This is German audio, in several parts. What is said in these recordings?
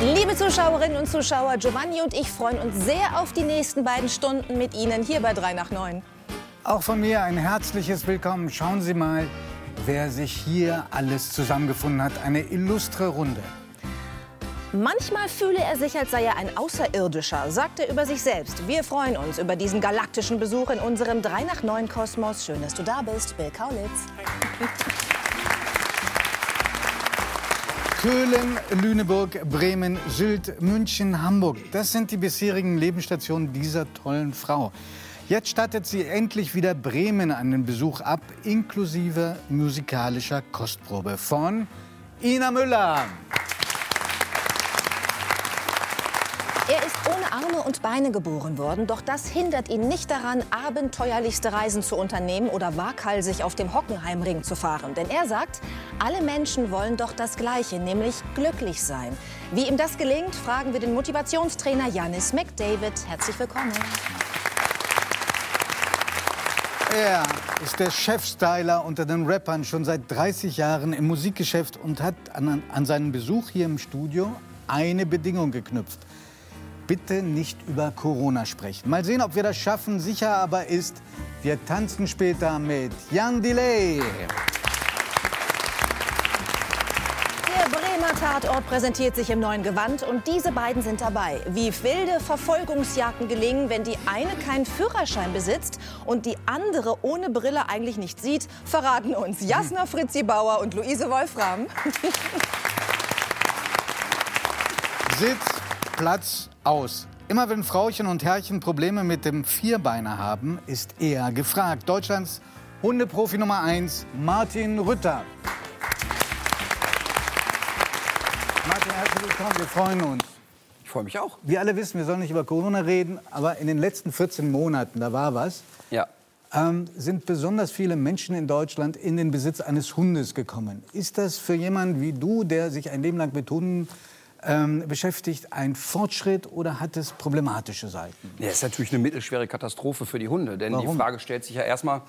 Liebe Zuschauerinnen und Zuschauer, Giovanni und ich freuen uns sehr auf die nächsten beiden Stunden mit Ihnen hier bei 3 nach 9. Auch von mir ein herzliches Willkommen. Schauen Sie mal, wer sich hier alles zusammengefunden hat. Eine illustre Runde. Manchmal fühle er sich, als sei er ein Außerirdischer, sagt er über sich selbst. Wir freuen uns über diesen galaktischen Besuch in unserem 3 nach 9 Kosmos. Schön, dass du da bist, Bill Kaulitz. Köhlen, Lüneburg, Bremen, Sylt, München, Hamburg. Das sind die bisherigen Lebensstationen dieser tollen Frau. Jetzt stattet sie endlich wieder Bremen den Besuch ab, inklusive musikalischer Kostprobe von Ina Müller. Er ist ohne Arme und Beine geboren worden, doch das hindert ihn nicht daran, abenteuerlichste Reisen zu unternehmen oder waghalsig auf dem Hockenheimring zu fahren. Denn er sagt, alle Menschen wollen doch das Gleiche, nämlich glücklich sein. Wie ihm das gelingt, fragen wir den Motivationstrainer Janis McDavid. Herzlich willkommen. Er ist der Chefstyler unter den Rappern schon seit 30 Jahren im Musikgeschäft und hat an, an seinen Besuch hier im Studio eine Bedingung geknüpft bitte nicht über Corona sprechen. Mal sehen, ob wir das schaffen. Sicher aber ist, wir tanzen später mit Jan Delay. Der Bremer Tatort präsentiert sich im neuen Gewand und diese beiden sind dabei. Wie wilde Verfolgungsjagden gelingen, wenn die eine keinen Führerschein besitzt und die andere ohne Brille eigentlich nicht sieht, verraten uns Jasna Fritzi Bauer und Luise Wolfram. Sitz, Platz, aus. Immer wenn Frauchen und Herrchen Probleme mit dem Vierbeiner haben, ist er gefragt. Deutschlands Hundeprofi Nummer 1, Martin Rütter. Martin, herzlich willkommen. Wir freuen uns. Ich freue mich auch. Wir alle wissen, wir sollen nicht über Corona reden, aber in den letzten 14 Monaten, da war was, ja. ähm, sind besonders viele Menschen in Deutschland in den Besitz eines Hundes gekommen. Ist das für jemanden wie du, der sich ein Leben lang mit Hunden ähm, beschäftigt, ein Fortschritt oder hat es problematische Seiten? Ja, ist natürlich eine mittelschwere Katastrophe für die Hunde. Denn Warum? die Frage stellt sich ja erstmal,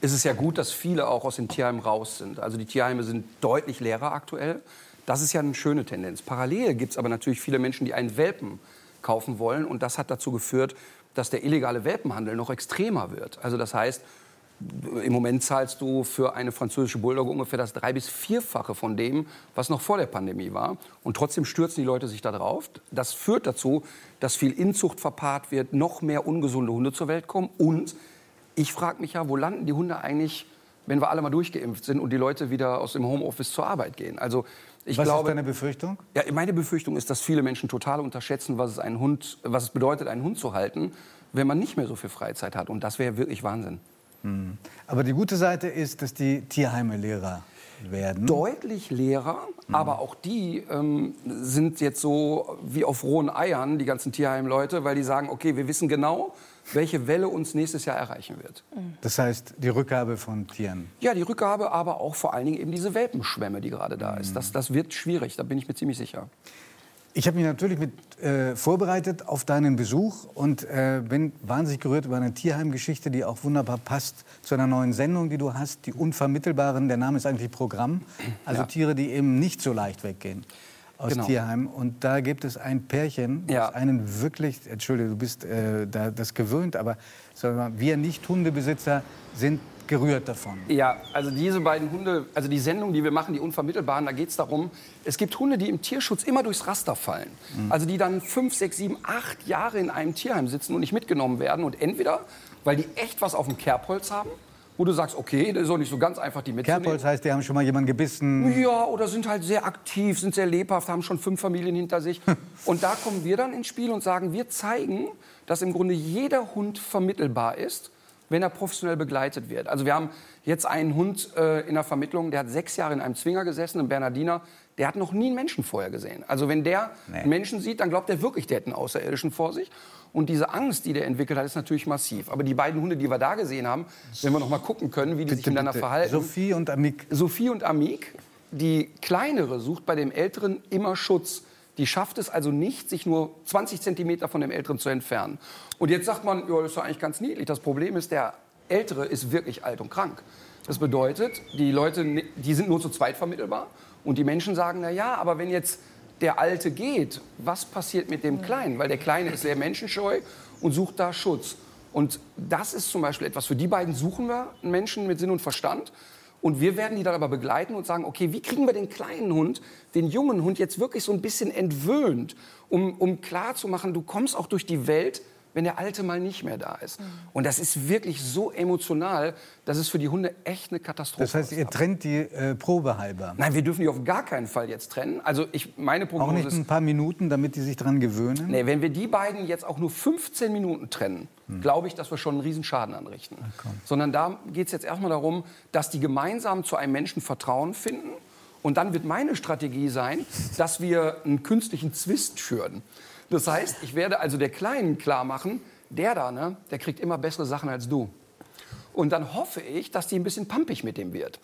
ist es ja gut, dass viele auch aus den Tierheimen raus sind. Also die Tierheime sind deutlich leerer aktuell. Das ist ja eine schöne Tendenz. Parallel gibt es aber natürlich viele Menschen, die einen Welpen kaufen wollen. Und das hat dazu geführt, dass der illegale Welpenhandel noch extremer wird. Also das heißt, im Moment zahlst du für eine französische Bulldogge ungefähr das drei- bis vierfache von dem, was noch vor der Pandemie war. Und trotzdem stürzen die Leute sich da drauf. Das führt dazu, dass viel Inzucht verpaart wird, noch mehr ungesunde Hunde zur Welt kommen. Und ich frage mich ja, wo landen die Hunde eigentlich, wenn wir alle mal durchgeimpft sind und die Leute wieder aus dem Homeoffice zur Arbeit gehen? Also ich was glaube, ist deine Befürchtung? Ja, meine Befürchtung ist, dass viele Menschen total unterschätzen, was es, einen Hund, was es bedeutet, einen Hund zu halten, wenn man nicht mehr so viel Freizeit hat. Und das wäre wirklich Wahnsinn. Hm. Aber die gute Seite ist, dass die Tierheime leerer werden. Deutlich leerer, mhm. aber auch die ähm, sind jetzt so wie auf rohen Eiern, die ganzen Tierheimleute, weil die sagen, okay, wir wissen genau, welche Welle uns nächstes Jahr erreichen wird. Das heißt, die Rückgabe von Tieren? Ja, die Rückgabe, aber auch vor allen Dingen eben diese Welpenschwemme, die gerade da ist. Das, das wird schwierig, da bin ich mir ziemlich sicher. Ich habe mich natürlich mit, äh, vorbereitet auf deinen Besuch und äh, bin wahnsinnig gerührt über eine Tierheimgeschichte, die auch wunderbar passt zu einer neuen Sendung, die du hast, die Unvermittelbaren. Der Name ist eigentlich Programm. Also ja. Tiere, die eben nicht so leicht weggehen aus genau. Tierheim. Und da gibt es ein Pärchen, ja. das einen wirklich, entschuldige, du bist äh, da, das gewöhnt, aber mal, wir Nicht-Hundebesitzer sind gerührt davon. Ja, also diese beiden Hunde, also die Sendung, die wir machen, die Unvermittelbaren, da geht es darum, es gibt Hunde, die im Tierschutz immer durchs Raster fallen. Mhm. Also die dann fünf, sechs, sieben, acht Jahre in einem Tierheim sitzen und nicht mitgenommen werden. Und entweder, weil die echt was auf dem Kerbholz haben, wo du sagst, okay, das ist auch nicht so ganz einfach, die mitzunehmen. Kerbholz heißt, die haben schon mal jemanden gebissen? Ja, oder sind halt sehr aktiv, sind sehr lebhaft, haben schon fünf Familien hinter sich. und da kommen wir dann ins Spiel und sagen, wir zeigen, dass im Grunde jeder Hund vermittelbar ist wenn er professionell begleitet wird. Also wir haben jetzt einen Hund äh, in der Vermittlung, der hat sechs Jahre in einem Zwinger gesessen, ein Bernardiner. Der hat noch nie einen Menschen vorher gesehen. Also wenn der nee. einen Menschen sieht, dann glaubt er wirklich, der hat einen Außerirdischen vor sich. Und diese Angst, die der entwickelt hat, ist natürlich massiv. Aber die beiden Hunde, die wir da gesehen haben, wenn wir noch mal gucken können, wie die bitte, sich miteinander bitte. verhalten. Sophie und Amik. Sophie und Amik. Die kleinere sucht bei dem älteren immer Schutz. Die schafft es also nicht, sich nur 20 Zentimeter von dem Älteren zu entfernen. Und jetzt sagt man, ja, das ist doch eigentlich ganz niedlich. Das Problem ist, der Ältere ist wirklich alt und krank. Das bedeutet, die Leute, die sind nur zu zweit vermittelbar. Und die Menschen sagen, na ja, aber wenn jetzt der Alte geht, was passiert mit dem Kleinen? Weil der Kleine ist sehr menschenscheu und sucht da Schutz. Und das ist zum Beispiel etwas, für die beiden suchen wir einen Menschen mit Sinn und Verstand. Und wir werden die darüber begleiten und sagen, okay, wie kriegen wir den kleinen Hund, den jungen Hund jetzt wirklich so ein bisschen entwöhnt, um, um klar zu machen, du kommst auch durch die Welt wenn der Alte mal nicht mehr da ist. Mhm. Und das ist wirklich so emotional, dass es für die Hunde echt eine Katastrophe ist. Das heißt, ihr trennt die äh, Probe halber? Nein, wir dürfen die auf gar keinen Fall jetzt trennen. Also ich, meine Prognose Auch nicht ein paar Minuten, damit die sich daran gewöhnen? Nee, wenn wir die beiden jetzt auch nur 15 Minuten trennen, hm. glaube ich, dass wir schon einen Riesenschaden anrichten. Okay. Sondern da geht es jetzt erstmal darum, dass die gemeinsam zu einem Menschen Vertrauen finden. Und dann wird meine Strategie sein, dass wir einen künstlichen Zwist führen. Das heißt, ich werde also der Kleinen klar machen, der da, ne, der kriegt immer bessere Sachen als du. Und dann hoffe ich, dass die ein bisschen pampig mit dem wird.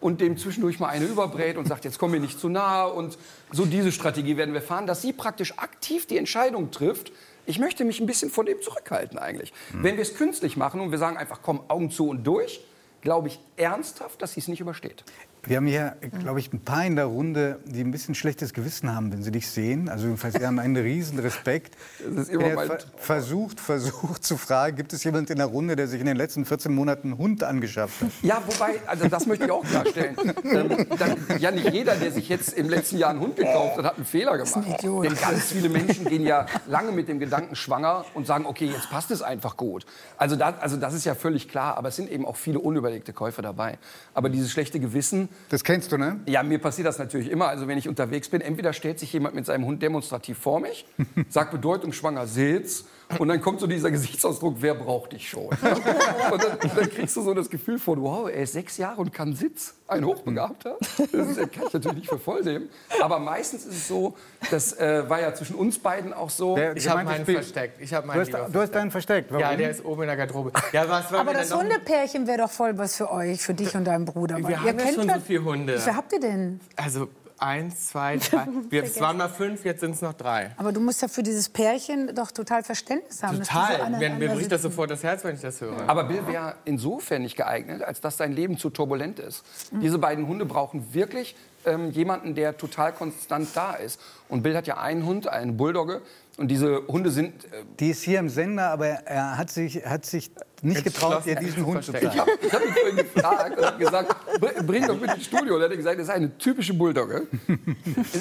Und dem zwischendurch mal eine überbrät und sagt, jetzt komm mir nicht zu nahe. Und so diese Strategie werden wir fahren, dass sie praktisch aktiv die Entscheidung trifft, ich möchte mich ein bisschen von dem zurückhalten eigentlich. Mhm. Wenn wir es künstlich machen und wir sagen einfach, komm, Augen zu und durch, glaube ich ernsthaft, dass sie es nicht übersteht. Wir haben hier, glaube ich, ein paar in der Runde, die ein bisschen schlechtes Gewissen haben, wenn sie dich sehen. Also jedenfalls, sie haben einen riesen Respekt. Das ist immer mein versucht, versucht zu fragen, gibt es jemanden in der Runde, der sich in den letzten 14 Monaten einen Hund angeschafft hat? Ja, wobei, also das möchte ich auch klarstellen. ähm, dann, ja, nicht jeder, der sich jetzt im letzten Jahr einen Hund gekauft hat, hat einen Fehler gemacht. Ein Denn ganz viele Menschen gehen ja lange mit dem Gedanken schwanger und sagen, okay, jetzt passt es einfach gut. Also, da, also das ist ja völlig klar, aber es sind eben auch viele unüberlegte Käufe dabei. Aber dieses schlechte Gewissen, das kennst du, ne? Ja, mir passiert das natürlich immer. Also wenn ich unterwegs bin, entweder stellt sich jemand mit seinem Hund demonstrativ vor mich, sagt bedeutungsschwanger Sitz und dann kommt so dieser Gesichtsausdruck, wer braucht dich schon? und dann, dann, kriegst du so das Gefühl von, wow, er ist sechs Jahre und kann Sitz, ein Hochbegabter. Das kann ich natürlich nicht für voll nehmen. Aber meistens ist es so, das äh, war ja zwischen uns beiden auch so. Der, ich habe meinen versteckt. Ich hab meinen du, hast, du hast deinen versteckt. Warum? Ja, der ist oben in der Garderobe. Ja, was Aber das Hundepärchen wäre doch voll was für euch, für dich und deinen Bruder. Wir haben ja schon so viele Hunde. Wie viele habt ihr denn? Also eins, zwei, drei. Wir, es waren mal fünf, jetzt sind es noch drei. Aber du musst ja für dieses Pärchen doch total Verständnis haben. Total. So mir, mir bricht das sofort das Herz, wenn ich das höre. Aber Bill wäre insofern nicht geeignet, als dass sein Leben zu turbulent ist. Mhm. Diese beiden Hunde brauchen wirklich ähm, jemanden, der total konstant da ist. Und Bill hat ja einen Hund, einen Bulldogge. Und diese Hunde sind. Äh die ist hier im Sender, aber er hat sich, hat sich nicht getraut, ihr diesen Hund zu zeigen. Ich habe hab ihn vorhin gefragt und gesagt, bring doch bitte ins Studio. Und er hat gesagt, das ist eine typische Bulldogge.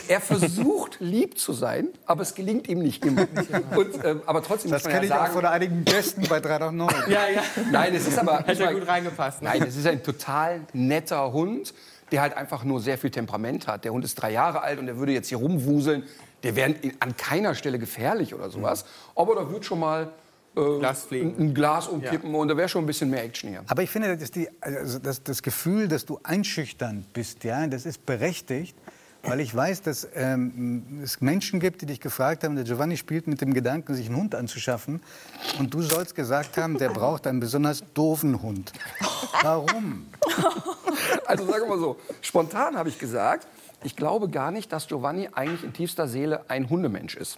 er versucht, lieb zu sein, aber es gelingt ihm nicht immer. Und, äh, aber trotzdem das kenne ja ich sagen, auch von einigen Gästen bei 3 nach 9. ja, ja. Nein, es ist aber... Hätte ja gut reingepasst. Ne? Nein, es ist ein total netter Hund, der halt einfach nur sehr viel Temperament hat. Der Hund ist drei Jahre alt und der würde jetzt hier rumwuseln. Der wäre an keiner Stelle gefährlich oder sowas. Aber da wird schon mal äh, Glas ein, ein, Glas umkippen ja. und da wäre schon ein bisschen mehr Action hier. Aber ich finde, dass die, also das, das Gefühl, dass du einschüchternd bist, ja, das ist berechtigt. Weil ich weiß, dass ähm, es Menschen gibt, die dich gefragt haben, der Giovanni spielt mit dem Gedanken, sich einen Hund anzuschaffen. Und du sollst gesagt haben, der braucht einen besonders doofen Hund. Warum? Also sagen wir mal so, spontan habe ich gesagt, ich glaube gar nicht, dass Giovanni eigentlich in tiefster Seele ein Hundemensch ist.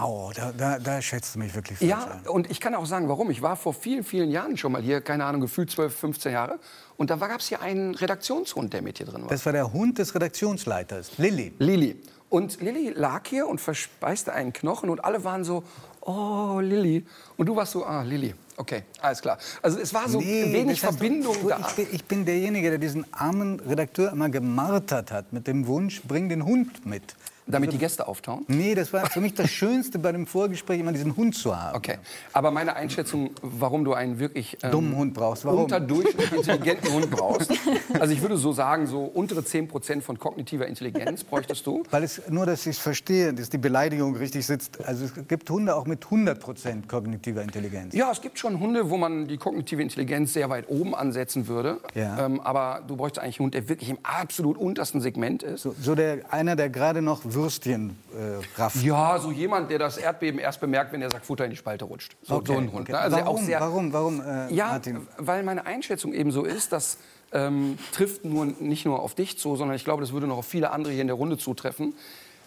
Oh, da, da, da schätzt du mich wirklich falsch Ja, ein. und ich kann auch sagen, warum. Ich war vor vielen, vielen Jahren schon mal hier, keine Ahnung, gefühlt 12, 15 Jahre. Und da gab es hier einen Redaktionshund, der mit hier drin war. Das war der Hund des Redaktionsleiters, Lilly. Lilly. Und Lilly lag hier und verspeiste einen Knochen und alle waren so, oh, Lilly. Und du warst so, ah, Lilly. Okay, alles klar. Also es war so nee, wenig Verbindung du, da. Ich bin, ich bin derjenige, der diesen armen Redakteur immer gemartert hat mit dem Wunsch, bring den Hund mit. Damit die Gäste auftauen? Nee, das war für mich das Schönste bei dem Vorgespräch, immer diesen Hund zu haben. Okay. Aber meine Einschätzung, warum du einen wirklich ähm, dummen Hund brauchst, warum? unterdurchschnittlich intelligenten Hund brauchst. Also ich würde so sagen, so untere 10% von kognitiver Intelligenz bräuchtest du. Weil es nur, dass ich es verstehe, dass die Beleidigung richtig sitzt. Also es gibt Hunde auch mit 100% kognitiver Intelligenz. Ja, es gibt schon Hunde, wo man die kognitive Intelligenz sehr weit oben ansetzen würde. Ja. Ähm, aber du bräuchtest eigentlich einen Hund, der wirklich im absolut untersten Segment ist. So, so der, einer, der gerade noch Würstchen äh, rafft. Ja, so jemand, der das Erdbeben erst bemerkt, wenn der sagt, Futter in die Spalte rutscht. So, okay, so ein Hund. Okay. Ne? Also warum, auch sehr, warum, warum, äh, ja, Martin? weil meine Einschätzung eben so ist, dass ähm, trifft nur, nicht nur auf dich zu, sondern ich glaube, das würde noch auf viele andere hier in der Runde zutreffen.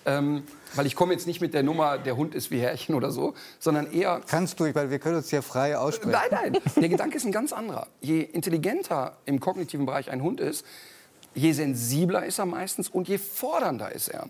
Ähm, weil ich komme jetzt nicht mit der Nummer, der Hund ist wie Härchen oder so, sondern eher... Kannst du, weil wir können uns ja frei aussprechen. Nein, nein, der Gedanke ist ein ganz anderer. Je intelligenter im kognitiven Bereich ein Hund ist, je sensibler ist er meistens und je fordernder ist er.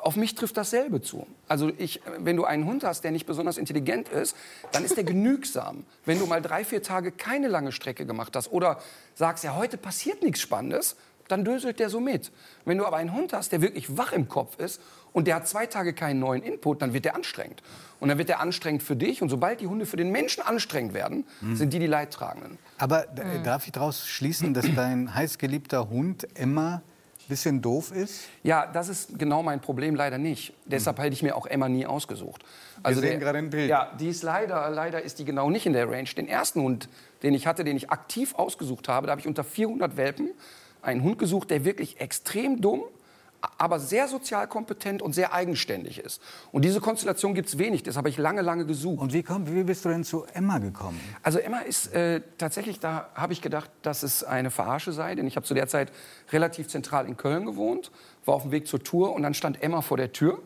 Auf mich trifft dasselbe zu. Also ich, wenn du einen Hund hast, der nicht besonders intelligent ist, dann ist der genügsam. Wenn du mal drei, vier Tage keine lange Strecke gemacht hast oder sagst, ja, heute passiert nichts Spannendes, dann döselt der so mit. Wenn du aber einen Hund hast, der wirklich wach im Kopf ist und der hat zwei Tage keinen neuen Input, dann wird der anstrengend. Und dann wird der anstrengend für dich. Und sobald die Hunde für den Menschen anstrengend werden, sind die die Leidtragenden. Aber äh, darf ich daraus schließen, dass dein heißgeliebter Hund Emma bisschen doof ist? Ja, das ist genau mein Problem leider nicht. Deshalb hätte ich mir auch Emma nie ausgesucht. Also sehen gerade ein Bild. Ja, die ist leider, leider ist die genau nicht in der Range. Den ersten Hund, den ich hatte, den ich aktiv ausgesucht habe, da habe ich unter 400 Welpen einen Hund gesucht, der wirklich extrem dumm, aber sehr sozial kompetent und sehr eigenständig ist. Und diese Konstellation gibt es wenig. Das habe ich lange, lange gesucht. Und wie, komm, wie bist du denn zu Emma gekommen? Also Emma ist äh, tatsächlich, da habe ich gedacht, dass es eine Verarsche sei, denn ich habe zu der Zeit relativ zentral in Köln gewohnt, war auf dem Weg zur Tour und dann stand Emma vor der Tür.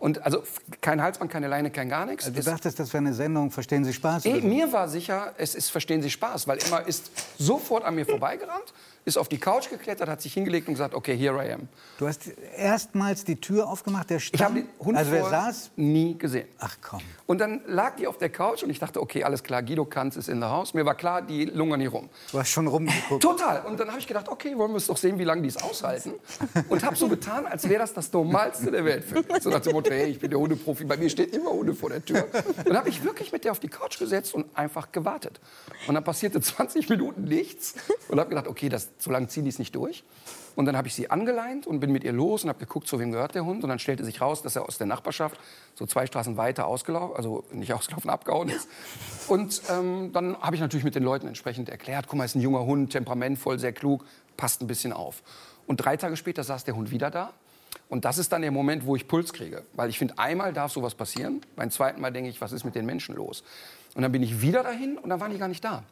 Und also kein Halsband, keine Leine, kein gar nichts. Also du Es- dachtest, das wäre eine Sendung, verstehen Sie Spaß? so? mir war sicher, es ist Verstehen Sie Spaß, weil Emma ist sofort an mir vorbeigerannt, ist auf die Couch geklettert, hat sich hingelegt und gesagt, okay, here I am. Du hast erstmals die Tür aufgemacht, der stand. Ich habe den Hund also wer saß? nie gesehen. Ach komm. Und dann lag die auf der Couch und ich dachte, okay, alles klar, Guido Kanz ist in der Haus. Mir war klar, die lungern hier rum. Du hast schon rumgeguckt. Total. Und dann habe ich gedacht, okay, wollen wir es doch sehen, wie lange die es aushalten. Und habe so getan, als wäre das das Normalste der Welt für mich. So nach dem Motto, hey, ich bin der Hundeprofi, bei mir steht immer Hunde vor der Tür. Und dann habe ich wirklich mit der auf die Couch gesetzt und einfach gewartet. Und dann passierte 20 Minuten nichts. Und habe gedacht, okay, das, so lange ziehen die es nicht durch. Und dann habe ich sie angeleint und bin mit ihr los und habe geguckt, zu wem gehört der Hund. Und dann stellte sich raus, dass er aus der Nachbarschaft so zwei Straßen weiter ausgelaufen, also nicht ausgelaufen, abgehauen ist. Und ähm, dann habe ich natürlich mit den Leuten entsprechend erklärt, guck mal, ist ein junger Hund, temperamentvoll, sehr klug, passt ein bisschen auf. Und drei Tage später saß der Hund wieder da. Und das ist dann der Moment, wo ich Puls kriege. Weil ich finde, einmal darf sowas passieren. Beim zweiten Mal denke ich, was ist mit den Menschen los? Und dann bin ich wieder dahin und dann waren die gar nicht da.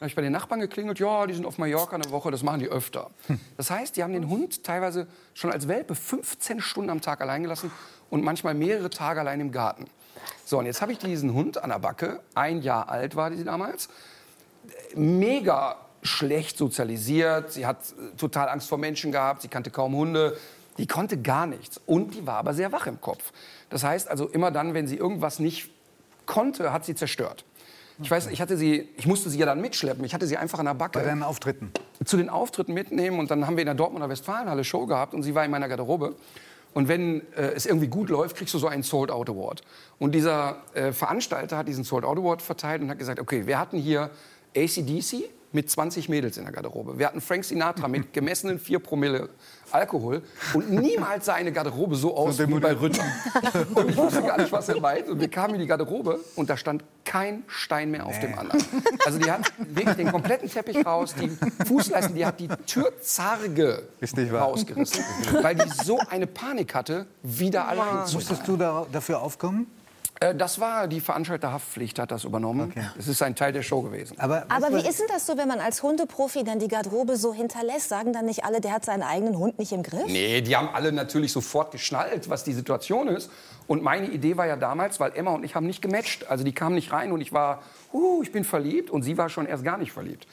Dann habe ich bei den Nachbarn geklingelt, ja, die sind auf Mallorca eine Woche, das machen die öfter. Das heißt, die haben den Hund teilweise schon als Welpe 15 Stunden am Tag allein gelassen und manchmal mehrere Tage allein im Garten. So, und jetzt habe ich diesen Hund an der Backe, ein Jahr alt war die damals, mega schlecht sozialisiert. Sie hat äh, total Angst vor Menschen gehabt. Sie kannte kaum Hunde. Die konnte gar nichts. Und die war aber sehr wach im Kopf. Das heißt also, immer dann, wenn sie irgendwas nicht konnte, hat sie zerstört. Ich weiß, ich hatte sie, ich musste sie ja dann mitschleppen. Ich hatte sie einfach an der Backe Bei deinen Auftritten. zu den Auftritten mitnehmen und dann haben wir in der Dortmunder Westfalenhalle Show gehabt und sie war in meiner Garderobe. Und wenn äh, es irgendwie gut läuft, kriegst du so einen Sold Out Award. Und dieser äh, Veranstalter hat diesen Sold Out Award verteilt und hat gesagt, okay, wir hatten hier ACDC mit 20 Mädels in der Garderobe. Wir hatten Frank Sinatra mit gemessenen 4 Promille Alkohol und niemals sah eine Garderobe so aus wie bei Rütter. Und ich wusste gar nicht, was er meint. Und wir kamen in die Garderobe und da stand kein Stein mehr auf dem anderen. Also die hat wirklich den kompletten Teppich raus, die Fußleisten, die hat die Türzarge rausgerissen, weil die so eine Panik hatte, wieder allein zu sein. Musstest du da, dafür aufkommen? Äh, das war die Veranstalterhaftpflicht, hat das übernommen. Okay. Das ist ein Teil der Show gewesen. Aber, Aber wie ist denn das so, wenn man als Hundeprofi dann die Garderobe so hinterlässt? Sagen dann nicht alle, der hat seinen eigenen Hund nicht im Griff? Nee, die haben alle natürlich sofort geschnallt, was die Situation ist. Und meine Idee war ja damals, weil Emma und ich haben nicht gematcht. Also die kamen nicht rein und ich war, uh, ich bin verliebt. Und sie war schon erst gar nicht verliebt.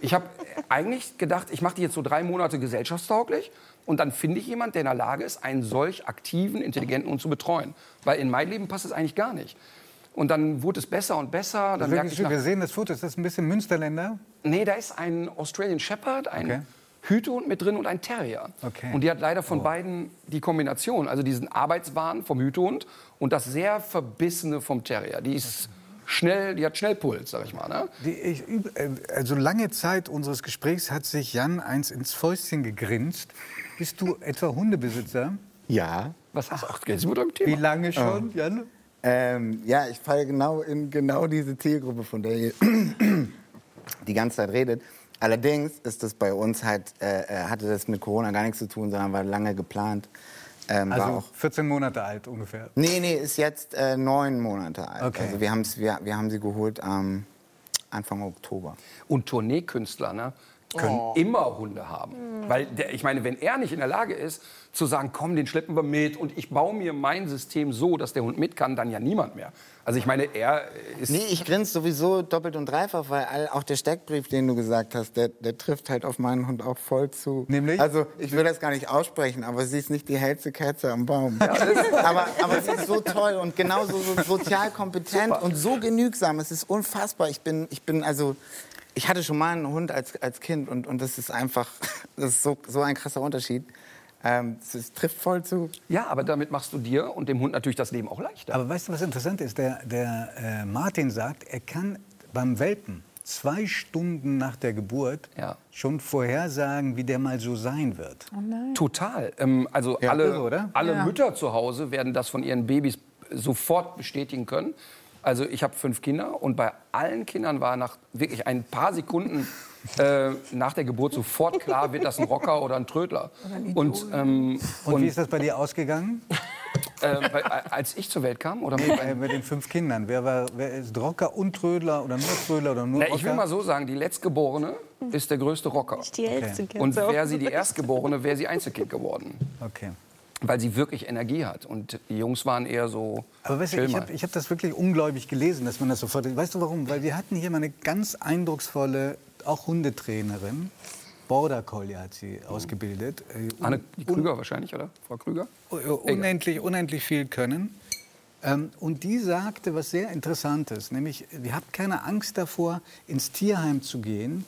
Ich habe eigentlich gedacht, ich mache die jetzt so drei Monate gesellschaftstauglich. Und dann finde ich jemanden, der in der Lage ist, einen solch aktiven, intelligenten Hund zu betreuen. Weil in mein Leben passt es eigentlich gar nicht. Und dann wurde es besser und besser. Dann merkte ich nach wir sehen das Foto, ist das ein bisschen Münsterländer? Nee, da ist ein Australian Shepherd, ein Okay. Hütehund mit drin und ein Terrier. Okay. Und die hat leider von beiden die Kombination, also diesen Arbeitswahn vom Hütehund und das sehr verbissene vom Terrier. Die ist schnell, die hat schnell Puls, sag ich mal. Ne? Die, ich, äh, also lange Zeit unseres Gesprächs hat sich Jan eins ins Fäustchen gegrinst. Bist du etwa Hundebesitzer? Ja. Was hast du? Ach, jetzt Thema. Wie lange schon, Jan? Ähm, ja, ich falle genau in genau diese Zielgruppe, von der ihr die ganze Zeit redet. Allerdings ist das bei uns halt, äh, äh, hatte das mit Corona gar nichts zu tun, sondern war lange geplant. Ähm, war Also auch, 14 Monate alt ungefähr. nee, nee, ist jetzt äh, neun Monate alt. Okay. Also wir, wir, wir haben sie geholt am Anfang Oktober. Und Tourneekünstler, ne? Können immer Hunde haben. Weil, der, ich meine, wenn er nicht in der Lage ist, zu sagen, komm, den schleppen wir mit und ich baue mir mein System so, dass der Hund mit kann, dann ja niemand mehr. Also ich meine, er ist... Nee, ich grinse sowieso doppelt und dreifach, weil all, auch der Steckbrief, den du gesagt hast, der, der trifft halt auf meinen Hund auch voll zu. Nämlich? Also ich will das gar nicht aussprechen, aber sie ist nicht die hellste Kerze am Baum. aber, aber sie ist so toll und genauso so sozial kompetent und so genügsam. Es ist unfassbar. Ich bin, ich bin also... Ich hatte schon mal einen Hund als, als Kind und, und das ist einfach, das ist so, so ein krasser Unterschied. Ähm, es trifft voll zu. Ja, aber damit machst du dir und dem Hund natürlich das Leben auch leichter. Aber weißt du, was interessant ist? Der, der äh, Martin sagt, er kann beim Welpen zwei Stunden nach der Geburt Ja. schon vorhersagen, wie der mal so sein wird. Total. Ähm, also Ja, alle, irre, oder? alle Ja. Mütter zu Hause werden das von ihren Babys sofort bestätigen können. Also ich habe fünf Kinder und bei allen Kindern war nach wirklich ein paar Sekunden äh, nach der Geburt sofort klar, wird das ein Rocker oder ein Trödler. Und, ähm, Und, wie ist das bei dir ausgegangen? äh, bei, als ich zur Welt kam oder mit Äh, mit den fünf Kindern. Wer, war, wer ist Rocker und Trödler oder nur Trödler oder nur Na, Rocker? ich will mal so sagen, die Letztgeborene ist der größte Rocker. Die hellste Kerze Und wäre sie die Erstgeborene, wäre sie Einzelkind geworden. Okay. Weil sie wirklich Energie hat. Und die Jungs waren eher so. Aber weißt du, ich habe hab das wirklich ungläubig gelesen, dass man das sofort. Weißt du warum? Weil wir hatten hier mal eine ganz eindrucksvolle, auch Hundetrainerin. Border Collie hat sie ausgebildet. Äh, Anne Krüger wahrscheinlich, oder? Frau Krüger? unendlich, unendlich viel können. Ähm, und die sagte was sehr Interessantes, nämlich, ihr habt keine Angst davor, ins Tierheim zu gehen,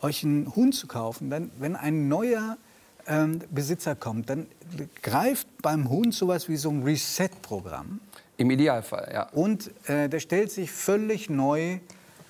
euch einen Hund zu kaufen. Dann, wenn ein neuer ähm, Besitzer kommt, dann greift beim Hund sowas wie so ein Reset-Programm. Im Idealfall, ja. Und äh, der stellt sich völlig neu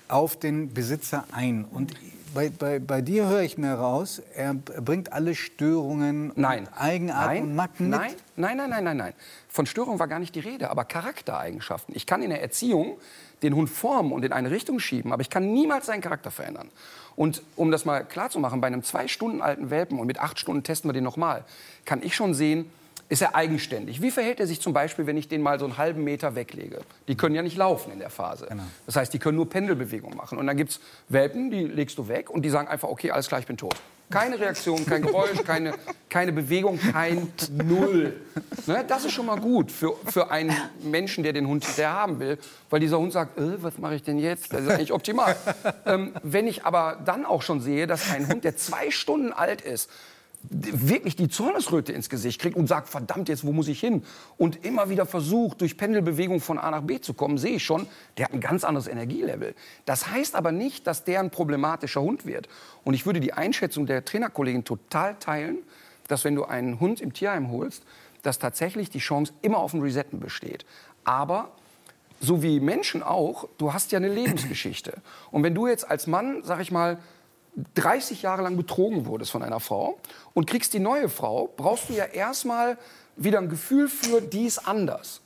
auf den Besitzer ein. Und bei, bei, bei dir höre ich mir raus, er bringt alle Störungen, Nein. und Eigenarten nein. und Macken mit. Nein, nein, nein, nein, nein, nein. Von Störung war gar nicht die Rede, aber Charaktereigenschaften. Ich kann in der Erziehung den Hund formen und in eine Richtung schieben, aber ich kann niemals seinen Charakter verändern. Und um das mal klar zu machen, bei einem zwei Stunden alten Welpen, und mit acht Stunden testen wir den nochmal, kann ich schon sehen, ist er eigenständig. Wie verhält er sich zum Beispiel, wenn ich den mal so einen halben Meter weglege? Die können ja nicht laufen in der Phase. Das heißt, die können nur Pendelbewegungen machen. Und dann gibt es Welpen, die legst du weg und die sagen einfach, okay, alles klar, ich bin tot. Keine Reaktion, kein Geräusch, keine, keine Bewegung, kein Null. Ne, das ist schon mal gut für, für einen Menschen, der den Hund hinterher haben will, weil dieser Hund sagt, äh, was mache ich denn jetzt? Das ist eigentlich optimal. ähm, wenn ich aber dann auch schon sehe, dass ein Hund, der zwei Stunden alt ist, wirklich die Zornesröte ins Gesicht kriegt und sagt, verdammt, jetzt, wo muss ich hin? Und immer wieder versucht, durch Pendelbewegung von A nach B zu kommen, sehe ich schon, der hat ein ganz anderes Energielevel. Das heißt aber nicht, dass der ein problematischer Hund wird. Und ich würde die Einschätzung der Trainerkollegin total teilen, dass wenn du einen Hund im Tierheim holst, dass tatsächlich die Chance immer auf ein Resetten besteht. Aber so wie Menschen auch, du hast ja eine Lebensgeschichte. Und wenn du jetzt als Mann, sag ich mal, 30 Jahre lang betrogen wurdest von einer Frau und kriegst die neue Frau, brauchst du ja erstmal wieder ein Gefühl für, die ist anders.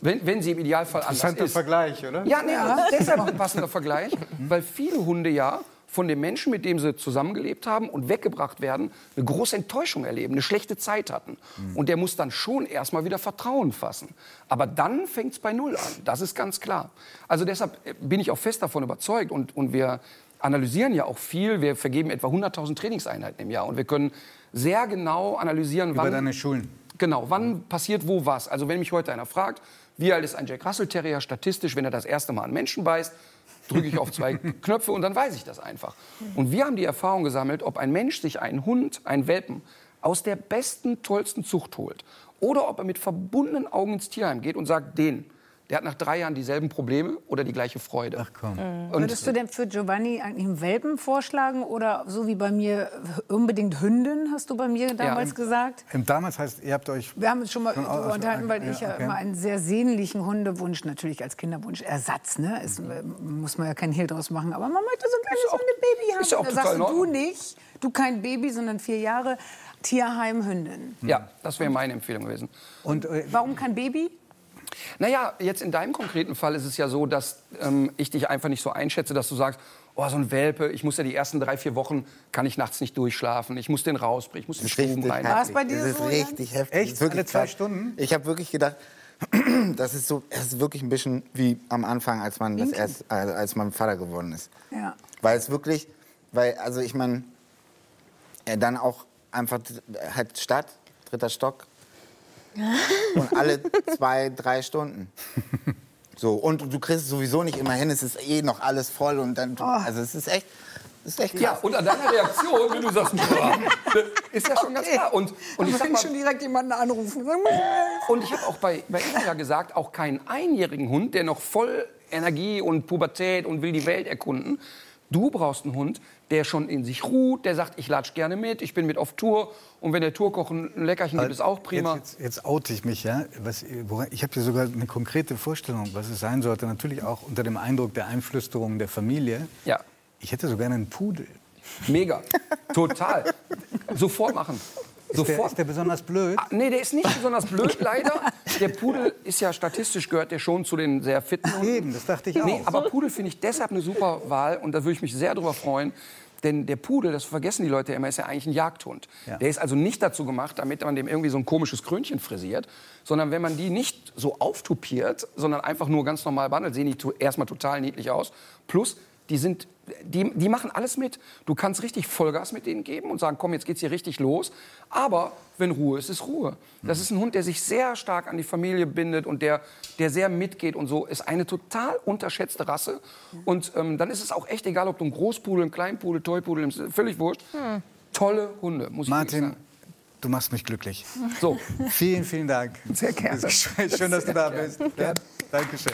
Wenn, wenn sie im Idealfall anders Interessanter ist. Vergleich, oder? Ja, nee, deshalb ein passender Vergleich, weil viele Hunde ja von dem Menschen, mit dem sie zusammengelebt haben und weggebracht werden, eine große Enttäuschung erleben, eine schlechte Zeit hatten. Und der muss dann schon erstmal wieder Vertrauen fassen. Aber dann fängt es bei Null an, das ist ganz klar. Also deshalb bin ich auch fest davon überzeugt und, und wir analysieren ja auch viel. Wir vergeben etwa 100.000 Trainingseinheiten im Jahr und wir können sehr genau analysieren, Über wann... deine Schulen. Genau, wann passiert wo was? Also wenn mich heute einer fragt, wie alt ist ein Jack Russell Terrier statistisch, wenn er das erste Mal einen Menschen beißt, drücke ich auf zwei Knöpfe und dann weiß ich das einfach. Und wir haben die Erfahrung gesammelt, ob ein Mensch sich einen Hund, einen Welpen, aus der besten, tollsten Zucht holt oder ob er mit verbundenen Augen ins Tierheim geht und sagt, den, der hat nach drei Jahren dieselben Probleme oder die gleiche Freude. Ach komm. Und Würdest du denn für Giovanni eigentlich einen Welpen vorschlagen oder so wie bei mir unbedingt Hündin, hast du bei mir damals im- gesagt? Ähm, Damals heißt, ihr habt euch. Wir haben uns schon mal Schon unterhalten, weil ja, ich ja okay. immer einen sehr sehnlichen Hundewunsch, natürlich als Kinderwunsch, Ersatz, ne? Ist, äh, muss man ja keinen Hehl draus machen, aber man möchte so ein kleines Hundebaby haben. ist ja auch da total sagst du, du nicht, du kein Baby, sondern vier Jahre, Tierheim, Hündin. Ja, das wäre meine Empfehlung gewesen. Und äh, Warum kein Baby? Naja, jetzt in deinem konkreten Fall ist es ja so, dass ähm, ich dich einfach nicht so einschätze, dass du sagst, oh, so ein Welpe, ich muss ja die ersten drei, vier Wochen, kann ich nachts nicht durchschlafen, ich muss den rausbringen, ich muss den Stuben rein. War es bei dir das ist so, richtig heftig. Echt? Das ist wirklich Alle zwei krass. Stunden? Ich habe wirklich gedacht, das ist so, es ist wirklich ein bisschen wie am Anfang, als man das erst, äh, als man Vater geworden ist. Ja. Weil es wirklich, weil, also ich meine, Ja, dann auch einfach halt Stadt, dritter Stock. Und alle zwei, drei Stunden. So, und du kriegst es sowieso nicht immer hin, es ist eh noch alles voll und dann, also es ist echt, es ist echt krass. Ja, und an deiner Reaktion, wenn du sagst, boah, ist ja schon ganz klar. Und, und ich sag mal, schon direkt jemanden anrufen. Und ich habe auch bei, bei Ina ja gesagt, auch keinen einjährigen Hund, der noch voll Energie und Pubertät und will die Welt erkunden. Du brauchst einen Hund, der schon in sich ruht, der sagt, ich latsch gerne mit, ich bin mit auf Tour. Und wenn der Tourkoch ein Leckerchen gibt, ist auch prima. Jetzt, jetzt, jetzt oute ich mich, ja. Was, ich habe hier sogar eine konkrete Vorstellung, was es sein sollte. Natürlich auch unter dem Eindruck der Einflüsterung der Familie. Ja, Ich hätte so gerne einen Pudel. mega. Total. Sofort machen. Ist der, Sofort. ist der besonders blöd? Ah, Nee, der ist nicht besonders blöd, leider. Der Pudel ist ja statistisch gehört der schon zu den sehr fitten Hunden. Eben, das dachte ich auch. Nee, aber Pudel finde ich deshalb eine super Wahl und da würde ich mich sehr drüber freuen. Denn der Pudel, das vergessen die Leute immer, ist ja eigentlich ein Jagdhund. Ja. Der ist also nicht dazu gemacht, damit man dem irgendwie so ein komisches Krönchen frisiert, sondern wenn man die nicht so auftupiert, sondern einfach nur ganz normal behandelt, sehen die erstmal total niedlich aus. Plus, die, sind, die, die machen alles mit. Du kannst richtig Vollgas mit denen geben und sagen, komm, jetzt geht's hier richtig los. Aber wenn Ruhe ist, ist Ruhe. Das ist ein Hund, der sich sehr stark an die Familie bindet und der, der sehr mitgeht und so. Ist eine total unterschätzte Rasse. Und ähm, dann ist es auch echt egal, ob du einen Großpudel, einen Kleinpudel, Toypudel. Völlig wurscht. Tolle Hunde, muss ich Martin, sagen. du machst mich glücklich. So, Vielen, vielen Dank. Sehr gerne. Schön, dass du da bist. Ja, Dankeschön.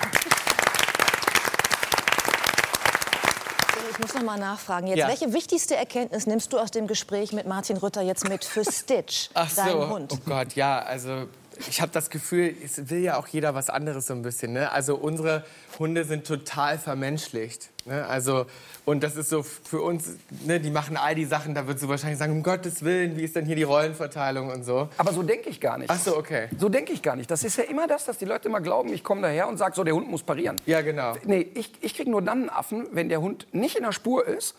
Ich muss noch mal nachfragen. Jetzt, Ja. welche wichtigste Erkenntnis nimmst du aus dem Gespräch mit Martin Rütter jetzt mit für Stitch, Ach so, deinen Hund? oh Gott, ja, also ich habe das Gefühl, es will ja auch jeder was anderes so ein bisschen. Ne? Also unsere Hunde sind total vermenschlicht. Ne? Also und das ist so für uns, ne, die machen all die Sachen, da würdest du wahrscheinlich sagen, um Gottes Willen, wie ist denn hier die Rollenverteilung und so. aber so denke ich gar nicht. Ach so, okay. So denke ich gar nicht. Das ist ja immer das, dass die Leute immer glauben, ich komme daher und sage, so, der Hund muss parieren. Ja, genau. Nee, ich, ich kriege nur dann einen Affen, wenn der Hund nicht in der Spur ist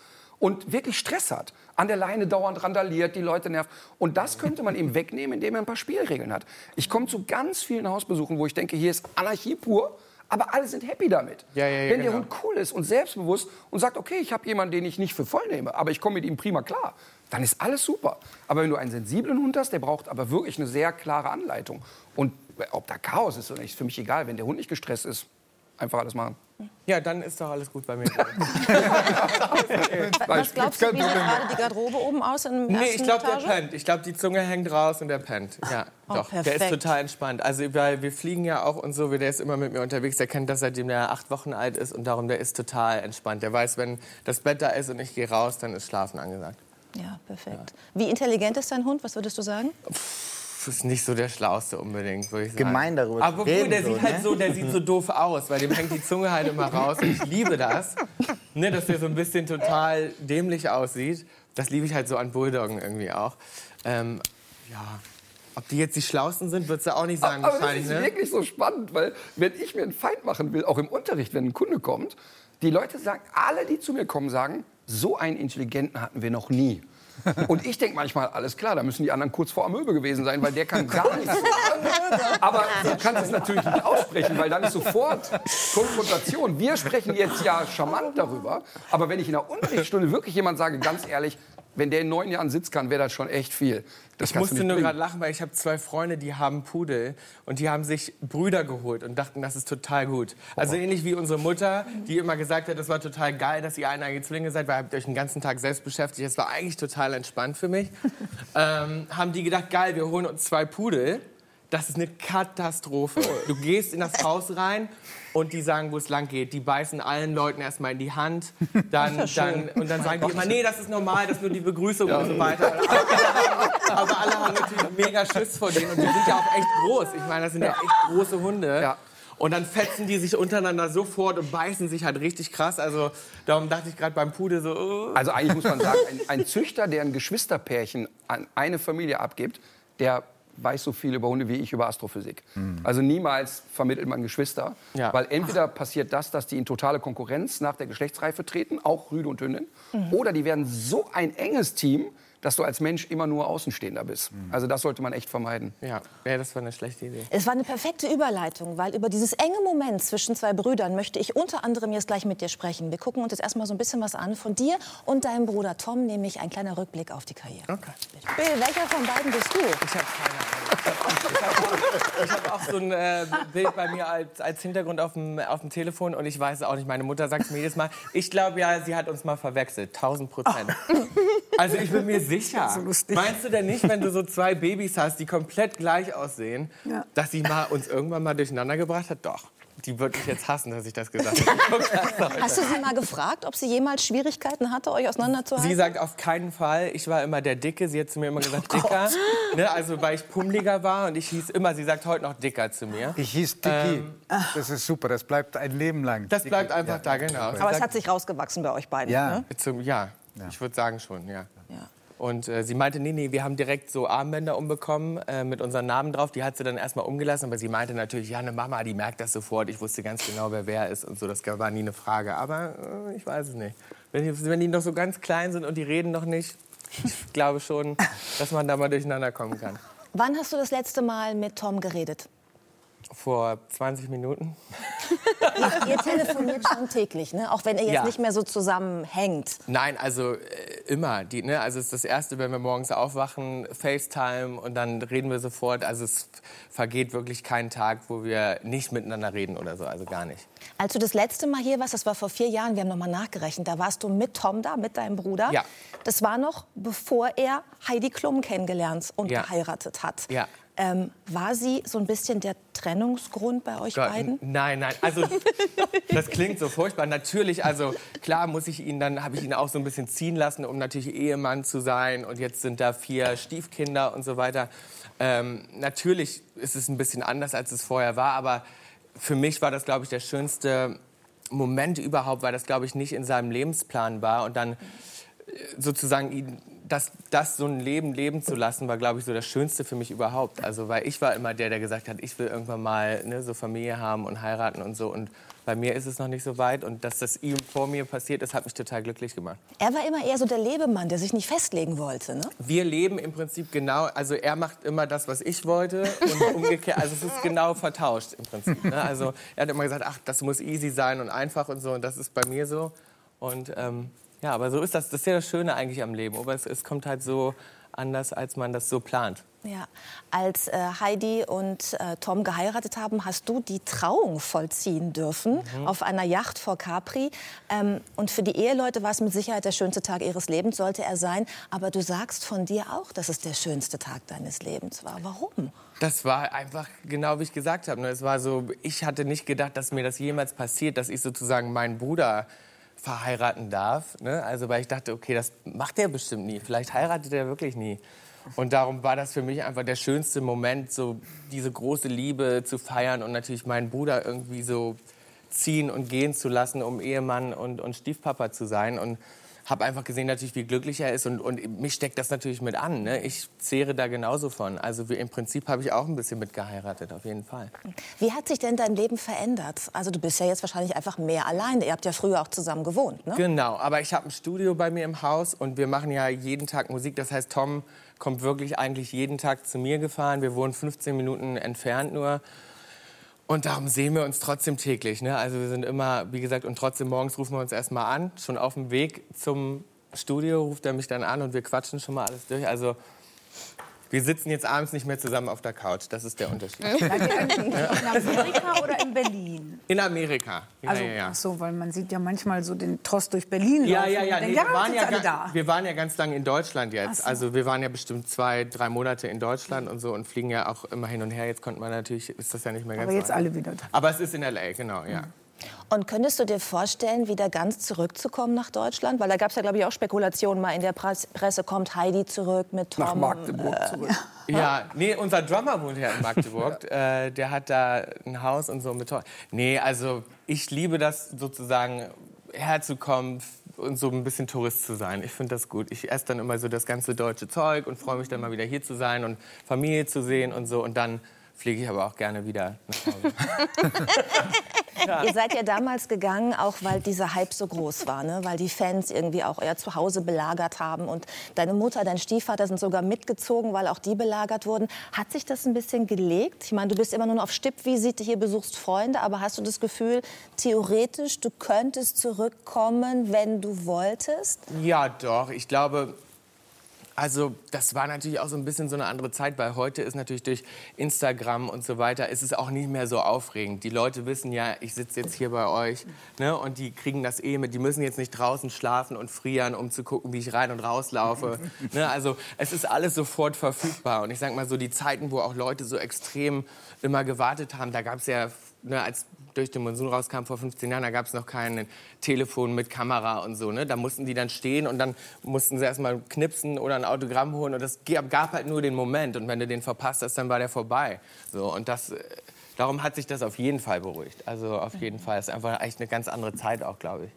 und wirklich Stress hat. An der Leine dauernd randaliert, die Leute nervt. Und das könnte man ihm wegnehmen, indem er ein paar Spielregeln hat. Ich komme zu ganz vielen Hausbesuchen, wo ich denke, hier ist Anarchie pur. Aber alle sind happy damit. Ja, ja, ja, Wenn der genau. Hund cool ist und selbstbewusst und sagt, okay, ich habe jemanden, den ich nicht für voll nehme, aber ich komme mit ihm prima klar, dann ist alles super. Aber wenn du einen sensiblen Hund hast, der braucht aber wirklich eine sehr klare Anleitung. Und ob da Chaos ist oder nicht, ist für mich egal. Wenn der Hund nicht gestresst ist, einfach alles machen. Ja, dann ist doch alles gut bei mir. Was glaubst du, wie sieht gerade die Garderobe oben aus im Nee, ersten ich glaube, der pennt. Ich glaube, die Zunge hängt raus und der pennt. Ja, Oh, doch. Der ist perfekt. total entspannt. Also, weil wir fliegen ja auch und so. Der ist immer mit mir unterwegs. Der kennt das, seitdem er acht Wochen alt ist. Und darum, der ist total entspannt. Der weiß, wenn das Bett da ist und ich gehe raus, dann ist Schlafen angesagt. Ja, perfekt. Wie intelligent ist dein Hund? Was würdest du sagen? Das ist nicht so der Schlauste unbedingt, würde ich sagen. Gemein darüber Aber obwohl, reden, der so, sieht halt ne? so, der sieht so doof aus, weil dem hängt die Zunge halt immer raus. Und ich liebe das, ne, dass der so ein bisschen total dämlich aussieht. Das liebe ich halt so an Bulldoggen irgendwie auch. Ähm, ja, ob die jetzt die Schlausten sind, würdest du auch nicht sagen Aber das ist ne? wirklich so spannend, weil wenn ich mir einen Feind machen will, auch im Unterricht, wenn ein Kunde kommt, die Leute sagen, alle, die zu mir kommen, sagen, so einen Intelligenten hatten wir noch nie. Und ich denke manchmal, alles klar, da müssen die anderen kurz vor Amöbe gewesen sein, weil der kann gar nichts. Aber du kannst es natürlich nicht aussprechen, weil dann ist sofort Konfrontation. Wir sprechen jetzt ja charmant darüber, aber wenn ich in der Unterrichtsstunde wirklich jemand sage, ganz ehrlich, wenn der in neun Jahren Sitz kann, wäre das schon echt viel. Das Ich musste nur gerade lachen, weil ich habe zwei Freunde, die haben Pudel und die haben sich Brüder geholt und dachten, das ist total gut. Also ähnlich wie unsere Mutter, die immer gesagt hat, das war total geil, dass ihr eineige Zwillinge seid, weil ihr habt euch den ganzen Tag selbst beschäftigt. Das war eigentlich total entspannt für mich. ähm, haben die gedacht, geil, wir holen uns zwei Pudel. Das ist eine Katastrophe. Du gehst in das Haus rein und die sagen, wo es lang geht. Die beißen allen Leuten erstmal in die Hand. Dann, dann, und dann sagen die immer, nee, das ist normal, das ist nur die Begrüßung und so weiter. Aber alle haben natürlich mega Schiss vor denen und die sind ja auch echt groß. Ich meine, das sind ja echt große Hunde. Ja. Und dann fetzen die sich untereinander sofort und beißen sich halt richtig krass. Also darum dachte ich gerade beim Pudel so, oh. Also eigentlich muss man sagen, ein, ein Züchter, der ein Geschwisterpärchen an eine Familie abgibt, der weiß so viel über Hunde wie ich über Astrophysik. Also niemals vermittelt man Geschwister, Ja. weil entweder passiert das, dass die in totale Konkurrenz nach der Geschlechtsreife treten, auch Rüde und Hündin, oder die werden so ein enges Team, dass du als Mensch immer nur Außenstehender bist. Also das sollte man echt vermeiden. Ja, ja das war eine schlechte Idee. Es war eine perfekte Überleitung, weil über dieses enge Moment zwischen zwei Brüdern möchte ich unter anderem jetzt gleich mit dir sprechen. Wir gucken uns jetzt erstmal so ein bisschen was an von dir und deinem Bruder Tom, nämlich ein kleiner Rückblick auf die Karriere. Okay. Bill, welcher von beiden bist du? Ich habe keine Ahnung. Ich habe auch so ein äh, Bild bei mir als, als Hintergrund auf dem, auf dem Telefon und ich weiß es auch nicht. Meine Mutter sagt mir jedes Mal, ich glaube ja, sie hat uns mal verwechselt. 1000 Prozent. Also ich bin mir sicher. So lustig. Meinst du denn nicht, wenn du so zwei Babys hast, die komplett gleich aussehen, Ja. dass sie mal uns irgendwann mal durcheinander gebracht hat? Doch. Die wird mich jetzt hassen, dass ich das gesagt habe. Hast du sie mal gefragt, ob sie jemals Schwierigkeiten hatte, euch auseinanderzuhalten? Sie sagt auf keinen Fall, ich war immer der Dicke. Sie hat zu mir immer gesagt, dicker. Ne, also weil ich pummeliger war und ich hieß immer, sie sagt heute noch dicker zu mir. Ich hieß Dicky. Das ist super, das bleibt ein Leben lang. Ähm, Das bleibt einfach da, genau. Aber es hat sich rausgewachsen bei euch beiden. Ja. Ne? zum, ja, ich würde sagen schon, ja. Ja. Und äh, sie meinte, nee, nee, wir haben direkt so Armbänder umbekommen äh, mit unseren Namen drauf. Die hat sie dann erstmal umgelassen, aber sie meinte natürlich, ja, eine Mama, die merkt das sofort. Ich wusste ganz genau, wer wer ist und so. Das war nie eine Frage. Aber äh, ich weiß es nicht. Wenn die, wenn die noch so ganz klein sind und die reden noch nicht, ich glaube schon, dass man da mal durcheinander kommen kann. Wann hast du das letzte Mal mit Tom geredet? Vor 20 Minuten. Ihr telefoniert schon täglich, ne? auch wenn ihr jetzt Ja. nicht mehr so zusammenhängt. Nein, also äh, immer. Die, ne? Also es ist das Erste, wenn wir morgens aufwachen, FaceTime und dann reden wir sofort. Also es vergeht wirklich kein Tag, wo wir nicht miteinander reden oder so. Also gar nicht. Als du das letzte Mal hier warst, das war vor vier Jahren, wir haben noch mal nachgerechnet, da warst du mit Tom da, mit deinem Bruder. Ja. Das war noch, bevor er Heidi Klum kennengelernt und Ja. geheiratet hat. Ja. Ähm, war sie so ein bisschen der Trennungsgrund bei euch Gott, beiden? Nein, nein. Also das klingt so furchtbar. Natürlich, also klar muss ich ihn dann habe ich ihn auch so ein bisschen ziehen lassen, um natürlich Ehemann zu sein. Und jetzt sind da vier Stiefkinder und so weiter. Ähm, natürlich ist es ein bisschen anders, als es vorher war. Aber für mich war das, glaube ich, der schönste Moment überhaupt, weil das, glaube ich, nicht in seinem Lebensplan war. Und dann sozusagen das, das so ein Leben leben zu lassen, war, glaube ich, so das Schönste für mich überhaupt. Also, weil ich war immer der, der gesagt hat, ich will irgendwann mal ne, so Familie haben und heiraten und so. Und bei mir ist es noch nicht so weit. Und dass das ihm vor mir passiert ist, hat mich total glücklich gemacht. Er war immer eher so der Lebemann, der sich nicht festlegen wollte. Ne? Wir leben im Prinzip genau, also er macht immer das, was ich wollte und umgekehrt, also es ist genau vertauscht im Prinzip. Ne? Also er hat immer gesagt, ach, das muss easy sein und einfach und so und das ist bei mir so. Und ähm, ja, aber so ist das, das ist ja das Schöne eigentlich am Leben, aber es, es kommt halt so anders, als man das so plant. Ja. Als äh, Heidi und äh, Tom geheiratet haben, hast du die Trauung vollziehen dürfen Mhm. auf einer Yacht vor Capri. Ähm, und für die Eheleute war es mit Sicherheit der schönste Tag ihres Lebens, sollte er sein. Aber du sagst von dir auch, dass es der schönste Tag deines Lebens war. Warum? Das war einfach genau wie ich gesagt habe. ne? Es war so, ich hatte nicht gedacht, dass mir das jemals passiert, dass ich sozusagen meinen Bruder verheiraten darf. Ne? Also weil ich dachte, okay, das macht er bestimmt nie. Vielleicht heiratet er wirklich nie. Und darum war das für mich einfach der schönste Moment, so diese große Liebe zu feiern und natürlich meinen Bruder irgendwie so ziehen und gehen zu lassen, um Ehemann und, und Stiefpapa zu sein. Und habe einfach gesehen, natürlich, wie glücklich er ist. Und, und mich steckt das natürlich mit an. Ne? Ich zehre da genauso von. Also wie, im Prinzip habe ich auch ein bisschen mit geheiratet, auf jeden Fall. Wie hat sich denn dein Leben verändert? Also du bist ja jetzt wahrscheinlich einfach mehr alleine. Ihr habt ja früher auch zusammen gewohnt, ne? Genau, aber ich habe ein Studio bei mir im Haus und wir machen ja jeden Tag Musik. Das heißt, Tom kommt wirklich eigentlich jeden Tag zu mir gefahren. Wir wohnen 15 Minuten entfernt nur. Und darum sehen wir uns trotzdem täglich. Ne? Also wir sind immer, wie gesagt, und trotzdem morgens rufen wir uns erstmal an. Schon auf dem Weg zum Studio ruft er mich dann an und wir quatschen schon mal alles durch. Also wir sitzen jetzt abends nicht mehr zusammen auf der Couch. Das ist der Unterschied. In Amerika oder in Berlin? In Amerika. Ja, Also, ja, ja. ach so, weil man sieht ja manchmal so den Trost durch Berlin Ja, laufen ja, ja. Nee, denkt, wir, waren ja alle da. wir waren ja ganz lange in Deutschland jetzt. So. Also wir waren ja bestimmt zwei, drei Monate in Deutschland und so und fliegen ja auch immer hin und her. Jetzt konnte man natürlich, ist das ja nicht mehr ganz Aber jetzt alle wieder da. Aber es ist in L.A., genau, ja. Und könntest du dir vorstellen, wieder ganz zurückzukommen nach Deutschland? Weil da gab es ja, glaube ich, auch Spekulationen mal in der Presse. Presse kommt Heidi zurück mit Tom. Nach Magdeburg zurück. Ja, nee, unser Drummer wohnt ja in Magdeburg. äh, der hat da ein Haus und so mit Tor. Nee, also ich liebe das sozusagen herzukommen und so ein bisschen Tourist zu sein. Ich finde das gut. Ich esse dann immer so das ganze deutsche Zeug und freue mich dann mal wieder hier zu sein und Familie zu sehen und so. Und dann fliege ich aber auch gerne wieder nach Hause. Ihr seid ja damals gegangen, auch weil dieser Hype so groß war, ne? weil die Fans irgendwie auch euer Zuhause belagert haben. Und deine Mutter, dein Stiefvater sind sogar mitgezogen, weil auch die belagert wurden. Hat sich das ein bisschen gelegt? Ich meine, du bist immer nur auf Stippvisite hier, besuchst Freunde, aber hast du das Gefühl, theoretisch, du könntest zurückkommen, wenn du wolltest? Ja, doch. Ich glaube, also das war natürlich auch so ein bisschen so eine andere Zeit, weil heute ist natürlich durch Instagram und so weiter, ist es auch nicht mehr so aufregend. Die Leute wissen ja, ich sitze jetzt hier bei euch ne, und die kriegen das eh mit. Die müssen jetzt nicht draußen schlafen und frieren, um zu gucken, wie ich rein und rauslaufe. ne, also es ist alles sofort verfügbar. Und ich sag mal so, die Zeiten, wo auch Leute so extrem immer gewartet haben, da gab es ja, ne, als durch den Monsun rauskam vor 15 Jahren, da gab es noch kein Telefon mit Kamera und so. Ne? Da mussten die dann stehen und dann mussten sie erstmal knipsen oder ein Autogramm holen. Und das gab halt nur den Moment. Und wenn du den verpasst hast, dann war der vorbei. So, und das äh, darum hat sich das auf jeden Fall beruhigt. Also auf jeden Fall ist einfach echt eine ganz andere Zeit auch, glaube ich.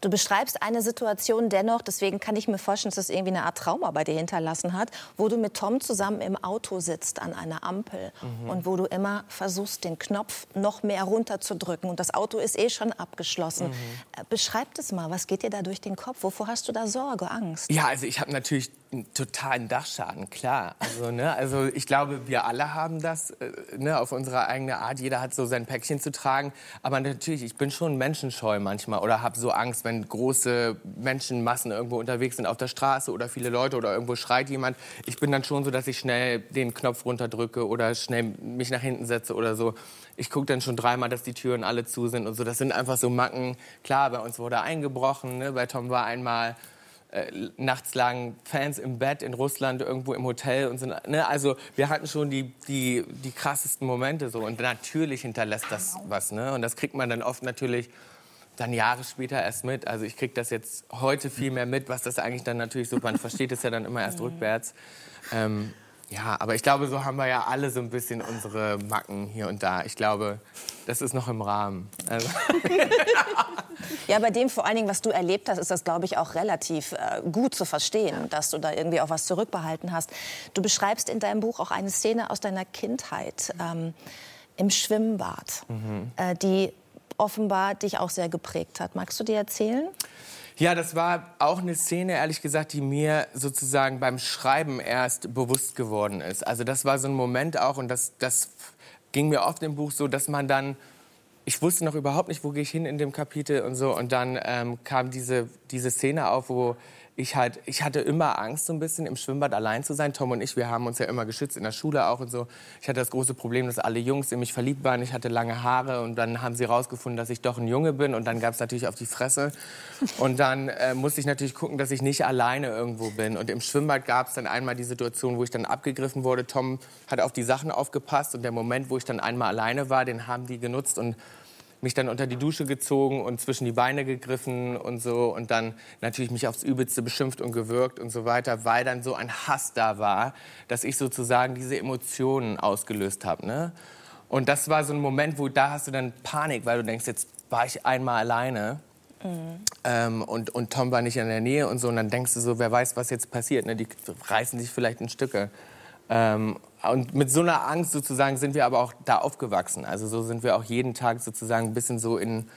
Du beschreibst eine Situation dennoch, deswegen kann ich mir vorstellen, dass das irgendwie eine Art Trauma bei dir hinterlassen hat, wo du mit Tom zusammen im Auto sitzt an einer Ampel Mhm. und wo du immer versuchst, den Knopf noch mehr runterzudrücken und das Auto ist eh schon abgeschlossen. Mhm. Äh, Beschreib das mal, was geht dir da durch den Kopf? Wovor hast du da Sorge, Angst? Ja, also ich habe natürlich einen totalen Dachschaden, klar. Also, ne, also ich glaube, wir alle haben das äh, ne, auf unsere eigene Art. Jeder hat so sein Päckchen zu tragen. Aber natürlich, ich bin schon menschenscheu manchmal oder habe so Angst, wenn große Menschenmassen irgendwo unterwegs sind auf der Straße oder viele Leute oder irgendwo schreit jemand. Ich bin dann schon so, dass ich schnell den Knopf runterdrücke oder schnell mich nach hinten setze oder so. Ich gucke dann schon dreimal, dass die Türen alle zu sind und so. Das sind einfach so Macken. Klar, bei uns wurde eingebrochen. Ne? Bei Tom war einmal äh, nachts lagen Fans im Bett in Russland irgendwo im Hotel und sind, ne, also wir hatten schon die, die, die krassesten Momente so und natürlich hinterlässt das was, ne, und das kriegt man dann oft natürlich dann Jahre später erst mit. Also ich kriege das jetzt heute viel mehr mit, was das eigentlich dann natürlich so, man versteht es ja dann immer erst rückwärts. Ähm, ja, aber ich glaube, so haben wir ja alle so ein bisschen unsere Macken hier und da. Ich glaube, das ist noch im Rahmen. Also, Ja, bei dem vor allen Dingen, was du erlebt hast, ist das, glaube ich, auch relativ äh, gut zu verstehen, dass du da irgendwie auch was zurückbehalten hast. Du beschreibst in deinem Buch auch eine Szene aus deiner Kindheit ähm, im Schwimmbad, äh, die offenbar dich auch sehr geprägt hat. Magst du dir erzählen? Ja, das war auch eine Szene, ehrlich gesagt, die mir sozusagen beim Schreiben erst bewusst geworden ist. Also das war so ein Moment auch, und das, das ging mir oft im Buch so, dass man dann, ich wusste noch überhaupt nicht, wo gehe ich hin in dem Kapitel und so, und dann ähm, kam diese, diese Szene auf, wo ich halt, ich hatte immer Angst, so ein bisschen im Schwimmbad allein zu sein. Tom und ich, wir haben uns ja immer geschützt in der Schule auch und so. Ich hatte das große Problem, dass alle Jungs in mich verliebt waren. Ich hatte lange Haare und dann haben sie rausgefunden, dass ich doch ein Junge bin und dann gab es natürlich auf die Fresse. Und dann äh, musste ich natürlich gucken, dass ich nicht alleine irgendwo bin. Und im Schwimmbad gab es dann einmal die Situation, wo ich dann abgegriffen wurde. Tom hat auf die Sachen aufgepasst und der Moment, wo ich dann einmal alleine war, den haben die genutzt und mich dann unter die Dusche gezogen und zwischen die Beine gegriffen und so und dann natürlich mich aufs Übelste beschimpft und gewürgt und so weiter, weil dann so ein Hass da war, dass ich sozusagen diese Emotionen ausgelöst habe. Ne? Und das war so ein Moment, wo da hast du dann Panik, weil du denkst, jetzt war ich einmal alleine. Ähm, und, und Tom war nicht in der Nähe und so. Und dann denkst du so, wer weiß, was jetzt passiert. Ne? Die reißen sich vielleicht in Stücke. Ähm, und mit so einer Angst sozusagen sind wir aber auch da aufgewachsen. Also so sind wir auch jeden Tag sozusagen ein bisschen so in,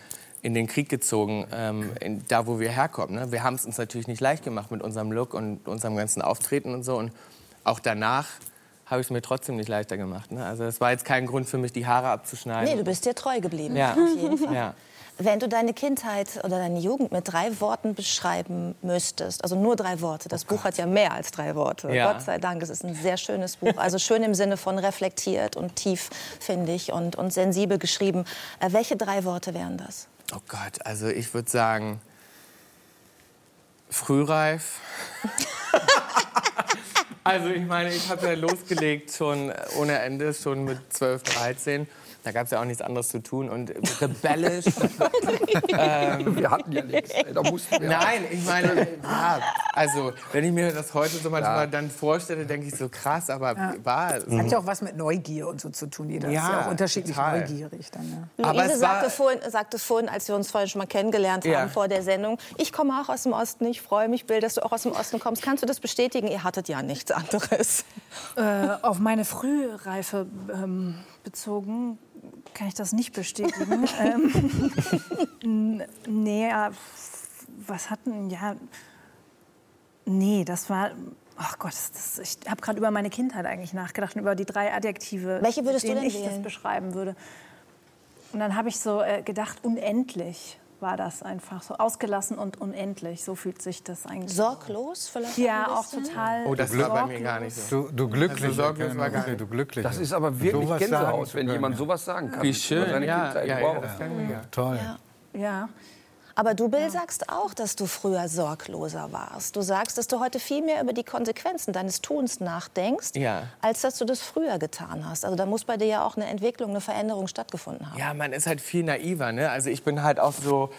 in den Krieg gezogen, ähm, in, da wo wir herkommen. Ne? Wir haben es uns natürlich nicht leicht gemacht mit unserem Look und unserem ganzen Auftreten und so. Und auch danach habe ich es mir trotzdem nicht leichter gemacht. Ne? Also es war jetzt kein Grund für mich, die Haare abzuschneiden. Nee, du bist dir treu geblieben. Ja. Auf jeden Fall. ja. Wenn du deine Kindheit oder deine Jugend mit drei Worten beschreiben müsstest, also nur drei Worte, das Buch hat ja mehr als drei Worte. Ja. Gott sei Dank, es ist ein sehr schönes Buch. Also schön im Sinne von reflektiert und tief, finde ich, und, und sensibel geschrieben. Äh, welche drei Worte wären das? Oh Gott, also ich würde sagen, frühreif. also ich meine, ich habe ja losgelegt schon ohne Ende, schon mit 12, 13. Da gab es ja auch nichts anderes zu tun und rebellisch. Wir hatten ja nichts. Da mussten wir Nein, ich meine, ja, also wenn ich mir das heute so manchmal dann vorstelle, denke ich so krass, aber war es. Hat ja auch was mit Neugier und so zu tun. Jeder ist Ja, ja auch unterschiedlich total. neugierig. Dann, ne? Aber Luise es war- sagte, vorhin, sagte vorhin, als wir uns vorhin schon mal kennengelernt haben Ja. vor der Sendung, ich komme auch aus dem Osten, ich freue mich, Bill, dass du auch aus dem Osten kommst. Kannst du das bestätigen? Ihr hattet ja nichts anderes. Äh, auf meine Frühreife ähm, bezogen kann ich das nicht bestätigen. ähm, nee, ja, was hatten, ja, nee, das war, ach Gott, das, ich habe gerade über meine Kindheit eigentlich nachgedacht über die drei Adjektive, Welche würdest mit du denen denn ich das wählen? beschreiben würde. Und dann habe ich so äh, gedacht, unendlich war das einfach, so ausgelassen und unendlich, so fühlt sich das eigentlich. Sorglos vielleicht? Ja, ein auch total. Oh, das war bei mir gar nicht so. Du, du glücklich. Also sorglos war gar nicht. du glücklich. Das ist aber wirklich Gänsehaut, sagen wenn jemand sowas sagen kann. Wie schön, ja, ja, wow. ja, ja. Toll. Ja. Aber du, Bill, sagst auch, dass du früher sorgloser warst. Du sagst, dass du heute viel mehr über die Konsequenzen deines Tuns nachdenkst, Ja. als dass du das früher getan hast. Also da muss bei dir ja auch eine Entwicklung, eine Veränderung stattgefunden haben. Ja, man ist halt viel naiver. Ne? Also ich bin halt auch so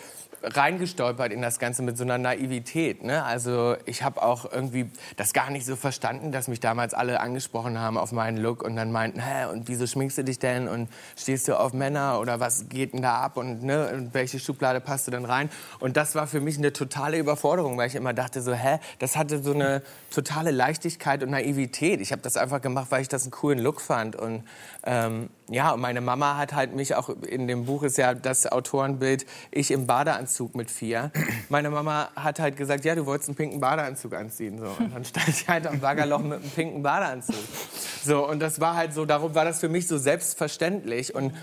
reingestolpert in das Ganze mit so einer Naivität. Ne? Also ich habe auch irgendwie das gar nicht so verstanden, dass mich damals alle angesprochen haben auf meinen Look und dann meinten, hä, und wieso schminkst du dich denn und stehst du auf Männer oder was geht denn da ab und ne, in welche Schublade passt du denn rein? Und das war für mich eine totale Überforderung, weil ich immer dachte so, hä, das hatte so eine totale Leichtigkeit und Naivität. Ich habe das einfach gemacht, weil ich das einen coolen Look fand und ähm, ja, und meine Mama hat halt mich auch, in dem Buch ist ja das Autorenbild, ich im Badeanzug mit vier. Meine Mama hat halt gesagt, ja, du wolltest einen pinken Badeanzug anziehen. So. Und dann stand ich halt am Baggerloch mit einem pinken Badeanzug. So, und das war halt so, darum war das für mich so selbstverständlich. Und,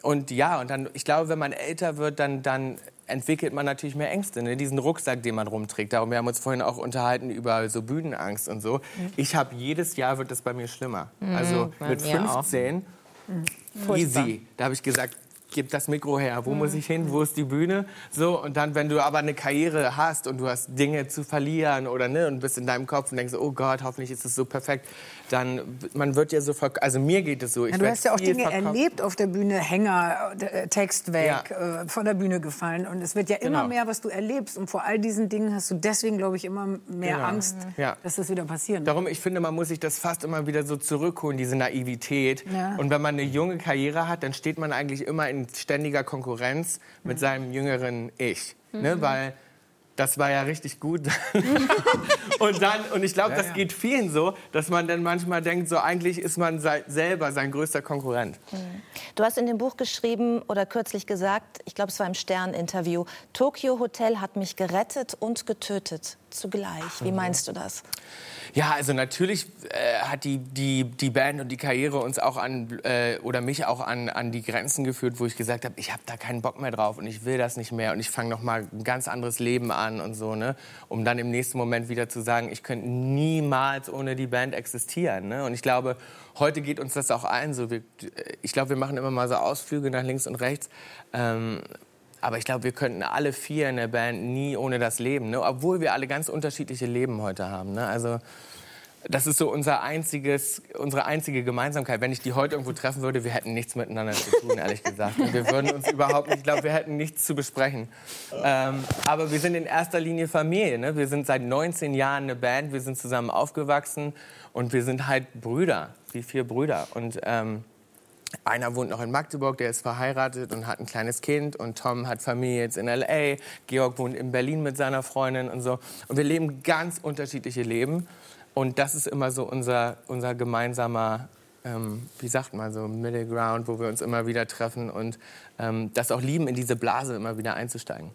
und ja, und dann, ich glaube, wenn man älter wird, dann, dann entwickelt man natürlich mehr Ängste, ne? diesen Rucksack, den man rumträgt. Darum, wir haben uns vorhin auch unterhalten über so Bühnenangst und so. Ich habe jedes Jahr wird das bei mir schlimmer. Also bei mit mir auch. 15 easy. Da habe ich gesagt, gib das Mikro her. Wo muss ich hin? Wo ist die Bühne? So und dann, wenn du aber eine Karriere hast und du hast Dinge zu verlieren oder ne und bist in deinem Kopf und denkst, oh Gott, hoffentlich ist es so perfekt, dann man wird ja so also mir geht es so. Ich Ja, du hast ja auch Dinge erlebt auf der Bühne, Hänger, äh, Text weg, Ja. äh, von der Bühne gefallen. Und es wird ja immer Genau. mehr, was du erlebst. Und vor all diesen Dingen hast du deswegen, glaube ich, immer mehr Genau. Angst, Ja. dass das wieder passieren Darum, ich finde, man muss sich das fast immer wieder so zurückholen, diese Naivität. Und wenn man eine junge Karriere hat, dann steht man eigentlich immer in ständiger Konkurrenz mit seinem jüngeren Ich. Ne? Weil das war ja richtig gut. und dann, und ich glaube, das geht vielen so, dass man dann manchmal denkt, so eigentlich ist man selber sein größter Konkurrent. Du hast in dem Buch geschrieben oder kürzlich gesagt, ich glaube, es war im Stern-Interview, Tokyo Hotel hat mich gerettet und getötet zugleich. Wie meinst du das? Ja, also natürlich äh, hat die, die, die Band und die Karriere uns auch an, äh, oder mich auch an, an die Grenzen geführt, wo ich gesagt habe, ich habe da keinen Bock mehr drauf und ich will das nicht mehr und ich fange noch mal ein ganz anderes Leben an und so, ne? Um dann im nächsten Moment wieder zu sagen, ich könnte niemals ohne die Band existieren, ne? Und ich glaube, heute geht uns das auch allen so. Wir, ich glaube, wir machen immer mal so Ausflüge nach links und rechts. Ähm, aber ich glaube, wir könnten alle vier in der Band nie ohne das leben, ne? obwohl wir alle ganz unterschiedliche Leben heute haben. Ne? Also das ist so unser einziges, unsere einzige Gemeinsamkeit. Wenn ich die heute irgendwo treffen würde, wir hätten nichts miteinander zu tun, ehrlich gesagt. Und wir würden uns überhaupt nicht, ich glaube, wir hätten nichts zu besprechen. Ähm, aber wir sind in erster Linie Familie. Ne? Wir sind seit 19 Jahren eine Band, wir sind zusammen aufgewachsen und wir sind halt Brüder, wie vier Brüder. Und ähm, einer wohnt noch in Magdeburg, der ist verheiratet und hat ein kleines Kind. Und Tom hat Familie jetzt in L.A. Georg wohnt in Berlin mit seiner Freundin und so. Und wir leben ganz unterschiedliche Leben. Und das ist immer so unser, unser gemeinsamer, ähm, wie sagt man so, Middle Ground, wo wir uns immer wieder treffen und das auch lieben, in diese Blase immer wieder einzusteigen.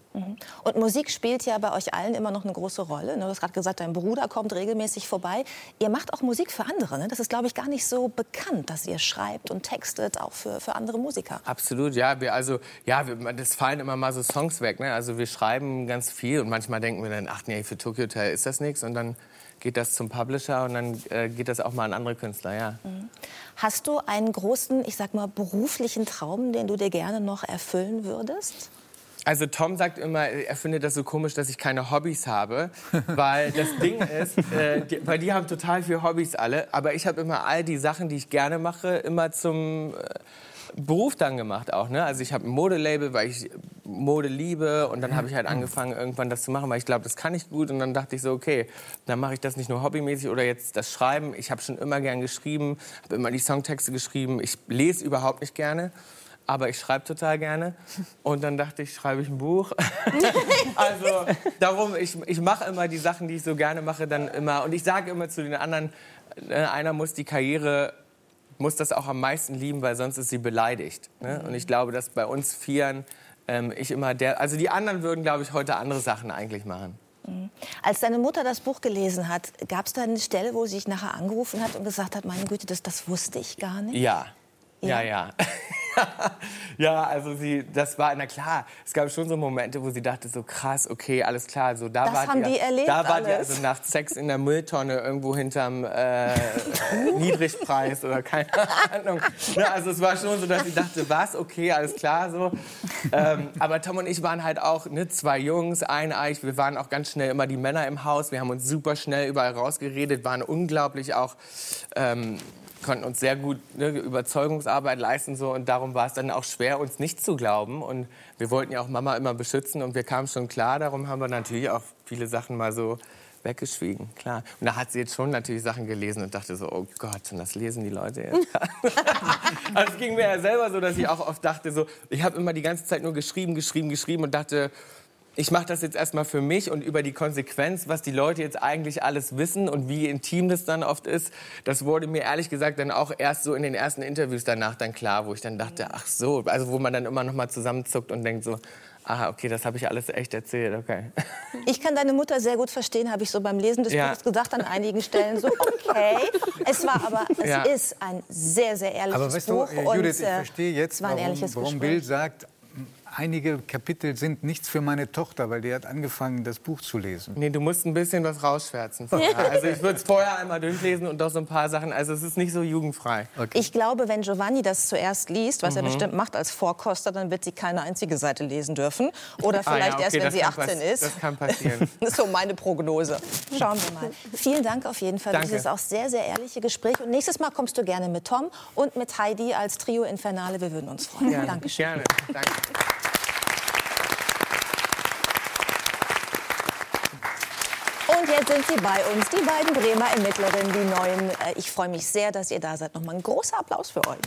Und Musik spielt ja bei euch allen immer noch eine große Rolle. ne? Du hast gerade gesagt, dein Bruder kommt regelmäßig vorbei. Ihr macht auch Musik für andere. Ne? Das ist, glaube ich, gar nicht so bekannt, dass ihr schreibt und textet, auch für, für andere Musiker. Absolut, ja. Wir, also, ja, wir, das fallen immer mal so Songs weg. Ne? Also wir schreiben ganz viel und manchmal denken wir dann, ach nee, für Tokyo Hotel ist das nichts. Und dann geht das zum Publisher und dann äh, geht das auch mal an andere Künstler, ja. Hast du einen großen, ich sag mal, beruflichen Traum, den du dir gerne noch erfüllen würdest? Also Tom sagt immer, er findet das so komisch, dass ich keine Hobbys habe, weil das Ding ist, äh, die, weil die haben total viele Hobbys alle, aber ich habe immer all die Sachen, die ich gerne mache, immer zum äh, Beruf dann gemacht auch. Ne? Also ich habe ein Modelabel, weil ich Mode liebe und dann habe ich halt angefangen irgendwann das zu machen, weil ich glaube, das kann ich gut und dann dachte ich so, okay, dann mache ich das nicht nur hobbymäßig oder jetzt das Schreiben. Ich habe schon immer gern geschrieben, habe immer die Songtexte geschrieben. Ich lese überhaupt nicht gerne. Aber ich schreibe total gerne. Und dann dachte ich, schreibe ich ein Buch. also darum, ich, ich mache immer die Sachen, die ich so gerne mache, dann immer. Und ich sage immer zu den anderen, äh, einer muss die Karriere muss das auch am meisten lieben, weil sonst ist sie beleidigt. Ne? Und ich glaube, dass bei uns Vieren ähm, ich immer der, also die anderen würden, glaube ich, heute andere Sachen eigentlich machen. Als deine Mutter das Buch gelesen hat, gab es da eine Stelle, wo sie sich nachher angerufen hat und gesagt hat, meine Güte, das, das wusste ich gar nicht? Ja. Ja. Ja, ja. ja, also sie, das war, na klar, es gab schon so Momente, wo sie dachte, so krass, okay, alles klar, so da Das wart haben ihr, die erlebt da ihr alles. also nach Sex in der Mülltonne irgendwo hinterm äh, Niedrigpreis oder keine Ahnung. Ja, also es war schon so, dass sie dachte, was, okay, alles klar, so. Ähm, aber Tom und ich waren halt auch ne, zwei Jungs, eineich, wir waren auch ganz schnell immer die Männer im Haus, wir haben uns super schnell überall rausgeredet, waren unglaublich auch ähm, konnten uns sehr gut ne, Überzeugungsarbeit leisten so und darum war es dann auch schwer, uns nicht zu glauben und wir wollten ja auch Mama immer beschützen und wir kamen schon klar, darum haben wir natürlich auch viele Sachen mal so weggeschwiegen, klar. Und da hat sie jetzt schon natürlich Sachen gelesen und dachte so, oh Gott, und das lesen die Leute jetzt. also es ging mir ja selber so, dass ich auch oft dachte so, ich habe immer die ganze Zeit nur geschrieben, geschrieben, geschrieben und dachte, ich mache das jetzt erstmal für mich und über die Konsequenz, was die Leute jetzt eigentlich alles wissen und wie intim das dann oft ist, das wurde mir ehrlich gesagt dann auch erst so in den ersten Interviews danach dann klar, wo ich dann dachte, ach so, also wo man dann immer noch mal zusammenzuckt und denkt so, aha, okay, das habe ich alles echt erzählt, okay. Ich kann deine Mutter sehr gut verstehen, habe ich so beim Lesen des Ja. Buches gesagt an einigen Stellen. So, okay. Es war aber, es Ja. ist ein sehr, sehr ehrliches Aber weißt du, Buch. und, Judith, ich äh, verstehe jetzt, es war ein warum, ehrliches warum. Bill sagt, einige Kapitel sind nichts für meine Tochter, weil die hat angefangen, das Buch zu lesen. Nee, du musst ein bisschen was rausschwärzen. Also ich würde es vorher einmal durchlesen und doch so ein paar Sachen, also es ist nicht so jugendfrei. Ich glaube, wenn Giovanni das zuerst liest, was er Mhm. bestimmt macht als Vorkoster, dann wird sie keine einzige Seite lesen dürfen. Oder Ah, ja, vielleicht okay, erst, wenn sie kann 18 pass- ist. Das kann passieren. Das ist so meine Prognose. Schauen wir mal. Vielen Dank auf jeden Fall für Danke. dieses auch sehr, sehr ehrliche Gespräch. Und nächstes Mal kommst du gerne mit Tom und mit Heidi als Trio Infernale. Wir würden uns freuen. Gerne. Dankeschön. Gerne. Danke. Und jetzt sind sie bei uns, die beiden Bremer Ermittlerinnen, die neuen. Äh, Ich freue mich sehr, dass ihr da seid. Nochmal ein großer Applaus für euch.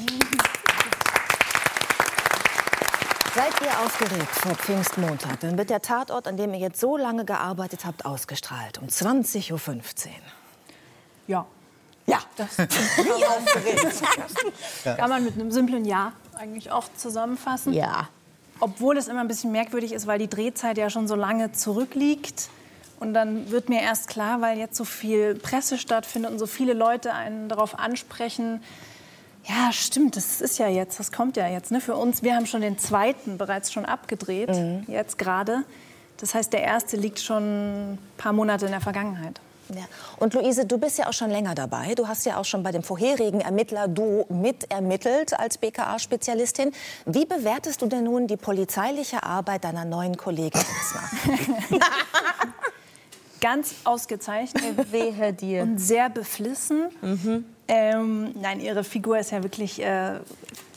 Seid ihr aufgeregt vor Pfingstmontag? Dann wird der Tatort, an dem ihr jetzt so lange gearbeitet habt, ausgestrahlt. Um 20.15 Uhr. Ja. Ja, Das aufgeregt. kann man mit einem simplen Ja eigentlich auch zusammenfassen. Ja. Obwohl es immer ein bisschen merkwürdig ist, weil die Drehzeit ja schon so lange zurückliegt. Und dann wird mir erst klar, weil jetzt so viel Presse stattfindet und so viele Leute einen darauf ansprechen. Ja, stimmt, das ist ja jetzt, das kommt ja jetzt. Ne? Für uns, wir haben schon den zweiten bereits schon abgedreht, jetzt gerade. Das heißt, der erste liegt schon ein paar Monate in der Vergangenheit. Ja. Und Luise, du bist ja auch schon länger dabei. Du hast ja auch schon bei dem vorherigen Ermittler-Duo mitermittelt als BKA-Spezialistin. Wie bewertest du denn nun die polizeiliche Arbeit deiner neuen Kollegin? Ganz ausgezeichnet. Wehe dir. und sehr beflissen. Ähm, nein, ihre Figur ist ja wirklich, äh,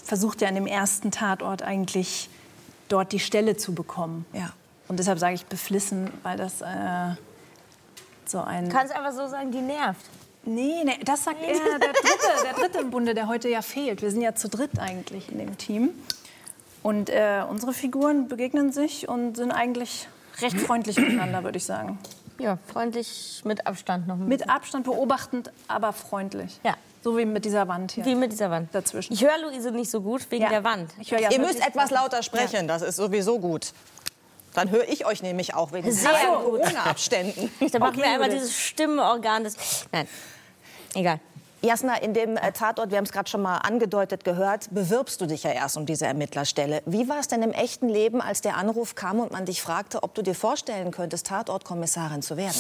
versucht ja an dem ersten Tatort eigentlich dort die Stelle zu bekommen. Ja. Und deshalb sage ich beflissen, weil das äh, so ein... Du kannst einfach so sagen, die nervt. Nee, nee, das sagt er, der dritte, der dritte im Bunde, der heute ja fehlt. Wir sind ja zu dritt eigentlich in dem Team. Und äh, unsere Figuren begegnen sich und sind eigentlich recht freundlich miteinander, würde ich sagen. Ja, freundlich mit Abstand noch. Mit Abstand beobachtend, aber freundlich. Ja. So wie mit dieser Wand hier. Wie mit dieser Wand. Dazwischen. Ich höre Luise nicht so gut wegen Ja. der Wand. Ich höre ja Ihr müsst etwas lauter sprechen, das ist sowieso gut. Dann höre ich euch nämlich auch wegen Sehr. Corona-Abständen. Da machen Okay, wir einmal dieses Stimmenorgan des. Nein. Egal. Jasna, in dem äh, Tatort, wir haben es gerade schon mal angedeutet gehört, bewirbst du dich ja erst um diese Ermittlerstelle. Wie war es denn im echten Leben, als der Anruf kam und man dich fragte, ob du dir vorstellen könntest, Tatortkommissarin zu werden?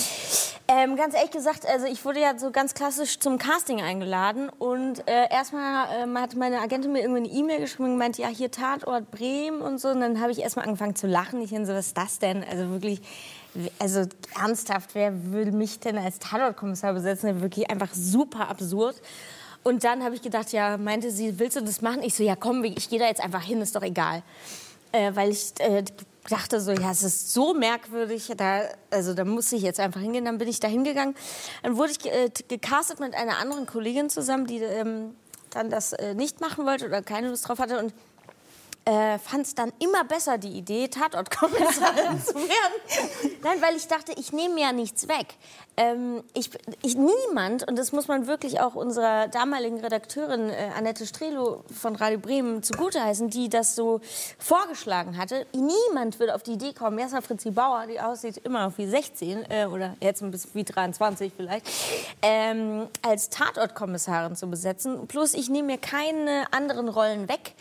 Ähm, ganz ehrlich gesagt, also ich wurde ja so ganz klassisch zum Casting eingeladen und äh, erstmal ähm, hat meine Agentin mir irgendwie eine E-Mail geschrieben und gemeint, ja hier Tatort Bremen und so und dann habe ich erstmal angefangen zu lachen. Ich bin so, was ist das denn? Also wirklich, also ernsthaft, wer will mich denn als Tatortkommissar besetzen? Wirklich einfach super absurd. Und dann habe ich gedacht, ja, meinte sie, willst du das machen? Ich so, ja komm, ich gehe da jetzt einfach hin, ist doch egal. Äh, weil ich äh, dachte so, ja, es ist so merkwürdig, da, also da muss ich jetzt einfach hingehen. Dann bin ich da hingegangen. Dann wurde ich äh, gecastet mit einer anderen Kollegin zusammen, die ähm, dann das äh, nicht machen wollte oder keine Lust drauf hatte. Und äh, fand es dann immer besser, die Idee, Tatortkommissarin zu werden. Nein, weil ich dachte, ich nehme ja nichts weg. Ähm, ich, ich, niemand, und das muss man wirklich auch unserer damaligen Redakteurin äh, Annette Strelo von Radio Bremen zugutheißen, die das so vorgeschlagen hatte, niemand würde auf die Idee kommen, erstmal Fritzi Bauer, die aussieht immer noch wie 16 äh, oder jetzt ein bisschen wie 23 vielleicht, ähm, als Tatortkommissarin zu besetzen. Plus ich nehme mir keine anderen Rollen weg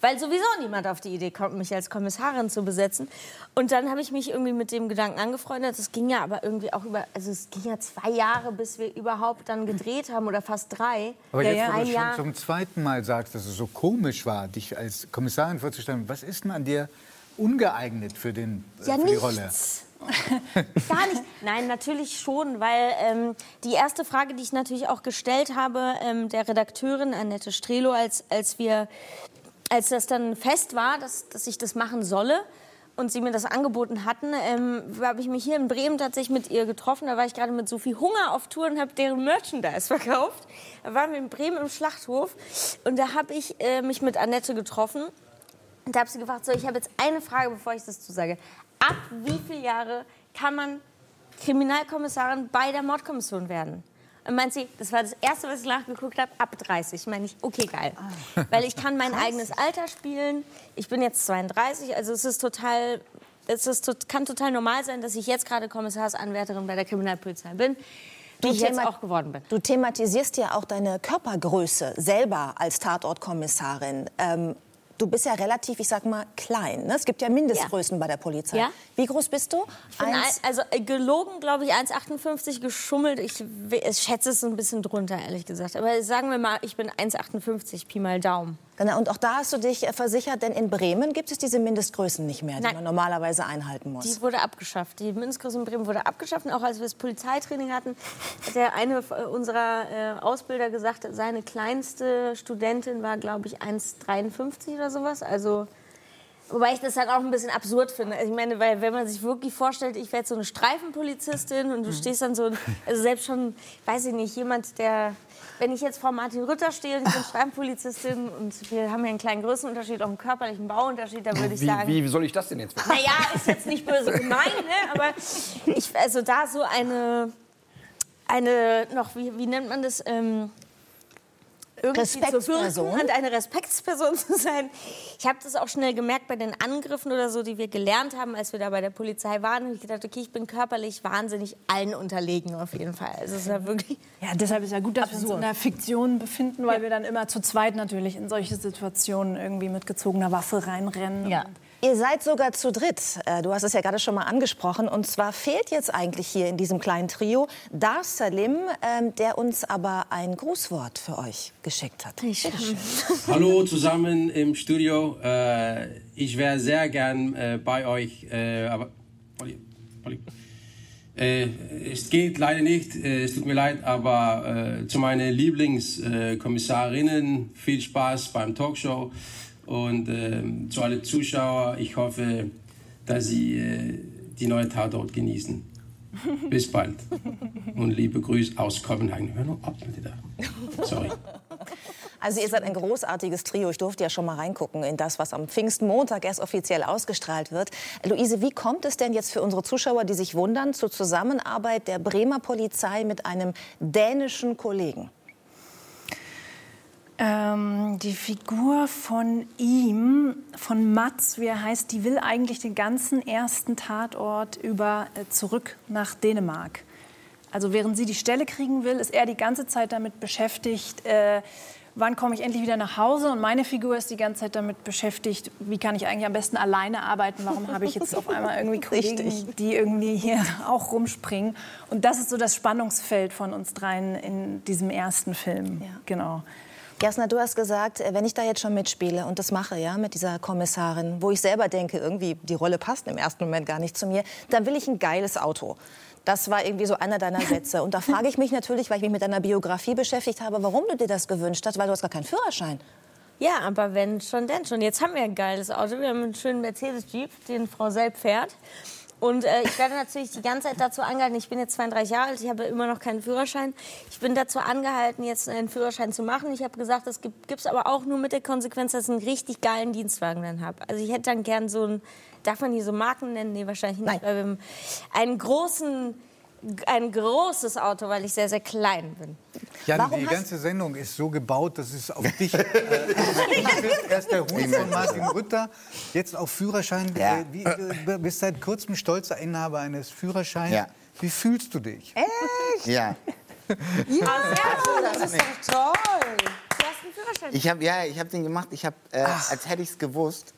weil sowieso niemand auf die Idee kommt, mich als Kommissarin zu besetzen. Und dann habe ich mich irgendwie mit dem Gedanken angefreundet. Das ging ja aber irgendwie auch über, also es ging ja zwei Jahre, bis wir überhaupt dann gedreht haben oder fast drei. Aber ja, jetzt, ja. wo du ein schon Jahr. zum zweiten Mal sagst, dass es so komisch war, dich als Kommissarin vorzustellen, was ist denn an dir ungeeignet für, den, äh, Ja, für die Rolle? nichts. Gar nicht. Nein, natürlich schon, weil ähm, die erste Frage, die ich natürlich auch gestellt habe, ähm, der Redakteurin Annette Strelo, als, als, wir, als das dann fest war, dass, dass ich das machen solle und sie mir das angeboten hatten, ähm, habe ich mich hier in Bremen tatsächlich mit ihr getroffen. Da war ich gerade mit Sophie Hunger auf Tour und habe deren Merchandise verkauft. Da waren wir in Bremen im Schlachthof und da habe ich äh, mich mit Annette getroffen. Und da habe sie gefragt, so, ich habe jetzt eine Frage, bevor ich das zusage. Ab wie viele Jahre kann man Kriminalkommissarin bei der Mordkommission werden? Und meint sie, das war das Erste, was ich nachgeguckt habe, ab 30. Meine ich, okay, geil. Weil ich kann mein eigenes Alter spielen. Ich bin jetzt 32, also es ist total, es ist, kann total normal sein, dass ich jetzt gerade Kommissarsanwärterin bei der Kriminalpolizei bin. Wie ich jetzt auch geworden bin. Du thematisierst ja auch deine Körpergröße selber als Tatortkommissarin. Ähm, du bist ja relativ, ich sag mal, klein. Ne? Es gibt ja Mindestgrößen bei der Polizei. Ja. Wie groß bist du? Ich bin ein, also äh, gelogen, glaube ich, 1,58 geschummelt. Ich, ich schätze es ein bisschen drunter, ehrlich gesagt. Aber sagen wir mal, ich bin 1,58, Pi mal Daumen. Genau, und auch da hast du dich äh, versichert, denn in Bremen gibt es diese Mindestgrößen nicht mehr, die Nein. man normalerweise einhalten muss. Die wurde abgeschafft. Die Mindestgröße in Bremen wurde abgeschafft. Und auch als wir das Polizeitraining hatten, hat der eine äh, unserer äh, Ausbilder gesagt, seine kleinste Studentin war, glaube ich, 1,53 oder sowas. Also, wobei ich das halt auch ein bisschen absurd finde. Also ich meine, weil wenn man sich wirklich vorstellt, ich wäre jetzt so eine Streifenpolizistin und du stehst dann so, also selbst schon, weiß ich nicht, jemand, der wenn ich jetzt vor Martin Rütter stehe und ich bin Streifenpolizistin und wir haben ja einen kleinen Größenunterschied, auch einen körperlichen Bauunterschied, dann würde ich Wie, sagen, wie soll ich das denn jetzt wissen? naja, ist jetzt nicht böse gemeint, ne? aber ich, also da so eine, eine noch, wie, wie nennt man das? Ähm, irgendwie zu Respektsperson. wirken und eine Respektsperson zu sein. Ich habe das auch schnell gemerkt bei den Angriffen oder so, die wir gelernt haben, als wir da bei der Polizei waren. Und ich gedacht, okay, ich bin körperlich wahnsinnig allen unterlegen auf jeden Fall. Also es ist ja wirklich Ja, deshalb ist ja gut, dass wir uns in der Fiktion befinden, weil wir dann immer zu zweit natürlich in solche Situationen irgendwie mit gezogener Waffe reinrennen. Ja. Und Ihr seid sogar zu dritt. Äh, Du hast es ja gerade schon mal angesprochen. Und zwar fehlt jetzt eigentlich hier in diesem kleinen Trio Dar Salim, ähm, der uns aber ein Grußwort für euch geschickt hat. Hallo zusammen im Studio. Äh, ich wäre sehr gern äh, bei euch, aber es geht leider nicht. Es tut mir leid, aber zu meinen Lieblingskommissarinnen viel Spaß beim Talkshow und äh, zu allen Zuschauern. Ich hoffe, dass sie äh, die neue Tatort genießen. Bis bald und liebe Grüße aus Kopenhagen. Hör nur ab mit dir da. Sorry. Also ihr seid ein großartiges Trio. Ich durfte ja schon mal reingucken in das, was am Pfingstmontag erst offiziell ausgestrahlt wird. Luise, wie kommt es denn jetzt für unsere Zuschauer, die sich wundern, zur Zusammenarbeit der Bremer Polizei mit einem dänischen Kollegen? Ähm, die Figur von ihm, von Mats, wie er heißt, die will eigentlich den ganzen ersten Tatort über äh, zurück nach Dänemark. Also während sie die Stelle kriegen will, ist er die ganze Zeit damit beschäftigt, äh, wann komme ich endlich wieder nach Hause? Und meine Figur ist die ganze Zeit damit beschäftigt, wie kann ich eigentlich am besten alleine arbeiten? Warum habe ich jetzt auf einmal irgendwie Kollegen, Richtig. die irgendwie hier auch rumspringen? Und das ist so das Spannungsfeld von uns dreien in diesem ersten Film. Ja. Genau. Jasna, du hast gesagt, äh, wenn ich da jetzt schon mitspiele und das mache, ja, mit dieser Kommissarin, wo ich selber denke, irgendwie die Rolle passt im ersten Moment gar nicht zu mir, dann will ich ein geiles Auto. Das war irgendwie so einer deiner Sätze. Und da frage ich mich natürlich, weil ich mich mit deiner Biografie beschäftigt habe, warum du dir das gewünscht hast, weil du hast gar keinen Führerschein. Ja, aber wenn schon, denn schon. Jetzt haben wir ein geiles Auto. Wir haben einen schönen Mercedes-Jeep, den Frau Selb fährt. Und äh, ich werde natürlich die ganze Zeit dazu angehalten, ich bin jetzt 32 Jahre alt, ich habe immer noch keinen Führerschein. Ich bin dazu angehalten, jetzt einen Führerschein zu machen. Ich habe gesagt, das gibt es aber auch nur mit der Konsequenz, dass ich einen richtig geilen Dienstwagen dann habe. Also ich hätte dann gern so einen, darf man hier so Marken nennen? Nee, wahrscheinlich nicht. Weil wir einen großen, ein großes Auto, weil ich sehr, sehr klein bin. Jan, Warum die ganze Sendung ist so gebaut, dass es auf dich. Äh, erst der Hund von Martin Rütter, jetzt auch Führerschein. Ja. Äh, wie, du bist seit kurzem stolzer Inhaber eines Führerscheins. Ja. Wie fühlst du dich? Ja. Das ist doch toll. Du hast einen Führerschein. Ich habe ja, ich habe den gemacht. Ich habe, äh, als hätte ich es gewusst,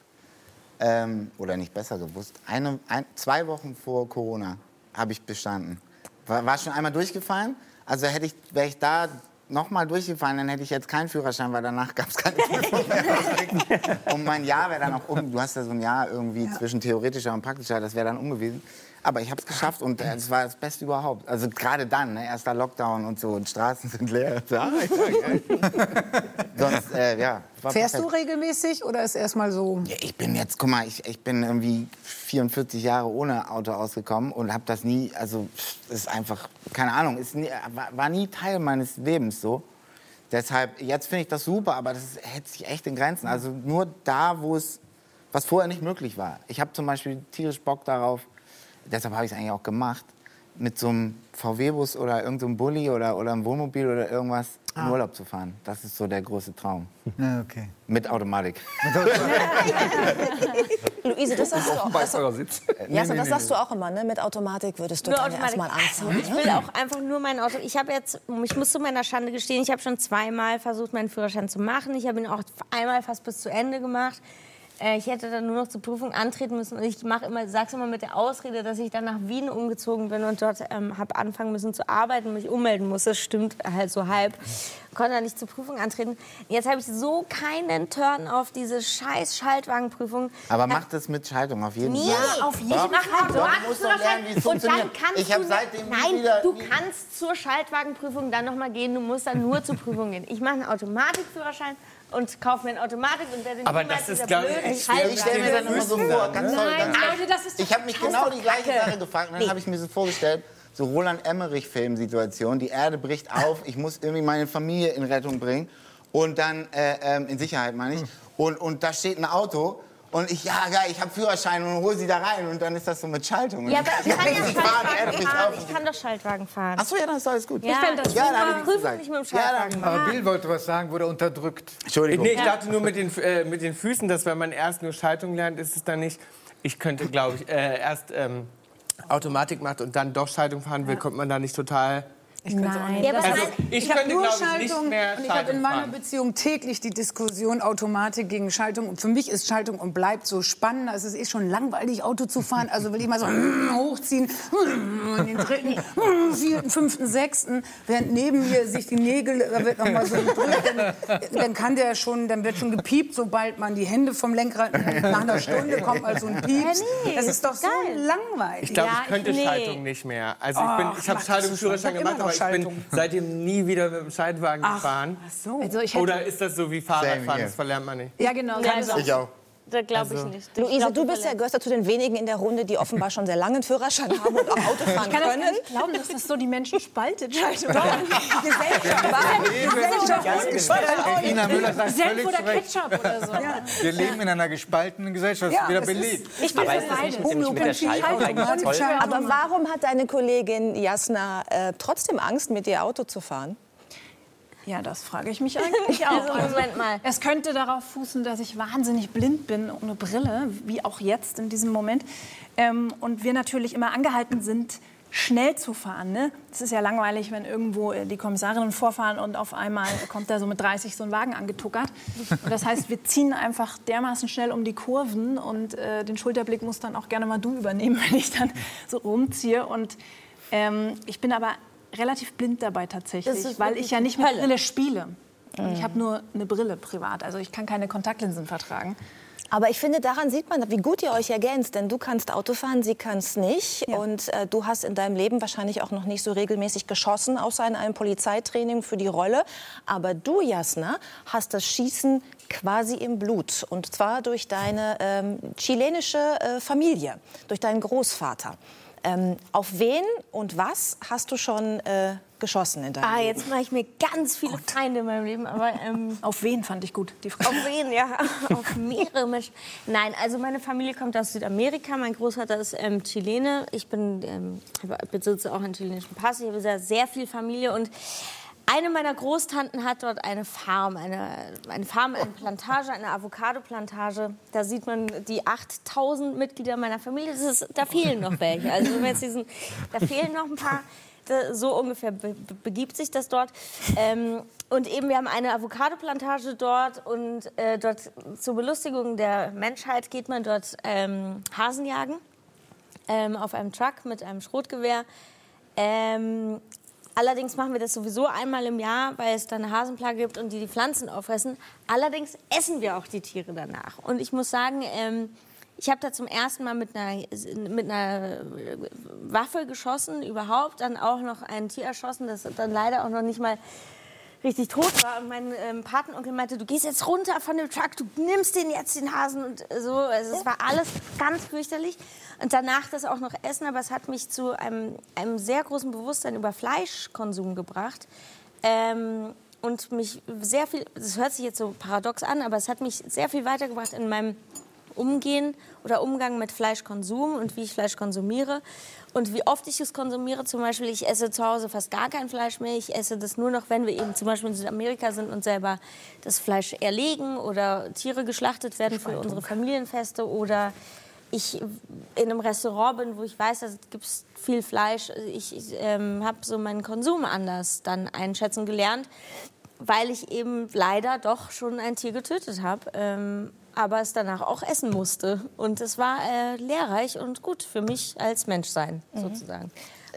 ähm, oder nicht besser gewusst, eine, ein, zwei Wochen vor Corona habe ich bestanden. War, war schon einmal durchgefallen. Also hätte ich, wäre ich da noch mal durchgefallen, dann hätte ich jetzt keinen Führerschein, weil danach gab es keine Prüfung mehr. Und mein Jahr wäre dann auch um. Du hast ja so ein Jahr irgendwie zwischen theoretischer und praktischer, das wäre dann um gewesen. Aber ich habe es geschafft und äh, es war das Beste überhaupt. Also gerade dann, ne, erster Lockdown und so und Straßen sind leer. Ja. Sonst, äh, ja. Fährst du perfekt. regelmäßig oder ist erstmal so? Ja, ich bin jetzt, guck mal, ich, ich bin irgendwie 44 Jahre ohne Auto ausgekommen und habe das nie, also das ist einfach, keine Ahnung, ist nie, war, war nie Teil meines Lebens so. Deshalb, jetzt finde ich das super, aber das hält sich echt in Grenzen. Also nur da, wo es, was vorher nicht möglich war. Ich habe zum Beispiel tierisch Bock darauf, deshalb habe ich es eigentlich auch gemacht, mit so einem VW-Bus oder irgendeinem Bulli oder, oder einem Wohnmobil oder irgendwas in Urlaub zu fahren. Das ist so der große Traum. Ja, okay. Mit Automatik. Luise, das sagst du auch. Das, Beifahrersitz. ja, so, das sagst du auch immer, ne? Mit Automatik würdest du Automatik. erstmal anfangen. Also, ich will auch einfach nur mein Auto. Ich habe jetzt, ich muss zu meiner Schande gestehen, ich habe schon zweimal versucht, meinen Führerschein zu machen. Ich habe ihn auch einmal fast bis zu Ende gemacht. Äh, Ich hätte dann nur noch zur Prüfung antreten müssen und ich mache immer, sag's immer mit der Ausrede, dass ich dann nach Wien umgezogen bin und dort ähm, habe anfangen müssen zu arbeiten und mich ummelden muss. Das stimmt halt so halb. Konnte dann nicht zur Prüfung antreten. Jetzt habe ich so keinen Turn auf diese scheiß Schaltwagenprüfung. Aber mach das mit Schaltung auf jeden Nee, Fall. auf jeden Doch. Fall. Doch, du musst doch lernen, wie es und dann funktioniert. kannst Ich hab du seitdem nein, wieder- du kannst zur Schaltwagenprüfung dann noch mal gehen. Du musst dann nur zur Prüfung gehen. Ich mache einen Automatikführerschein und kaufe mir eine Automatik und werde Aber niemals das ist, dieser glaub ich, schwer Ich stelle mir das immer so vor, ganz toll. Nein, Leute, das ist ich habe mich genau die gleiche. Sache gefragt. Und dann habe ich mir so vorgestellt, so Roland Emmerich-Film-Situation, die Erde bricht auf, ich muss irgendwie meine Familie in Rettung bringen. Und dann, äh, ähm, in Sicherheit meine ich, und, und da steht ein Auto und ich, ja geil, ich habe Führerschein und hol sie da rein und dann ist das so mit Schaltung. Ja, aber ich kann ja Schaltwagen fahren. Ich kann doch Schaltwagen fahren. Ach so, ja, dann ist alles gut. Ja, das ich Ja, will da hab ich meine nichts Prüfung gesagt. nicht mit dem Ja, Schaltwagen dann- machen. Aber Bill wollte was sagen, wurde unterdrückt. Entschuldigung. Nee, ich dachte nur mit den, äh, mit den Füßen, dass wenn man erst nur Schaltung lernt, ist es dann nicht. Ich könnte, glaube ich, äh, erst ähm, Automatik macht und dann doch Schaltung fahren will, kommt man da nicht total. Nein. Ja, Also ich Ich habe nur ich, Schaltung mehr und ich habe in meiner fahren. Beziehung täglich die Diskussion Automatik gegen Schaltung. Und für mich ist Schaltung und bleibt so spannend. Es ist eh schon langweilig, Auto zu fahren. Also will ich mal so hochziehen, in den dritten, vierten, fünften, sechsten, während neben mir sich die Nägel, da wird noch mal so gedrückt. Dann, dann kann der schon, dann wird schon gepiept, sobald man die Hände vom Lenkrad, nach einer Stunde kommt mal so ein Pieps. Ja, nee, das ist doch so geil. langweilig. Ich glaube, Ja, ich könnte nee. Schaltung nicht mehr. Also ich, bin, Ach, ich habe Schaltungsführerschein. Ich gemacht, aber ich bin seitdem nie wieder mit dem Schaltwagen gefahren. so. Also ich hätte, Oder ist das so wie Fahrradfahren? here. Das verlernt man nicht. ja, genau. Ja, Also, Ich auch. Das glaube Also ich nicht. Ich Luise, glaub, du bist ja, gehörst ja zu den wenigen in der Runde, die offenbar schon sehr lange einen Führerschein haben und auch Auto fahren ich kann können. nicht glauben, dass das so die Menschen spaltet. Schaltung. Ina Müller sagt völlig oder. Ketchup oder so. Wir leben in einer gespaltenen Gesellschaft, Ja, wieder es belegt. Ich bin? Aber warum hat deine Kollegin Jasna äh, trotzdem Angst, mit dir Auto zu fahren? Ja, das frage ich mich eigentlich auch. Also, Moment mal. Es könnte darauf fußen, dass ich wahnsinnig blind bin ohne Brille, wie auch jetzt in diesem Moment. Ähm, und wir natürlich immer angehalten sind, schnell zu fahren. Ne? Es ist ja langweilig, wenn irgendwo äh, die Kommissarinnen vorfahren und auf einmal kommt da so mit 30 so ein Wagen angetuckert. Und das heißt, wir ziehen einfach dermaßen schnell um die Kurven und äh, den Schulterblick muss dann auch gerne mal du übernehmen, wenn ich dann so rumziehe. Und ähm, ich bin aber relativ blind dabei tatsächlich, weil ich ja nicht mit Hölle. Brille spiele. Und ich habe nur eine Brille privat, also ich kann keine Kontaktlinsen vertragen. Aber ich finde, daran sieht man, wie gut ihr euch ergänzt. Denn du kannst Auto fahren, sie kann es nicht. Ja. Und äh, du hast in deinem Leben wahrscheinlich auch noch nicht so regelmäßig geschossen, außer in einem Polizeitraining für die Rolle. Aber du, Jasna, hast das Schießen quasi im Blut. Und zwar durch deine ähm, chilenische äh, Familie, durch deinen Großvater. Ähm, auf wen und was hast du schon äh, geschossen in deinem Ah, Leben? jetzt mache ich mir ganz viele Feinde in meinem Leben, aber ähm, Auf wen fand ich gut, die Frage. auf wen? Ja, auf mehrere Menschen. Nein, also meine Familie kommt aus Südamerika. Mein Großvater ist ähm, Chilene. Ich bin, ähm, besitze auch einen chilenischen Pass. Ich habe sehr, sehr viel Familie und eine meiner Großtanten hat dort eine Farm, eine, eine Farm, eine Plantage, eine Avocado-Plantage. Da sieht man die 8000 Mitglieder meiner Familie. Ist, da fehlen noch welche. Also wenn jetzt diesen, da fehlen noch ein paar. So ungefähr be begibt sich das dort. Ähm, und eben, wir haben eine Avocado-Plantage dort und äh, dort zur Belustigung der Menschheit geht man dort ähm, Hasen jagen ähm, auf einem Truck mit einem Schrotgewehr. Ähm, allerdings machen wir das sowieso einmal im Jahr, weil es da eine Hasenplage gibt und die die Pflanzen auffressen. Allerdings essen wir auch die Tiere danach. Und ich muss sagen, ähm, ich habe da zum ersten Mal mit einer, mit einer Waffe geschossen, überhaupt. Dann auch noch ein Tier erschossen, das dann leider auch noch nicht mal richtig tot war. Und mein ähm, Patenonkel meinte, du gehst jetzt runter von dem Truck, du nimmst den jetzt, den Hasen. Und so, also es war alles ganz fürchterlich. Und danach das auch noch essen, aber es hat mich zu einem, einem sehr großen Bewusstsein über Fleischkonsum gebracht. Ähm, und mich sehr viel, das hört sich jetzt so paradox an, aber es hat mich sehr viel weitergebracht in meinem Umgehen oder Umgang mit Fleischkonsum und wie ich Fleisch konsumiere und wie oft ich es konsumiere. Zum Beispiel, ich esse zu Hause fast gar kein Fleisch mehr. Ich esse das nur noch, wenn wir eben zum Beispiel in Südamerika sind und selber das Fleisch erlegen oder Tiere geschlachtet werden für unsere Familienfeste oder ich in einem Restaurant bin, wo ich weiß, da gibt es viel Fleisch. Ich, ich ähm, habe so meinen Konsum anders dann einschätzen gelernt, weil ich eben leider doch schon ein Tier getötet habe. Ähm, aber es danach auch essen musste. Und es war äh, lehrreich und gut für mich als Menschsein, sozusagen.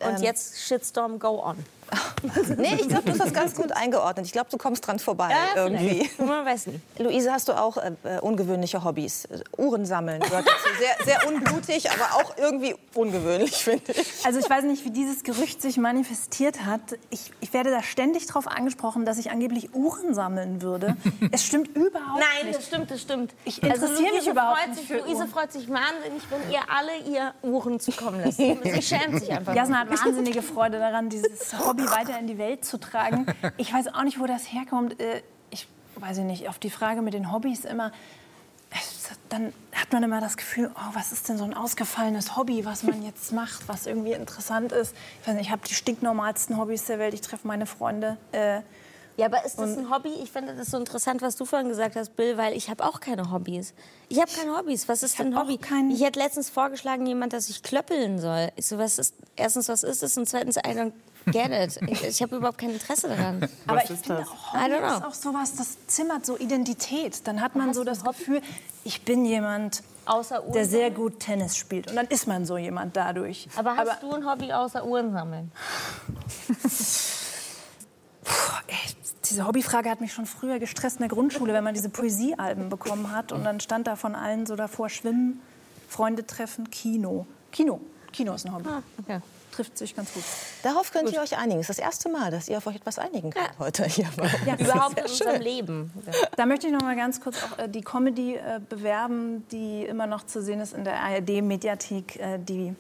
Und Ähm. jetzt Shitstorm, go on. Nee, ich glaube, du hast das ganz gut eingeordnet. Ich glaube, du kommst dran vorbei irgendwie. Man weiß nicht. Luise, hast du auch äh, äh, ungewöhnliche Hobbys? Äh, Uhren sammeln gehört dazu. Sehr, sehr unblutig, aber auch irgendwie ungewöhnlich, finde ich. Also ich weiß nicht, wie dieses Gerücht sich manifestiert hat. Ich, ich werde da ständig darauf angesprochen, dass ich angeblich Uhren sammeln würde. Es stimmt überhaupt Nein, nicht. das stimmt, das stimmt. Ich interessiere mich Luise überhaupt freut nicht sich, für Luise freut sich wahnsinnig, wenn ihr alle ihr Uhren zukommen lasst. Sie schämt sich einfach. Jasna hat wahnsinnige Freude daran, dieses Hobby weiter in die Welt zu tragen. Ich weiß auch nicht, wo das herkommt. Äh, Ich weiß nicht, auf die Frage mit den Hobbys immer. Dann hat man immer das Gefühl, oh, was ist denn so ein ausgefallenes Hobby, was man jetzt macht, was irgendwie interessant ist. Ich weiß nicht, ich habe die stinknormalsten Hobbys der Welt. Ich treffe meine Freunde. Äh, Ja, aber ist das ein Hobby? Ich finde das so interessant, was du vorhin gesagt hast, Bill, weil ich habe auch keine Hobbys. Ich habe keine Hobbys. Was ist denn ein Hobby? Ich hätte letztens vorgeschlagen, jemand, dass ich klöppeln soll. Ich so, was ist, erstens, was ist es? Und zweitens, I don't get it. Ich, ich habe überhaupt kein Interesse daran. Aber ich finde, auch I Hobby don't know. ist auch sowas, das zimmert so Identität. Dann hat man so das Gefühl, ich bin jemand, Außer Uhren der sehr gut Tennis spielt. Und dann ist man so jemand dadurch. Aber hast du ein Hobby außer Uhren sammeln? Ey, diese Hobbyfrage hat mich schon früher gestresst in der Grundschule, wenn man diese Poesiealben bekommen hat. Und dann stand da von allen so davor Schwimmen, Freunde treffen, Kino. Kino. Kino ist ein Hobby. okay. Trifft sich ganz gut. Darauf könnt ihr euch einigen. Es ist das erste Mal, dass ihr auf euch etwas einigen könnt heute hier. Ja, Überhaupt in unserem schön. Leben. Da möchte ich noch mal ganz kurz auch äh, die Comedy äh, bewerben, die immer noch zu sehen ist in der ARD-Mediathek, äh, die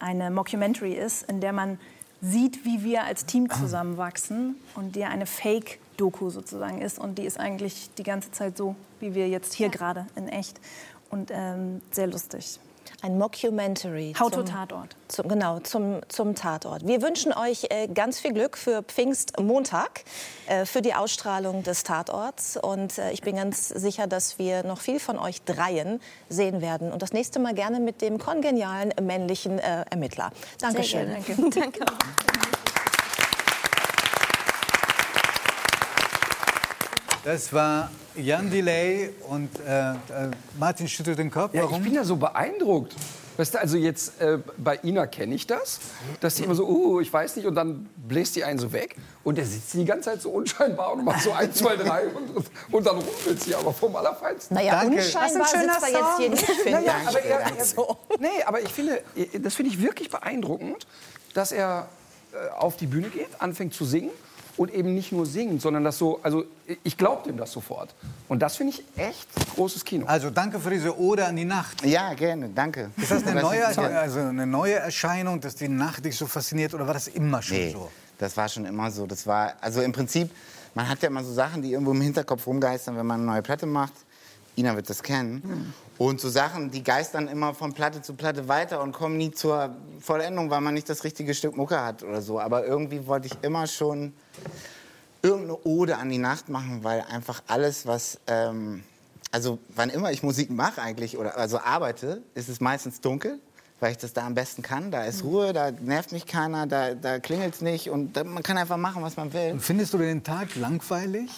eine Mockumentary ist, in der man sieht, wie wir als Team zusammenwachsen und die eine Fake-Doku sozusagen ist. Und die ist eigentlich die ganze Zeit so, wie wir jetzt hier gerade in echt. Und ähm, sehr lustig. Ein Mockumentary. How to zum- Tatort. Zum, genau, zum, zum Tatort. Wir wünschen euch äh, ganz viel Glück für Pfingstmontag, äh, für die Ausstrahlung des Tatorts. Und äh, ich bin ganz sicher, dass wir noch viel von euch dreien sehen werden. Und das nächste Mal gerne mit dem kongenialen männlichen äh, Ermittler. Dankeschön. Sehr gerne. Danke. Das war Jan Delay und äh, äh, Martin schüttelt den Kopf. Ja, Warum? ich bin ja so beeindruckt. Weißt du, also jetzt äh, bei Ina kenne ich das, dass sie immer so, uh, ich weiß nicht, und dann bläst die einen so weg und der sitzt die ganze Zeit so unscheinbar und macht so eins, zwei, drei und, und dann rumpelt sie aber vom Allerfeinsten. Naja, Danke. unscheinbar Das ist ein sitzt er jetzt hier nicht, finde ich. aber er, er, nee, aber ich finde, das finde ich wirklich beeindruckend, dass er äh, auf die Bühne geht, anfängt zu singen und eben nicht nur singt, sondern das so, also ich glaube dem das sofort. Und das finde ich echt großes Kino. Also danke für diese Ode an die Nacht. Ja, gerne, danke. Ist das eine neue, also eine neue Erscheinung, dass die Nacht dich so fasziniert oder war das immer schon Nee, so? das war schon immer so. Das war, also im Prinzip, man hat ja immer so Sachen, die irgendwo im Hinterkopf rumgeistern, wenn man eine neue Platte macht. Ina wird das kennen. Und so Sachen, die geistern immer von Platte zu Platte weiter und kommen nie zur Vollendung, weil man nicht das richtige Stück Mucke hat oder so. Aber irgendwie wollte ich immer schon irgendeine Ode an die Nacht machen, weil einfach alles, was, ähm, also wann immer ich Musik mache eigentlich oder also arbeite, ist es meistens dunkel, weil ich das da am besten kann. Da ist Ruhe, da nervt mich keiner, da, da klingelt es nicht und da, man kann einfach machen, was man will. Und findest du den Tag langweilig?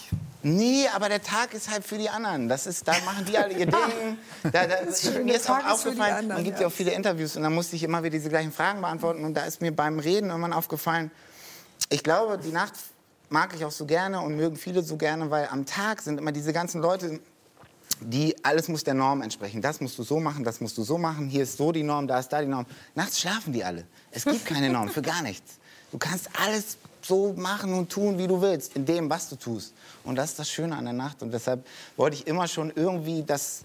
Nee, aber der Tag ist halt für die anderen. Das ist, da machen die alle ihr Ding. Da, da, schön, mir ist Tag auch ist aufgefallen, anderen, man gibt ja. ja auch viele Interviews und da musste ich immer wieder diese gleichen Fragen beantworten. Und da ist mir beim Reden irgendwann aufgefallen, ich glaube, die Nacht mag ich auch so gerne und mögen viele so gerne, weil am Tag sind immer diese ganzen Leute, die alles muss der Norm entsprechen. Das musst du so machen, das musst du so machen. Hier ist so die Norm, da ist da die Norm. Nachts schlafen die alle. Es gibt keine Norm für gar nichts. Du kannst alles so machen und tun, wie du willst, in dem, was du tust. Und das ist das Schöne an der Nacht. Und deshalb wollte ich immer schon irgendwie das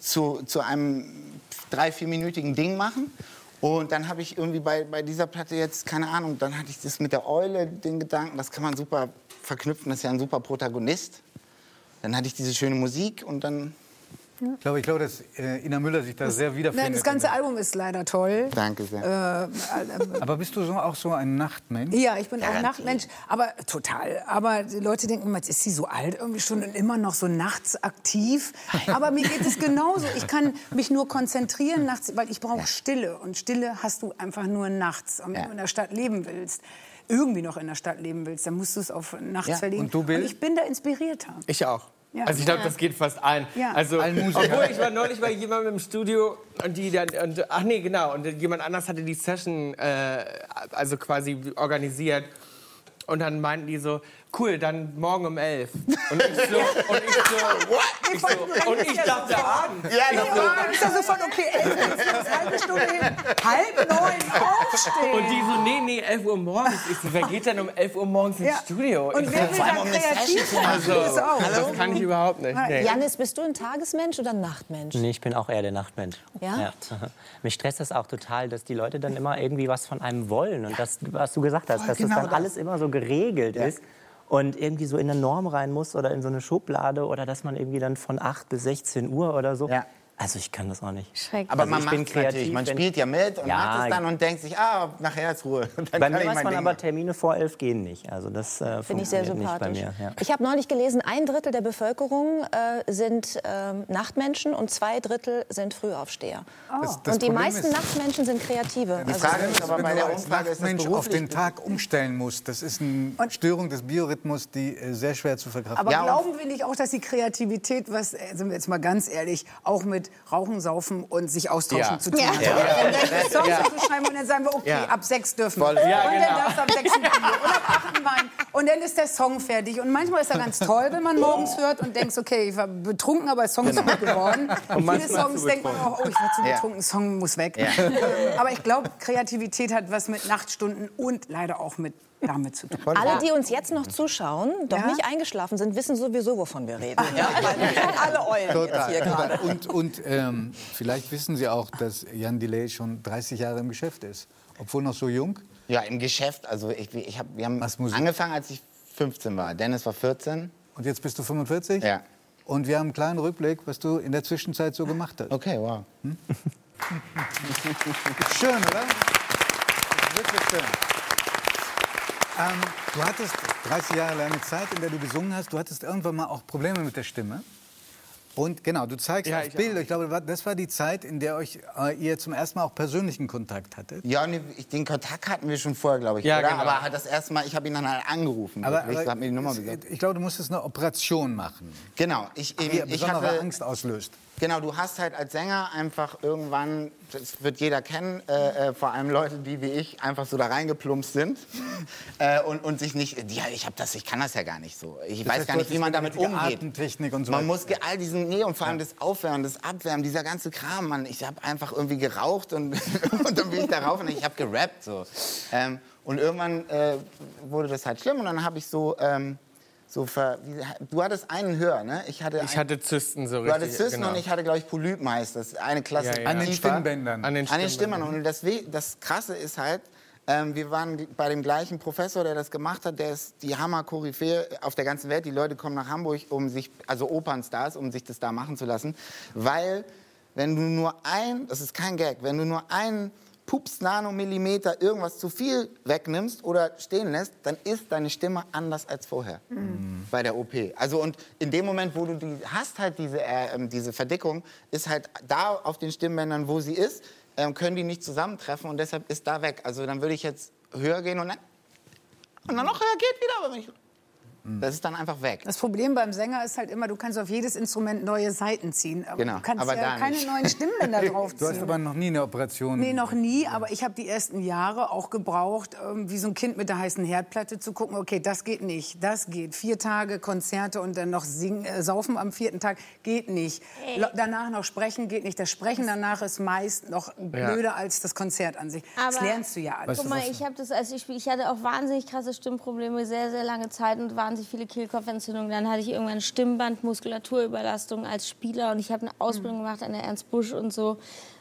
zu, zu einem drei, vierminütigen Ding machen. Und dann habe ich irgendwie bei, bei dieser Platte jetzt, keine Ahnung, dann hatte ich das mit der Eule, den Gedanken, das kann man super verknüpfen, das ist ja ein super Protagonist. Dann hatte ich diese schöne Musik und dann, Ich glaube, ich glaube dass äh, Ina Müller sich da sehr wiederfindet. Nein, das ganze Album ist leider toll. danke sehr. Äh, Aber bist du so, auch so ein Nachtmensch? Ja, ich bin auch Nachtmensch, aber total. Aber die Leute denken immer, jetzt ist sie so alt irgendwie schon und immer noch so nachts aktiv. Aber mir geht es genauso. Ich kann mich nur konzentrieren nachts, weil ich brauche Stille. Und Stille hast du einfach nur nachts. Wenn Ja. du in der Stadt leben willst, irgendwie noch in der Stadt leben willst, dann musst du es auf nachts Ja. verlegen. Und du, Bill? ich bin da inspirierter. Ich auch. Ja. Also ich glaube, das geht fast allen. Ja. Also, obwohl ich war neulich bei jemandem im Studio und die dann, und, ach nee, genau, und jemand anders hatte die Session äh, also quasi organisiert und dann meinten die so, cool, dann morgen um elf. Und ich so, und ich so, what? Ich so, und ich dachte, Abend. Ja, Ja, das ist ja sofort okay. Elf, jetzt noch eine halbe Stunde hin. Halb neun aufstehen. Und die so, nee, nee, 11 Uhr morgens. Ich so, wer geht denn um 11 Uhr morgens ins Ja. Studio? Und ich wer so, will dann kreativ sein? also, Das auch. das kann ich überhaupt nicht. Nee. Janis, bist du ein Tagesmensch oder ein Nachtmensch? Nee, ich bin auch eher der Nachtmensch. Ja? Mich stresst das auch total, dass die Leute dann immer irgendwie was von einem wollen. Und das, was du gesagt hast, dass genau das dann das. alles immer so geregelt ist. Und irgendwie so in eine Norm rein muss oder in so eine Schublade oder dass man irgendwie dann von 8 bis 16 Uhr oder so. Ja. Also ich kann das auch nicht. Schrecklich. aber also man ich macht natürlich. kreativ, Man spielt ja mit und Ja. macht es dann und denkt sich, ah, nachher ist Ruhe. Dann Bei kann mir ich weiß man Ding aber. Termine vor elf gehen nicht. Also das äh, Finde ich sehr sympathisch. mir. Ja. Ich habe neulich gelesen, ein Drittel der Bevölkerung äh, sind ähm, Nachtmenschen und zwei Drittel sind Frühaufsteher. Das- das und die Problem meisten ist- Nachtmenschen sind Kreative. Die Also- Frage ist aber Wenn bei du der als Umfrage ist auf den Tag umstellen musst, das ist eine Störung des Biorhythmus, die äh, sehr schwer zu verkraften Aber Ja, und- glauben wir nicht auch, dass die Kreativität, was, äh, sind wir jetzt mal ganz ehrlich, auch mit Rauchen, Saufen und sich austauschen Ja. zu tun hat? Wenn wir Songs dazu schreiben und dann sagen wir, okay, Ja. ab sechs dürfen wir. Ja, und genau. dann darfst du ab sechs ein Bier und ab acht ein Wein. Und dann ist der Song fertig. Und manchmal ist er ganz toll, wenn man morgens hört und denkt, okay, ich war betrunken, aber der Song ist gut geworden. Und viele Songs denkt man auch, oh, ich war zu Ja. betrunken, Song muss weg. Ähm, Aber ich glaube, Kreativität hat was mit Nachtstunden und leider auch mit damit zu tun. Alle, die uns jetzt noch zuschauen, doch Ja? nicht eingeschlafen sind, wissen sowieso, wovon wir reden. Ja? Weil wir sind alle Eulen jetzt hier gerade. Und, und ähm, vielleicht wissen Sie auch, dass Jan Delay schon 30 Jahre im Geschäft ist. Obwohl noch so jung. Ja, im Geschäft. Also ich, ich hab, wir haben angefangen, als ich 15 war. Dennis war 14. Und jetzt bist du 45? Ja. Und wir haben einen kleinen Rückblick, was du in der Zwischenzeit so gemacht hast. Okay, wow. Schön, oder? Wirklich schön. Ähm, du hattest 30 Jahre lange Zeit, in der du gesungen hast. Du hattest irgendwann mal auch Probleme mit der Stimme. Und genau, du zeigst Ja, ich Bilder. Ich glaube, das war die Zeit, in der euch äh, ihr zum ersten Mal auch persönlichen Kontakt hattet. Ja, nee, ich- den Kontakt hatten wir schon vorher, glaube ich. Ja, oder? genau. Aber das erste Mal, ich habe ihn dann halt angerufen. Aber, wirklich, hat mir die Nummer es- gesagt. ich glaube, du musstest eine Operation machen, Genau. Ich, die ich, ich besondere hatte, Angst auslöst. Genau, du hast halt als Sänger einfach irgendwann, das wird jeder kennen, äh, äh, vor allem Leute, die wie ich einfach so da reingeplumpst sind äh, und, und sich nicht, ja, ich hab das, ich kann das ja gar nicht so. Ich Das weiß gar nicht, wie man damit umgeht. Atemtechnik und so Man muss all diesen, nee, und vor allem das Aufwärmen, das Abwärmen, dieser ganze Kram, Mann. Ich habe einfach irgendwie geraucht und, und dann bin ich darauf und ich habe gerappt so. Ähm, und irgendwann äh, wurde das halt schlimm und dann habe ich so, ähm, so ver, wie, du hattest einen höher, ne? Ich hatte, Ich ein- hatte Zysten so Du richtig. hattest Zysten genau. und ich hatte, glaube ich, Polyp meist. Das ist eine Klasse Ja, ja. An den. Stimmbändern. An den An den Stimmbändern. Stimmen. Und das, We- das Krasse ist halt, ähm, wir waren bei dem gleichen Professor, der das gemacht hat. Der ist die Hammer-Koryphäe auf der ganzen Welt. Die Leute kommen nach Hamburg, um sich, also Opernstars, um sich das da machen zu lassen. Weil, wenn du nur ein, das ist kein Gag, wenn du nur einen Pups Nanomillimeter irgendwas zu viel wegnimmst oder stehen lässt, dann ist deine Stimme anders als vorher bei der OP. Also und in dem Moment, wo du die hast halt diese äh, ähm, diese Verdickung, ist halt da auf den Stimmbändern, wo sie ist, ähm, können die nicht zusammentreffen und deshalb ist da weg. Also dann würde ich jetzt höher gehen und dann und dann noch höher geht wieder, aber wenn ich das ist dann einfach weg. Das Problem beim Sänger ist halt immer, du kannst auf jedes Instrument neue Saiten ziehen. Aber Genau, du kannst aber ja keine nicht. neuen Stimmbänder Du hast draufziehen. aber noch nie eine Operation. Nee, noch nie, aber ich habe die ersten Jahre auch gebraucht, ähm, wie so ein Kind mit der heißen Herdplatte zu gucken, okay, das geht nicht, das geht. Vier Tage Konzerte und dann noch singen, äh, saufen am vierten Tag geht nicht. Lo- Danach noch sprechen geht nicht. Das Sprechen danach ist meist noch blöder als das Konzert an sich. das Aber- lernst du ja alles. Guck mal, ich habe das, als ich spiel- ich hatte auch wahnsinnig krasse Stimmprobleme, sehr, sehr lange Zeit und wahnsinnig viele Kehlkopfentzündungen. Dann hatte ich irgendwann Stimmbandmuskulaturüberlastung als Spieler und ich habe eine Ausbildung gemacht an der Ernst Busch und so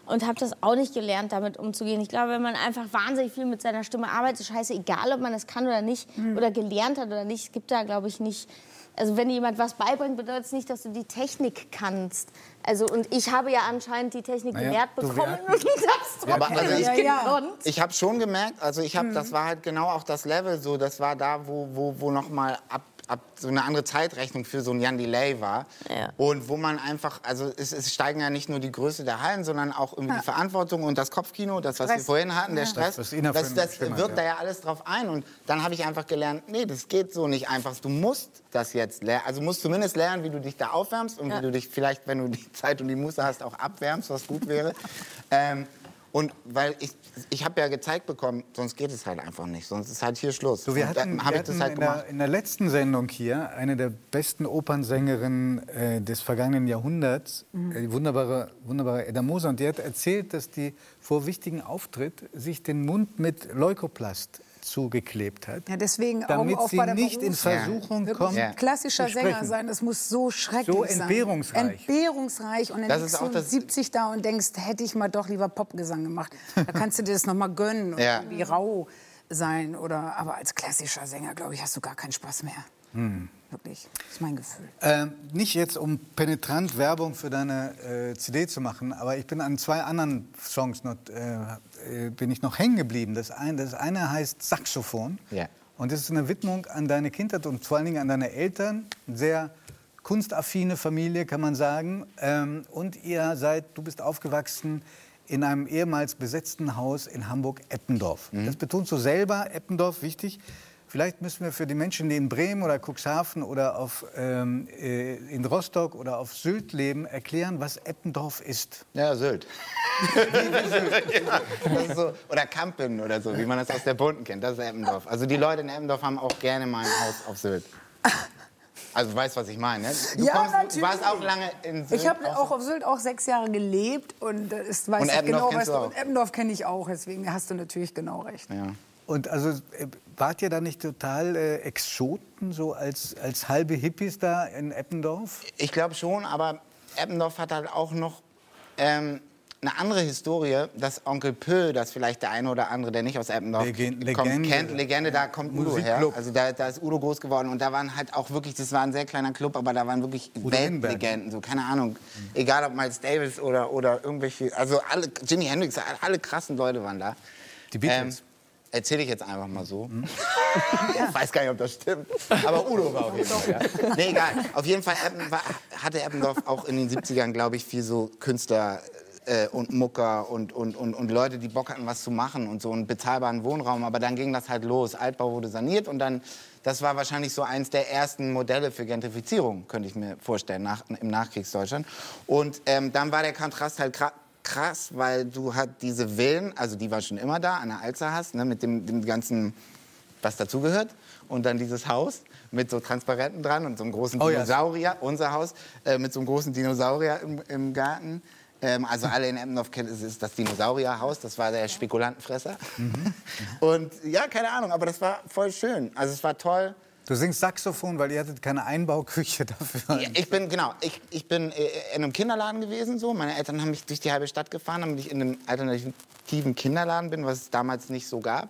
und habe das auch nicht gelernt, damit umzugehen. Ich glaube, wenn man einfach wahnsinnig viel mit seiner Stimme arbeitet, scheiße, egal, ob man das kann oder nicht oder gelernt hat oder nicht, es gibt da, glaube ich, nicht. Also wenn jemand was beibringt, bedeutet es nicht, dass du die Technik kannst. Also und ich habe ja anscheinend die Technik Naja, gelehrt bekommen und das Aber also ich, Ja, ja. Ich habe schon gemerkt, also ich habe, das war halt genau auch das Level so, das war da, wo, wo, wo noch mal ab, ab so eine andere Zeitrechnung für so ein Jan Delay war. Ja. Und wo man einfach, also es, es steigen ja nicht nur die Größe der Hallen, sondern auch irgendwie die Verantwortung und das Kopfkino, das, was wir Stress. vorhin hatten, der Stress, das, das hat, wirkt ja. da ja alles drauf ein. Und dann habe ich einfach gelernt, nee, das geht so nicht einfach. Du musst das jetzt lernen, also du musst zumindest lernen, wie du dich da aufwärmst und wie du dich vielleicht, wenn du die Zeit und die Muße hast, auch abwärmst, was gut wäre. ähm, und weil ich, ich habe ja gezeigt bekommen, sonst geht es halt einfach nicht. Sonst ist halt hier Schluss. So, wir hatten, wir ich das hatten halt in, der, in der letzten Sendung hier eine der besten Opernsängerinnen äh, des vergangenen Jahrhunderts, Mhm. äh, die wunderbare, wunderbare Edda Moser. Und die hat erzählt, dass die vor wichtigen Auftritt sich den Mund mit Leukoplast zugeklebt hat. Ja, deswegen damit Augen auf sie bei der nicht in Versuchung Wirklich kommt, Ja. klassischer zu Sänger sein, das muss so schrecklich So sein. entbehrungsreich. Entbehrungsreich. Und dann Das liegst ist auch du das- 70 da und denkst, hätte ich mal doch lieber Popgesang gemacht. Da kannst du dir das noch mal gönnen und Ja. irgendwie rau sein. Oder, aber als klassischer Sänger, glaube ich, hast du gar keinen Spaß mehr. Hm. Wirklich, das ist mein Gefühl. Ähm, nicht jetzt, um penetrant Werbung für deine äh, CD zu machen, aber ich bin an zwei anderen Songs noch, äh, äh, bin ich noch hängen geblieben. Das, ein, das eine heißt Saxophon. Ja. Und das ist eine Widmung an deine Kindheit und vor allen Dingen an deine Eltern. Sehr kunstaffine Familie, kann man sagen. Ähm, und ihr seid, du bist aufgewachsen in einem ehemals besetzten Haus in Hamburg-Eppendorf. Das betonst du selber, Eppendorf, wichtig. Vielleicht müssen wir für die Menschen, die in Bremen oder Cuxhaven oder auf, ähm, äh, in Rostock oder auf Sylt leben, erklären, was Eppendorf ist. Ja, Sylt. ja, das so, oder Kampen oder so, wie man das aus der Bunten kennt. Das ist Eppendorf. Also die Leute in Eppendorf haben auch gerne mal ein Haus auf Sylt. Also du weißt, was ich meine. Ne? Du, Ja, kommst, du natürlich. warst auch lange in Sylt. Ich habe auch auf Sylt auch sechs Jahre gelebt und äh, ist, weiß Und ich Eppendorf genau, was du du, auch. und Eppendorf kenne ich auch, deswegen hast du natürlich genau recht. Ja. Und also äh, wart ihr da nicht total äh, Exoten, so als, als halbe Hippies da in Eppendorf? Ich glaube schon, aber Eppendorf hat halt auch noch ähm, eine andere Historie. Das Onkel Pö, das vielleicht der eine oder andere, der nicht aus Eppendorf Legen- kommt, Legende. kennt, Legende, da kommt Udo her. Also da, da ist Udo groß geworden und da waren halt auch wirklich, das war ein sehr kleiner Club, aber da waren wirklich. Weltlegenden, so keine Ahnung. Egal ob Miles Davis oder, oder irgendwelche, also alle, Jimi Hendrix, alle krassen Leute waren da. Die Beatles. Ähm, Erzähle ich jetzt einfach mal so. ich weiß gar nicht, ob das stimmt. Aber Udo war auf jeden Fall. Ja. Nee, egal. Auf jeden Fall war, hatte Eppendorf auch in den 70ern, glaube ich, viel so Künstler. äh, und Mucker und, und, und, und Leute, die Bock hatten, was zu machen und so einen bezahlbaren Wohnraum. Aber dann ging das halt los. Altbau wurde saniert und dann, das war wahrscheinlich so eins der ersten Modelle für Gentrifizierung, könnte ich mir vorstellen, nach, im Nachkriegsdeutschland. Und ähm, dann war der Kontrast halt krass, weil du halt diese Villen, also die war schon immer da, an der Alster hast, ne, mit dem, dem ganzen, was dazugehört. Und dann dieses Haus mit so Transparenten dran und so einem großen Oh ja. Dinosaurier, unser Haus, äh, mit so einem großen Dinosaurier im, im Garten. Ähm, also alle in Eppendorf kennen, es ist das Dinosaurierhaus, das war der Spekulantenfresser. Und ja, keine Ahnung, aber das war voll schön. Also es war toll. Du singst Saxophon, weil ihr hattet keine Einbauküche dafür. Ja, ich bin, genau, ich, ich bin äh, in einem Kinderladen gewesen. So. Meine Eltern haben mich durch die halbe Stadt gefahren, damit ich in einem alternativen Kinderladen bin, was es damals nicht so gab.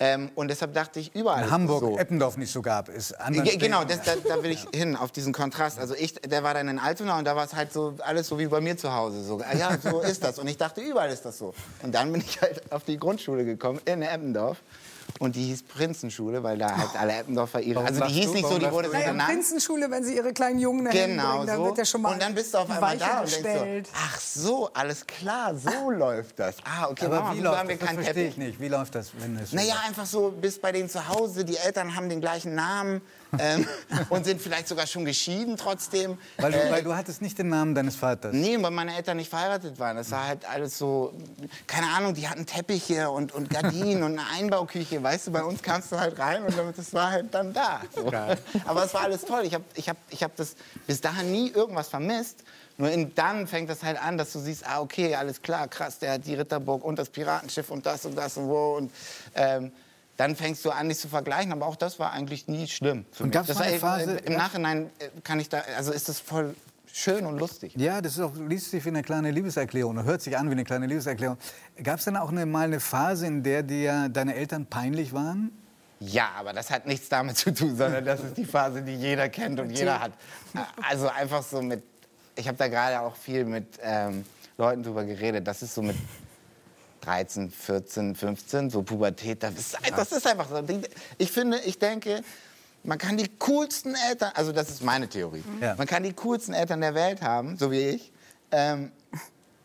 Ähm, und deshalb dachte ich, überall In Hamburg, so. Eppendorf nicht so gab, ist anders. Ge- Genau, das, da, da will ich hin, auf diesen Kontrast. Also ich, der war dann in Altona und da war es halt so alles so wie bei mir zu Hause. So, ah ja, so ist das. Und ich dachte, überall ist das so. Und dann bin ich halt auf die Grundschule gekommen in Eppendorf. Und die hieß Prinzenschule, weil da halt alle Eppendorfer ihre... Warum Also die hieß du? nicht so, die wurde so Naja, genannt. Prinzenschule, wenn sie ihre kleinen Jungen dahin Genau bringen, dann so. wird ja schon mal und dann bist du auf einmal da und denkst gestellt. so, ach so, alles klar, so läuft das. Ah, okay, Aber Mama, wie läuft haben wir das? Das keinen verstehe Teppich? ich nicht. Wie läuft das, wenn es so Naja, einfach so, bist bei denen zu Hause, die Eltern haben den gleichen Namen ähm, und sind vielleicht sogar schon geschieden trotzdem. Weil du, Äh, weil du hattest nicht den Namen deines Vaters. Nee, weil meine Eltern nicht verheiratet waren. Das war halt alles so, keine Ahnung, die hatten Teppiche und, und Gardinen und eine Einbauküche. Weißt du, bei uns kamst du halt rein und damit- das war halt dann da. So. Aber es war alles toll. Ich habe ich hab, ich hab das bis dahin nie irgendwas vermisst. Nur in, dann fängt das halt an, dass du siehst, ah, okay, alles klar, krass, der hat die Ritterburg und das Piratenschiff und das und das und wo. Und ähm, dann fängst du an, dich zu vergleichen. Aber auch das war eigentlich nie schlimm. Für Und mich. Das war, eine Phase- Im Nachhinein äh, kann ich da, also ist das voll schön und lustig. Ja, das ist auch, liest sich wie eine kleine Liebeserklärung, oder hört sich an wie eine kleine Liebeserklärung. Gab es denn auch eine, mal eine Phase, in der dir deine Eltern peinlich waren? Ja, aber das hat nichts damit zu tun, sondern das ist die Phase, die jeder kennt und jeder hat. Also einfach so mit, ich habe da gerade auch viel mit ähm, Leuten drüber geredet, das ist so mit 13, 14, 15, so Pubertät, das ist, das ist einfach so. Ich finde, ich denke, man kann die coolsten Eltern, also das ist meine Theorie, Ja. man kann die coolsten Eltern der Welt haben, so wie ich, ähm,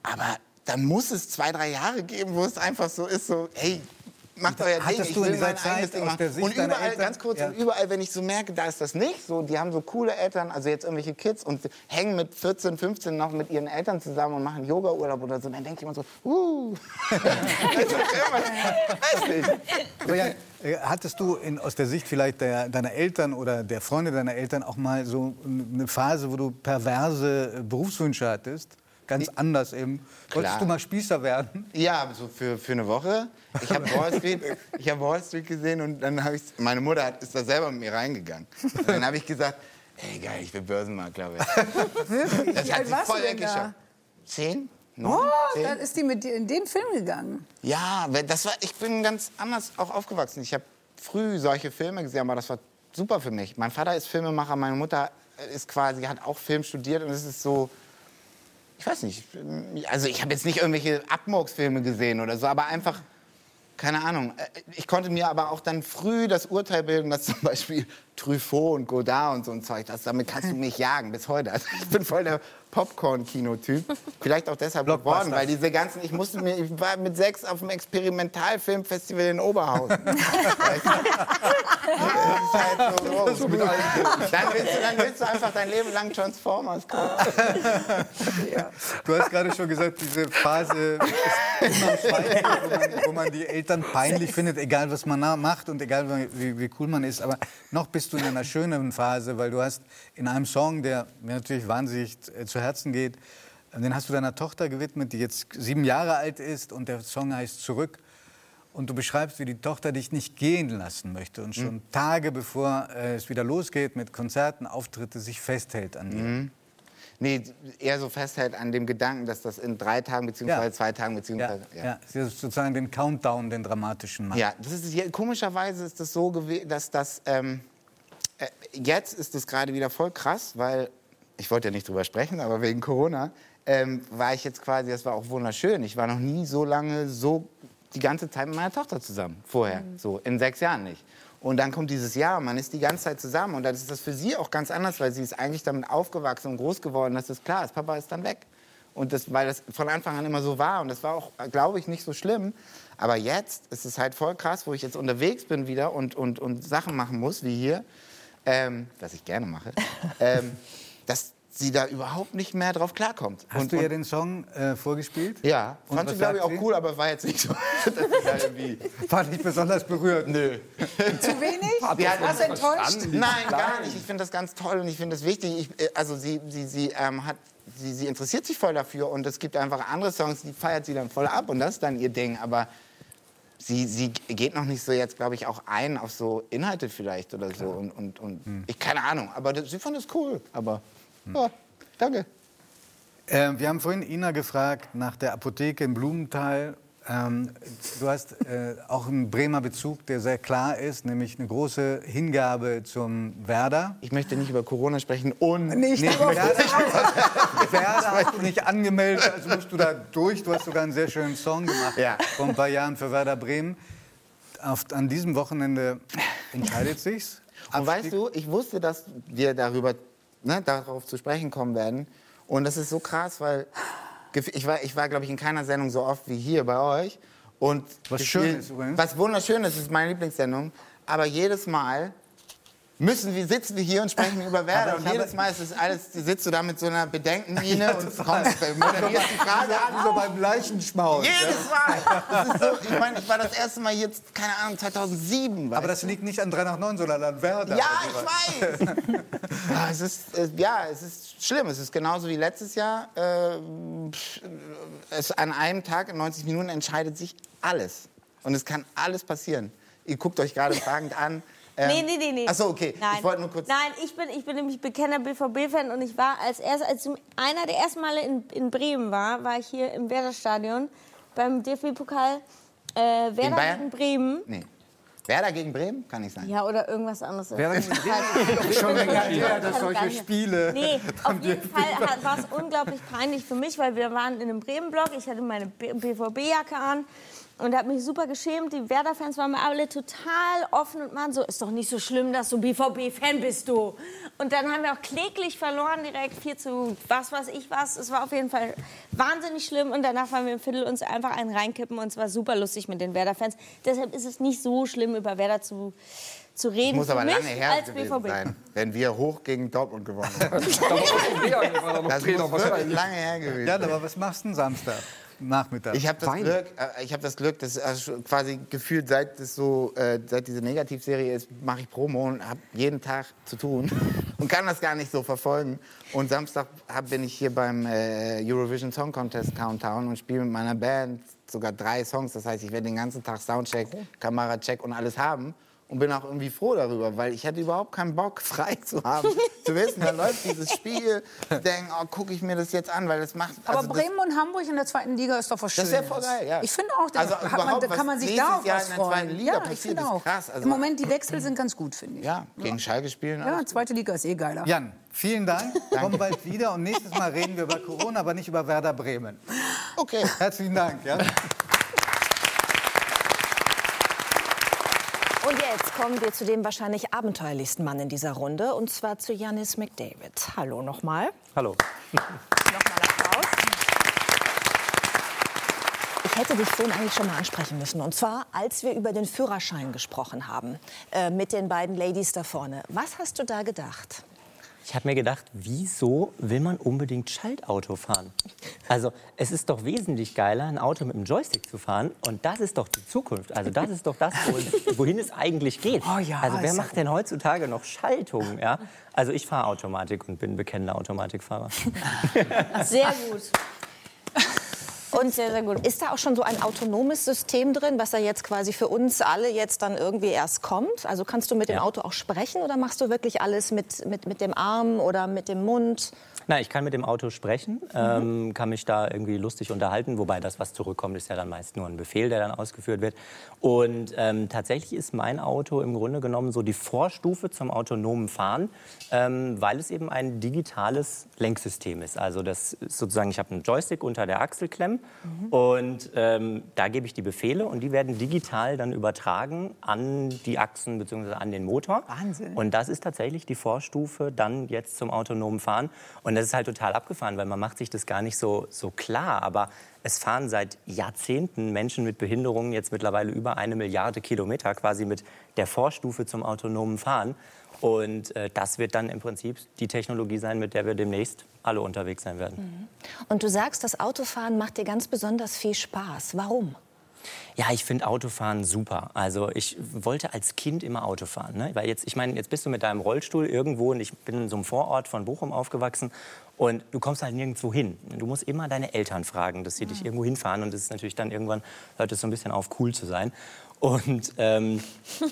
aber dann muss es zwei, drei Jahre geben, wo es einfach so ist, so, hey, macht euer Ding, ich du in will dieser mein eigenes Zeit Ding machen. Und überall, Eltern- ganz kurz, Ja. und überall, wenn ich so merke, da ist das nicht so, die haben so coole Eltern, also jetzt irgendwelche Kids und hängen mit 14, 15 noch mit ihren Eltern zusammen und machen Yoga-Urlaub oder so, dann denkt jemand so, uh. Weiß nicht. Aber ja, äh, hattest du in, aus der Sicht vielleicht der, deiner Eltern oder der Freunde deiner Eltern auch mal so eine Phase, wo du perverse Berufswünsche hattest? Ganz anders eben. Wolltest Klar. du mal Spießer werden? Ja, so für, für eine Woche. Ich habe Wall, Street- ich hab Wall Street gesehen und dann habe ich, meine Mutter hat, ist da selber mit mir reingegangen. Und dann habe ich gesagt, ey geil, ich will Börsenmakler werden. Wirklich? Das Wie hat sie voll weggeschafft. Zehn? Neun? Oh, Zehn? dann ist die mit dir in den Film gegangen. Ja, weil das war, ich bin ganz anders auch aufgewachsen. Ich habe früh solche Filme gesehen, aber das war super für mich. Mein Vater ist Filmemacher, meine Mutter ist quasi, hat auch Film studiert und es ist so, ich weiß nicht, also ich habe jetzt nicht irgendwelche Abmurksfilme gesehen oder so, aber einfach, keine Ahnung. Äh, Ich konnte mir aber auch dann früh das Urteil bilden, dass zum Beispiel Truffaut und Godard und so ein Zeug, das, damit kannst du mich jagen bis heute. Also ich bin voll der Popcorn-Kino-Typ. Vielleicht auch deshalb geworden, weil diese ganzen, ich musste mir, ich war mit sechs auf dem Experimentalfilmfestival in Oberhausen. Das ist halt so groß. Dann willst, du, dann willst du einfach dein Leben lang Transformers gucken. Du hast gerade schon gesagt, diese Phase wo man, wo man die Eltern peinlich findet, egal was man macht und egal wie, wie cool man ist. Aber noch bist du in einer schönen Phase, weil du hast in einem Song, der mir natürlich wahnsinnig äh, zu Herzen geht, äh, den hast du deiner Tochter gewidmet, die jetzt sieben Jahre alt ist und der Song heißt Zurück. Und du beschreibst, wie die Tochter dich nicht gehen lassen möchte und schon Tage bevor äh, es wieder losgeht mit Konzerten, Auftritte, sich festhält an dir. Nee, eher so festhält an dem Gedanken, dass das in drei Tagen beziehungsweise Ja. zwei Tagen Ja, beziehungsweise ja. Sie hat sozusagen den Countdown, den dramatischen macht. Ja, das ist, komischerweise ist das so gewesen, dass das, ähm, äh, jetzt ist es gerade wieder voll krass, weil, ich wollte ja nicht drüber sprechen, aber wegen Corona, ähm, war ich jetzt quasi, das war auch wunderschön. Ich war noch nie so lange so die ganze Zeit mit meiner Tochter zusammen, vorher, so, in sechs Jahren nicht. Und dann kommt dieses Jahr, und man ist die ganze Zeit zusammen und dann ist das für sie auch ganz anders, weil sie ist eigentlich damit aufgewachsen und groß geworden, dass es klar ist, Papa ist dann weg. Und das, weil das von Anfang an immer so war. Und das war auch, glaube ich, nicht so schlimm. Aber jetzt ist es halt voll krass, wo ich jetzt unterwegs bin wieder und, und, und Sachen machen muss, wie hier, ähm, was ich gerne mache, ähm, dass sie da überhaupt nicht mehr drauf klarkommt. Hast und, du ihr und, den Song äh, vorgespielt? ja, Und fand sie, glaube ich, auch sie? cool, aber war jetzt nicht so, dass sie da irgendwie... War nicht besonders berührt. Nö. Zu wenig? Die hat Was enttäuscht? Nein, gar nicht. Ich finde das ganz toll und ich finde das wichtig. Ich, äh, also sie, sie, sie, ähm, hat, sie, sie interessiert sich voll dafür und es gibt einfach andere Songs, die feiert sie dann voll ab und das ist dann ihr Ding. Aber sie, sie geht noch nicht so jetzt, glaube ich, auch ein auf so Inhalte vielleicht oder so. Und, und, und ich keine Ahnung. Aber das, sie fand es cool. Aber ja, danke. Äh, wir haben vorhin Ina gefragt nach der Apotheke in Blumenthal. Ähm, du hast äh, auch einen Bremer Bezug, der sehr klar ist, nämlich eine große Hingabe zum Werder. Ich möchte nicht über Corona sprechen und Nicht Nee, über Werder, Werder hast du nicht angemeldet, also musst du da durch. Du hast sogar einen sehr schönen Song gemacht Ja. vor ein paar Jahren für Werder Bremen. Auf, an diesem Wochenende entscheidet sich's. Und weißt du, ich wusste, dass wir darüber, ne, darauf zu sprechen kommen werden. Und das ist so krass, weil ich war, ich war glaube ich, in keiner Sendung so oft wie hier bei euch. Und Was gefühlt- schön ist übrigens. Was wunderschön ist, ist meine Lieblingssendung. Aber jedes Mal müssen wir, sitzen wir hier und sprechen über Werder. Und jedes Mal ist es alles, sitzt du da mit so einer Bedenkenmiene und kommst, moderierst die Frage an. So beim Leichenschmaus. Jedes Mal! So, ich meine, ich war das erste Mal jetzt, keine Ahnung, 2007. Aber das liegt nicht an 3 nach 9, sondern an Werder. ja, ich weiß. ja, es ist, ja, es ist schlimm. Es ist genauso wie letztes Jahr. Äh, es, an einem Tag in 90 Minuten entscheidet sich alles. Und es kann alles passieren. Ihr guckt euch gerade fragend an. Ähm, Nee, nee, nee, nee. Ach so, okay. Nein. Ich wollte nur kurz. Nein, ich bin, ich bin nämlich bekennender BVB-Fan und ich war als erst, als einer der ersten Male in, in Bremen war, war ich hier im Werder-Stadion beim DFB-Pokal äh, Werder gegen Bremen. Nee. Werder gegen Bremen? Kann nicht sein. Ja, oder irgendwas anderes. Werder gegen Bremen. schon länger her, dass solche. Spiele Nee, auf jeden Fall war es unglaublich peinlich für mich, weil wir waren in einem Bremen-Block. Ich hatte meine BVB-Jacke an und habe mich super geschämt. Die Werder-Fans waren mir alle total offen und waren so, ist doch nicht so schlimm, dass du BVB-Fan bist, du. Und dann haben wir auch kläglich verloren, direkt 4 zu was weiß ich was. Es war auf jeden Fall wahnsinnig schlimm und danach waren wir im Viertel uns einfach einen reinkippen und es war super lustig mit den Werder-Fans. Deshalb ist es nicht so schlimm, über Werder zu, zu reden. Muss für aber lange her gewesen sein, wenn wir hoch gegen Dortmund gewonnen haben. Das muss lange her gewesen Ja, aber was machst du denn Samstag? Nachmittag. Ich habe das Glück, äh, ich habe das Glück, dass also schon quasi gefühlt seit das so, äh, seit diese Negativserie ist, mache ich Promo und habe jeden Tag zu tun und kann das gar nicht so verfolgen. Und Samstag hab, bin ich hier beim äh, Eurovision Song Contest Countdown und spiele mit meiner Band sogar drei Songs. Das heißt, ich werde den ganzen Tag Soundcheck, Kameracheck und alles haben. Und bin auch irgendwie froh darüber, weil ich hatte überhaupt keinen Bock, frei zu haben. zu wissen, da läuft dieses Spiel. Denken, oh, gucke ich mir das jetzt an, weil das macht. Aber also das- Bremen und Hamburg in der zweiten Liga ist doch was Das Schönes. ist ja voll geil, ja. Ich finde auch, da, Also man, da kann man sich da auf Jahr was in der zweiten freuen. Liga ja, passiert, ich finde ist auch. krass. Also- Im Moment, die Wechsel sind ganz gut, finde ich. Ja, gegen Schalke spielen. Ja, zweite Liga ist eh geiler. Jan, vielen Dank. Komm bald wieder und nächstes Mal reden wir über Corona, aber nicht über Werder Bremen. Okay. Herzlichen Dank. Ja? Und jetzt kommen wir zu dem wahrscheinlich abenteuerlichsten Mann in dieser Runde, und zwar zu Janis McDavid. Hallo nochmal. Hallo. Nochmal Applaus. Ich hätte dich vorhin eigentlich schon mal ansprechen müssen. Und zwar, als wir über den Führerschein gesprochen haben, äh, mit den beiden Ladies da vorne. Was hast du da gedacht? Ich habe mir gedacht, wieso will man unbedingt Schaltauto fahren? Also es ist doch wesentlich geiler, ein Auto mit einem Joystick zu fahren. Und das ist doch die Zukunft. Also das ist doch das, wo, wohin es eigentlich geht. Oh ja, also wer macht denn heutzutage noch Schaltung? Ja? Also ich fahre Automatik und bin bekennender Automatikfahrer. Sehr gut. Und sehr, sehr gut. Ist da auch schon so ein autonomes System drin, was da jetzt quasi für uns alle jetzt dann irgendwie erst kommt? Also kannst du mit dem Ja. Auto auch sprechen oder machst du wirklich alles mit, mit, mit dem Arm oder mit dem Mund? Na, ich kann mit dem Auto sprechen, ähm, kann mich da irgendwie lustig unterhalten, wobei das, was zurückkommt, ist ja dann meist nur ein Befehl, der dann ausgeführt wird. Und ähm, tatsächlich ist mein Auto im Grunde genommen so die Vorstufe zum autonomen Fahren, ähm, weil es eben ein digitales Lenksystem ist. Also das ist sozusagen, ich habe einen Joystick unter der Achsel klemmen Und ähm, da gebe ich die Befehle und die werden digital dann übertragen an die Achsen bzw. an den Motor. Wahnsinn. Und das ist tatsächlich die Vorstufe dann jetzt zum autonomen Fahren. Und das ist halt total abgefahren, weil man macht sich das gar nicht so, so klar. Aber es fahren seit Jahrzehnten Menschen mit Behinderungen jetzt mittlerweile über eine Milliarde Kilometer quasi mit der Vorstufe zum autonomen Fahren. Und äh, das wird dann im Prinzip die Technologie sein, mit der wir demnächst alle unterwegs sein werden. Und du sagst, das Autofahren macht dir ganz besonders viel Spaß. Warum? Ja, ich finde Autofahren super. Also ich wollte als Kind immer Auto fahren. Ne? Weil jetzt, ich meine, jetzt bist du mit deinem Rollstuhl irgendwo und ich bin in so einem Vorort von Bochum aufgewachsen und du kommst halt nirgendwo hin. Du musst immer deine Eltern fragen, dass sie dich irgendwo hinfahren und das ist natürlich dann irgendwann, hört es so ein bisschen auf, cool zu sein. Und ähm,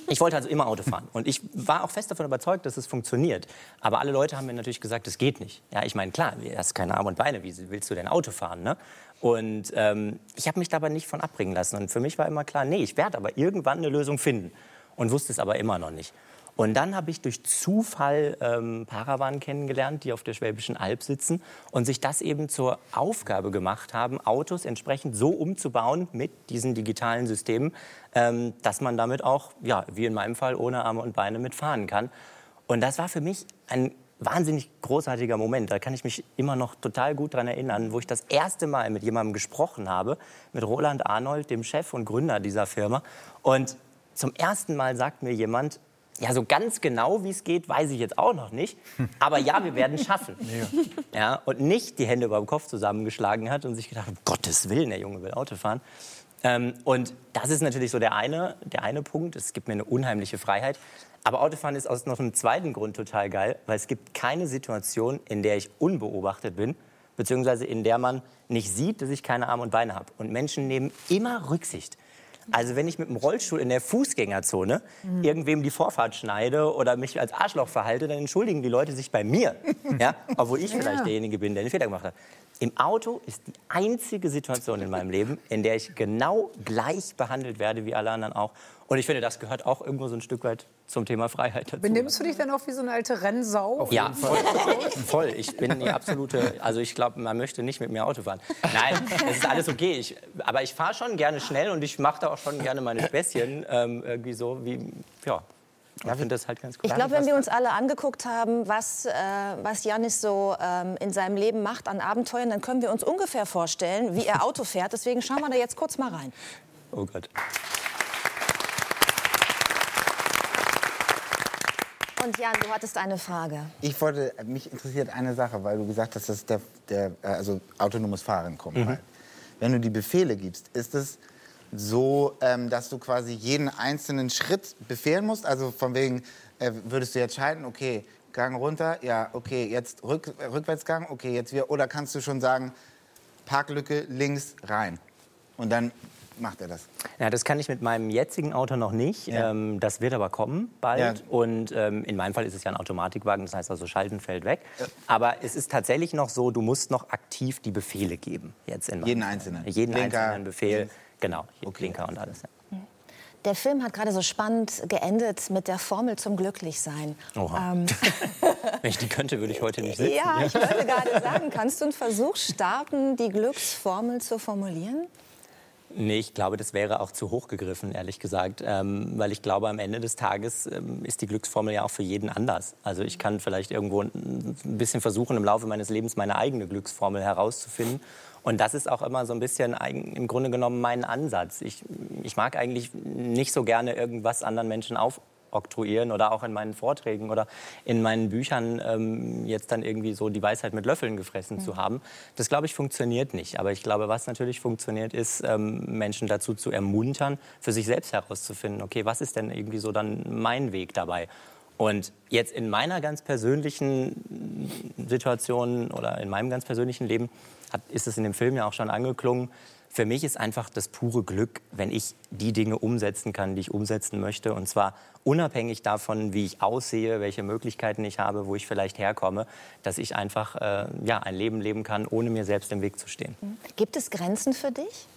ich wollte also immer Auto fahren. Und ich war auch fest davon überzeugt, dass es funktioniert. Aber alle Leute haben mir natürlich gesagt, das geht nicht. Ja, ich meine, klar, du hast keine Arme und Beine, wie willst du denn Auto fahren? Ne? Und ähm, ich habe mich dabei nicht von abbringen lassen. Und für mich war immer klar, nee, ich werde aber irgendwann eine Lösung finden. Und wusste es aber immer noch nicht. Und dann habe ich durch Zufall ähm, Paravan kennengelernt, die auf der Schwäbischen Alb sitzen und sich das eben zur Aufgabe gemacht haben, Autos entsprechend so umzubauen mit diesen digitalen Systemen, ähm, dass man damit auch, ja, wie in meinem Fall, ohne Arme und Beine mitfahren kann. Und das war für mich ein wahnsinnig großartiger Moment. Da kann ich mich immer noch total gut dran erinnern, wo ich das erste Mal mit jemandem gesprochen habe, mit Roland Arnold, dem Chef und Gründer dieser Firma. Und zum ersten Mal sagt mir jemand, ja, so ganz genau, wie es geht, weiß ich jetzt auch noch nicht. Aber ja, wir werden es schaffen. Ja. und nicht die Hände über dem Kopf zusammengeschlagen hat und sich gedacht, um Gottes Willen, der Junge will Auto fahren. Ähm, und das ist natürlich so der eine, der eine Punkt. Es gibt mir eine unheimliche Freiheit. Aber Autofahren ist aus noch einem zweiten Grund total geil, weil es gibt keine Situation, in der ich unbeobachtet bin, beziehungsweise in der man nicht sieht, dass ich keine Arme und Beine habe. Und Menschen nehmen immer Rücksicht. Also wenn ich mit dem Rollstuhl in der Fußgängerzone irgendwem die Vorfahrt schneide oder mich als Arschloch verhalte, dann entschuldigen die Leute sich bei mir, ja? obwohl ich vielleicht derjenige bin, der den Fehler gemacht hat. Im Auto ist die einzige Situation in meinem Leben, in der ich genau gleich behandelt werde wie alle anderen auch. Und ich finde, das gehört auch irgendwo so ein Stück weit zum Thema Freiheit dazu. Benimmst du dich dann auch wie so eine alte Rennsau? Ja, voll, voll. Ich bin die absolute, also ich glaube, man möchte nicht mit mir Auto fahren. Nein, es ist alles okay. Ich, aber ich fahre schon gerne schnell und ich mache da auch schon gerne meine Späßchen. Ähm, irgendwie so wie, ja. Ich finde das halt ganz cool. Ich glaube, wenn wir uns alle angeguckt haben, was, äh, was Janis so ähm, in seinem Leben macht an Abenteuern, dann können wir uns ungefähr vorstellen, wie er Auto fährt. Deswegen schauen wir da jetzt kurz mal rein. Oh Gott. Und Jan, du hattest eine Frage. Ich wollte, mich interessiert eine Sache, weil du gesagt hast, dass der, der äh, also autonomes Fahren kommt. Halt. Wenn du die Befehle gibst, ist es so, ähm, dass du quasi jeden einzelnen Schritt befehlen musst? Also von wegen, äh, würdest du jetzt schalten, okay, Gang runter, ja, okay, jetzt rück, Rückwärtsgang, okay, jetzt wieder. Oder kannst du schon sagen, Parklücke links rein? Und dann macht er das. Ja, das kann ich mit meinem jetzigen Auto noch nicht. Ja. Ähm, das wird aber kommen bald. Ja. Und ähm, in meinem Fall ist es ja ein Automatikwagen, das heißt also Schalten fällt weg. Aber es ist tatsächlich noch so, du musst noch aktiv die Befehle geben. Jetzt in meinem Jeden einzelnen? Jeden Blinker, einzelnen Befehl. links. Genau, hier Blinker und alles. Ja. Der Film hat gerade so spannend geendet mit der Formel zum Glücklichsein. Oha. Ähm, Wenn ich die könnte, würde ich heute nicht sitzen. ja, ich wollte gerade sagen, kannst du einen Versuch starten, die Glücksformel zu formulieren? Nee, ich glaube, das wäre auch zu hoch gegriffen, ehrlich gesagt. Ähm, weil ich glaube, am Ende des Tages ähm, ist die Glücksformel ja auch für jeden anders. Also ich kann vielleicht irgendwo ein bisschen versuchen, im Laufe meines Lebens meine eigene Glücksformel herauszufinden. Und das ist auch immer so ein bisschen im Grunde genommen mein Ansatz. Ich, ich mag eigentlich nicht so gerne irgendwas anderen Menschen aufoktroyieren oder auch in meinen Vorträgen oder in meinen Büchern ähm, jetzt dann irgendwie so die Weisheit mit Löffeln gefressen zu haben. Das, glaube ich, funktioniert nicht. Aber ich glaube, was natürlich funktioniert, ist, ähm, Menschen dazu zu ermuntern, für sich selbst herauszufinden, okay, was ist denn irgendwie so dann mein Weg dabei? Und jetzt in meiner ganz persönlichen Situation oder in meinem ganz persönlichen Leben hat, ist es in dem Film ja auch schon angeklungen. Für mich ist einfach das pure Glück, wenn ich die Dinge umsetzen kann, die ich umsetzen möchte. Und zwar unabhängig davon, wie ich aussehe, welche Möglichkeiten ich habe, wo ich vielleicht herkomme, dass ich einfach äh, ja, ein Leben leben kann, ohne mir selbst im Weg zu stehen. Gibt es Grenzen für dich?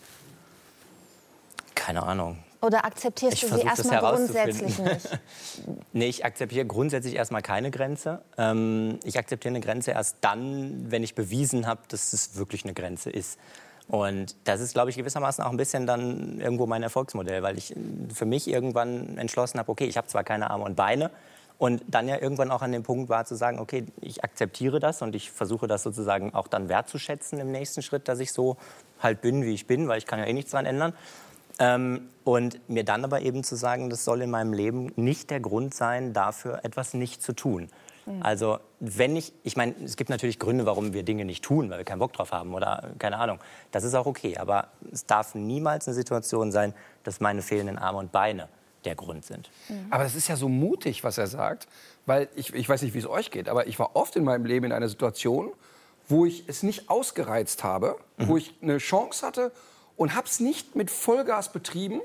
Keine Ahnung. Oder akzeptierst Ich du sie erstmal grundsätzlich nicht? Nee, ich akzeptiere grundsätzlich erstmal keine Grenze. Ähm, ich akzeptiere eine Grenze erst dann, wenn ich bewiesen habe, dass es wirklich eine Grenze ist. Und das ist, glaube ich, gewissermaßen auch ein bisschen dann irgendwo mein Erfolgsmodell, weil ich für mich irgendwann entschlossen habe, okay, ich habe zwar keine Arme und Beine, und dann ja irgendwann auch an dem Punkt war zu sagen, okay, ich akzeptiere das und ich versuche das sozusagen auch dann wertzuschätzen im nächsten Schritt, dass ich so halt bin, wie ich bin, weil ich kann ja eh nichts daran ändern. Ähm, und mir dann aber eben zu sagen, das soll in meinem Leben nicht der Grund sein, dafür etwas nicht zu tun. Mhm. Also wenn ich, ich meine, es gibt natürlich Gründe, warum wir Dinge nicht tun, weil wir keinen Bock drauf haben oder keine Ahnung. Das ist auch okay, aber es darf niemals eine Situation sein, dass meine fehlenden Arme und Beine der Grund sind. Mhm. Aber das ist ja so mutig, was er sagt, weil ich, ich weiß nicht, wie es euch geht, aber ich war oft in meinem Leben in einer Situation, wo ich es nicht ausgereizt habe, mhm. wo ich eine Chance hatte und habe es nicht mit Vollgas betrieben,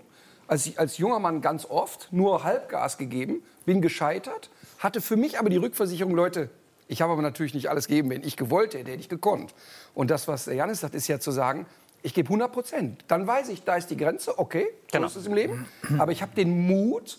als, ich, als junger Mann ganz oft, nur Halbgas gegeben, bin gescheitert, hatte für mich aber die Rückversicherung, Leute, ich habe aber natürlich nicht alles gegeben, wenn ich gewollt hätte, hätte ich gekonnt. Und das, was Janis sagt, ist ja zu sagen, ich gebe 100 Prozent. Dann weiß ich, da ist die Grenze, okay, so genau. ist es im Leben. Aber ich habe den Mut,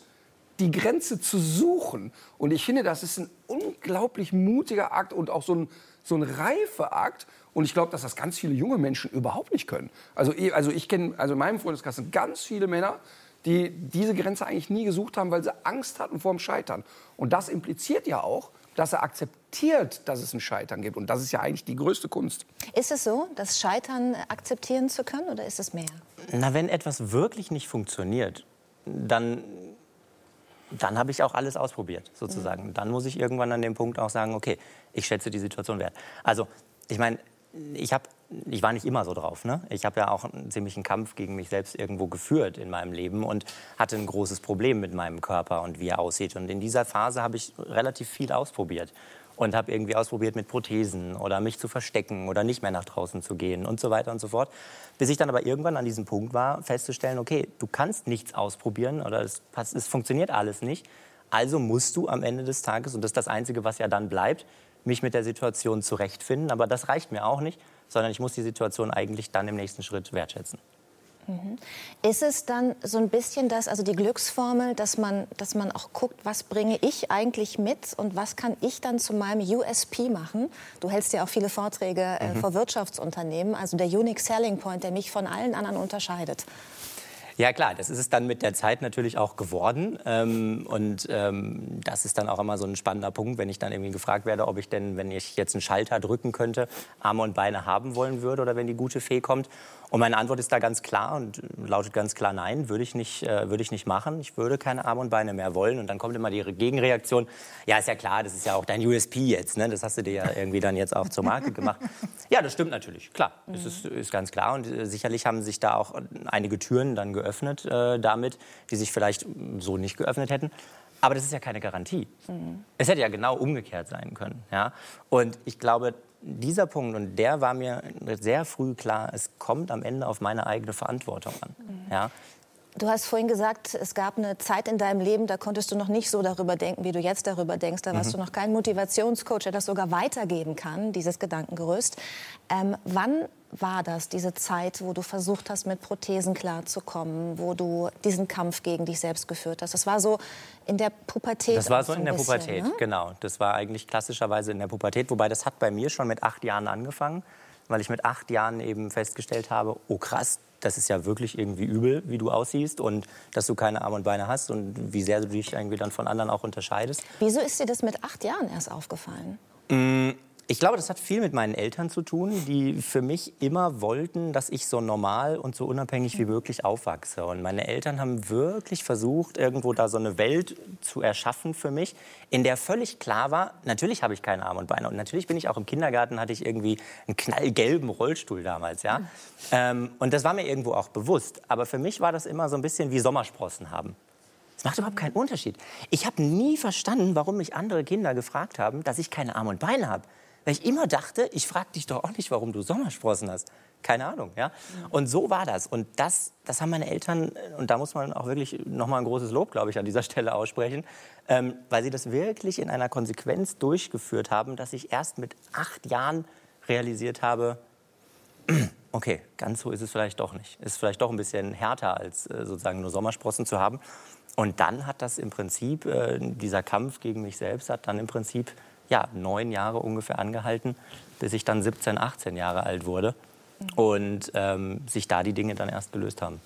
die Grenze zu suchen. Und ich finde, das ist ein unglaublich mutiger Akt und auch so ein, so ein reifer Akt. Und ich glaube, dass das ganz viele junge Menschen überhaupt nicht können. Also, also ich kenne, also in meinem Freundeskreis sind ganz viele Männer, die diese Grenze eigentlich nie gesucht haben, weil sie Angst hatten vor dem Scheitern. Und das impliziert ja auch, dass er akzeptiert, dass es ein Scheitern gibt. Und das ist ja eigentlich die größte Kunst. Ist es so, das Scheitern akzeptieren zu können oder ist es mehr? Na, wenn etwas wirklich nicht funktioniert, dann, dann habe ich auch alles ausprobiert, sozusagen. Mhm. Dann muss ich irgendwann an dem Punkt auch sagen, okay, ich schätze die Situation wert. Also, ich meine, ich habe ich war nicht immer so drauf. Ne? Ich habe ja auch einen ziemlichen Kampf gegen mich selbst irgendwo geführt in meinem Leben und hatte ein großes Problem mit meinem Körper und wie er aussieht. Und in dieser Phase habe ich relativ viel ausprobiert und habe irgendwie ausprobiert mit Prothesen oder mich zu verstecken oder nicht mehr nach draußen zu gehen und so weiter und so fort. Bis ich dann aber irgendwann an diesem Punkt war, festzustellen, okay, du kannst nichts ausprobieren oder es, es funktioniert alles nicht. Also musst du am Ende des Tages, und das ist das Einzige, was ja dann bleibt, mich mit der Situation zurechtfinden. Aber das reicht mir auch nicht sondern ich muss die Situation eigentlich dann im nächsten Schritt wertschätzen. Mhm. Ist es dann so ein bisschen das, also die Glücksformel, dass man, dass man auch guckt, was bringe ich eigentlich mit und was kann ich dann zu meinem USP machen? Du hältst ja auch viele Vorträge äh, mhm. vor Wirtschaftsunternehmen, also der Unique Selling Point, der mich von allen anderen unterscheidet. Ja klar, das ist es dann mit der Zeit natürlich auch geworden. Ähm, und ähm, das ist dann auch immer so ein spannender Punkt, wenn ich dann irgendwie gefragt werde, ob ich denn, wenn ich jetzt einen Schalter drücken könnte, Arme und Beine haben wollen würde oder wenn die gute Fee kommt. Und meine Antwort ist da ganz klar und lautet ganz klar nein, würde ich nicht, äh, würde ich nicht machen. Ich würde keine Arme und Beine mehr wollen. Und dann kommt immer die Gegenreaktion, ja ist ja klar, das ist ja auch dein USP jetzt, ne? das hast du dir ja irgendwie dann jetzt auch zur Marke gemacht. Ja, das stimmt natürlich, klar, das ist, ist ganz klar. Und äh, sicherlich haben sich da auch einige Türen dann geöffnet äh, damit, die sich vielleicht so nicht geöffnet hätten. Aber das ist ja keine Garantie. Mhm. Es hätte ja genau umgekehrt sein können. Ja? Und ich glaube, dieser Punkt, und der war mir sehr früh klar, es kommt am Ende auf meine eigene Verantwortung an. Mhm. Ja? Du hast vorhin gesagt, es gab eine Zeit in deinem Leben, da konntest du noch nicht so darüber denken, wie du jetzt darüber denkst. Da warst mhm. du noch kein Motivationscoach, der das sogar weitergeben kann, dieses Gedankengerüst. Ähm, wann war das, diese Zeit, wo du versucht hast, mit Prothesen klarzukommen, wo du diesen Kampf gegen dich selbst geführt hast? Das war so in der Pubertät. Das war so in der bisschen, Pubertät, ne? genau. Das war eigentlich klassischerweise in der Pubertät, wobei das hat bei mir schon mit acht Jahren angefangen, weil ich mit acht Jahren eben festgestellt habe, oh krass, das ist ja wirklich irgendwie übel, wie du aussiehst und dass du keine Arme und Beine hast und wie sehr du dich irgendwie dann von anderen auch unterscheidest. Wieso ist dir das mit acht Jahren erst aufgefallen? Mmh ich glaube, das hat viel mit meinen Eltern zu tun, die für mich immer wollten, dass ich so normal und so unabhängig wie möglich aufwachse. Und meine Eltern haben wirklich versucht, irgendwo da so eine Welt zu erschaffen für mich, in der völlig klar war, natürlich habe ich keine Arme und Beine. Und natürlich bin ich auch im Kindergarten, hatte ich irgendwie einen knallgelben Rollstuhl damals. Ja? Mhm. Und das war mir irgendwo auch bewusst. Aber für mich war das immer so ein bisschen wie Sommersprossen haben. Es macht überhaupt keinen Unterschied. Ich habe nie verstanden, warum mich andere Kinder gefragt haben, dass ich keine Arme und Beine habe. Weil ich immer dachte, ich frage dich doch auch nicht, warum du Sommersprossen hast. Keine Ahnung, ja. Und so war das. Und das, das haben meine Eltern, und da muss man auch wirklich nochmal ein großes Lob, glaube ich, an dieser Stelle aussprechen, ähm, weil sie das wirklich in einer Konsequenz durchgeführt haben, dass ich erst mit acht Jahren realisiert habe, okay, ganz so ist es vielleicht doch nicht. Ist vielleicht doch ein bisschen härter, als äh, sozusagen nur Sommersprossen zu haben. Und dann hat das im Prinzip, äh, dieser Kampf gegen mich selbst hat dann im Prinzip ja, neun Jahre ungefähr angehalten, bis ich dann 17, 18 Jahre alt wurde. Und ähm, sich da die Dinge dann erst gelöst haben.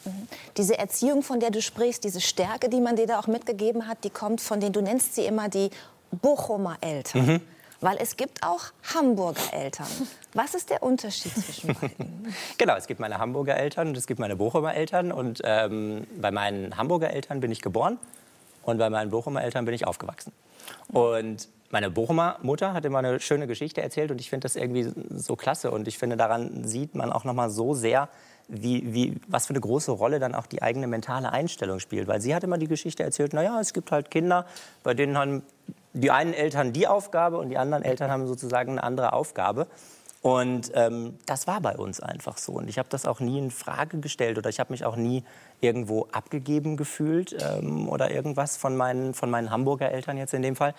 Diese Erziehung, von der du sprichst, diese Stärke, die man dir da auch mitgegeben hat, die kommt von den, du nennst sie immer die Bochumer Eltern. Mhm. Weil es gibt auch Hamburger Eltern. Was ist der Unterschied zwischen beiden? Genau, es gibt meine Hamburger Eltern und es gibt meine Bochumer Eltern. Und ähm, bei meinen Hamburger Eltern bin ich geboren und bei meinen Bochumer Eltern bin ich aufgewachsen. Und meine Bochumer Mutter hat immer eine schöne Geschichte erzählt und ich finde das irgendwie so klasse. Und ich finde, daran sieht man auch noch so sehr, wie, wie, was für eine große Rolle dann auch die eigene mentale Einstellung spielt. Weil sie hat immer die Geschichte erzählt, naja, es gibt halt Kinder, bei denen haben die einen Eltern die Aufgabe und die anderen Eltern haben sozusagen eine andere Aufgabe. Und ähm, das war bei uns einfach so. Und ich habe das auch nie in Frage gestellt oder ich habe mich auch nie irgendwo abgegeben gefühlt ähm, oder irgendwas von meinen, von meinen Hamburger Eltern jetzt in dem Fall.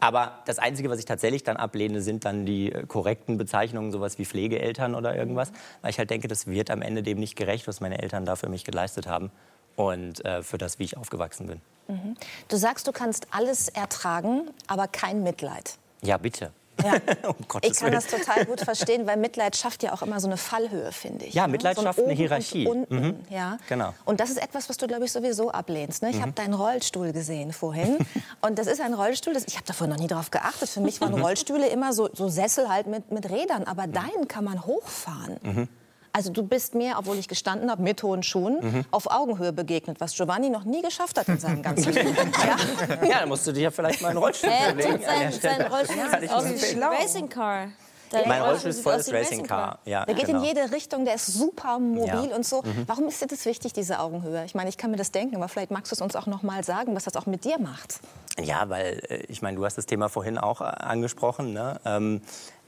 Aber das Einzige, was ich tatsächlich dann ablehne, sind dann die äh, korrekten Bezeichnungen, sowas wie Pflegeeltern oder irgendwas. Weil ich halt denke, das wird am Ende dem nicht gerecht, was meine Eltern da für mich geleistet haben und äh, für das, wie ich aufgewachsen bin. Mhm. Du sagst, du kannst alles ertragen, aber kein Mitleid. Ja, bitte. Ja. um Gottes Ich kann Willen. das total gut verstehen, weil Mitleid schafft ja auch immer so eine Fallhöhe, finde ich. Ja, ne? Mitleid so ein schafft eine Oben und Hierarchie. Unten, Mhm. ja. Genau. Und das ist etwas, was du, glaube ich, sowieso ablehnst. Ne? Ich habe deinen Rollstuhl gesehen vorhin. und das ist ein Rollstuhl, das, ich habe davor noch nie drauf geachtet. Für mich waren Mhm. Rollstühle immer so, so Sessel halt mit, mit Rädern. Aber deinen kann man hochfahren. Also du bist mir, obwohl ich gestanden habe, mit hohen Schuhen, Mhm. auf Augenhöhe begegnet, was Giovanni noch nie geschafft hat in seinem ganzen Leben. Ja? Ja, dann musst du dir ja vielleicht mal einen Rollstuhl Äh, an sein, sein Rollstuhl ich aus ein Racing Car. Dein Mein Rollstuhl ist sieht voll aus das wie ein Racing Car. Ja, Der geht genau. in jede Richtung, der ist super mobil Ja. und so. Mhm. Warum ist dir das wichtig, diese Augenhöhe? Ich meine, ich kann mir das denken, aber vielleicht magst du es uns auch noch mal sagen, was das auch mit dir macht. Ja, weil äh, ich meine, du hast das Thema vorhin auch äh, angesprochen, ne? ähm,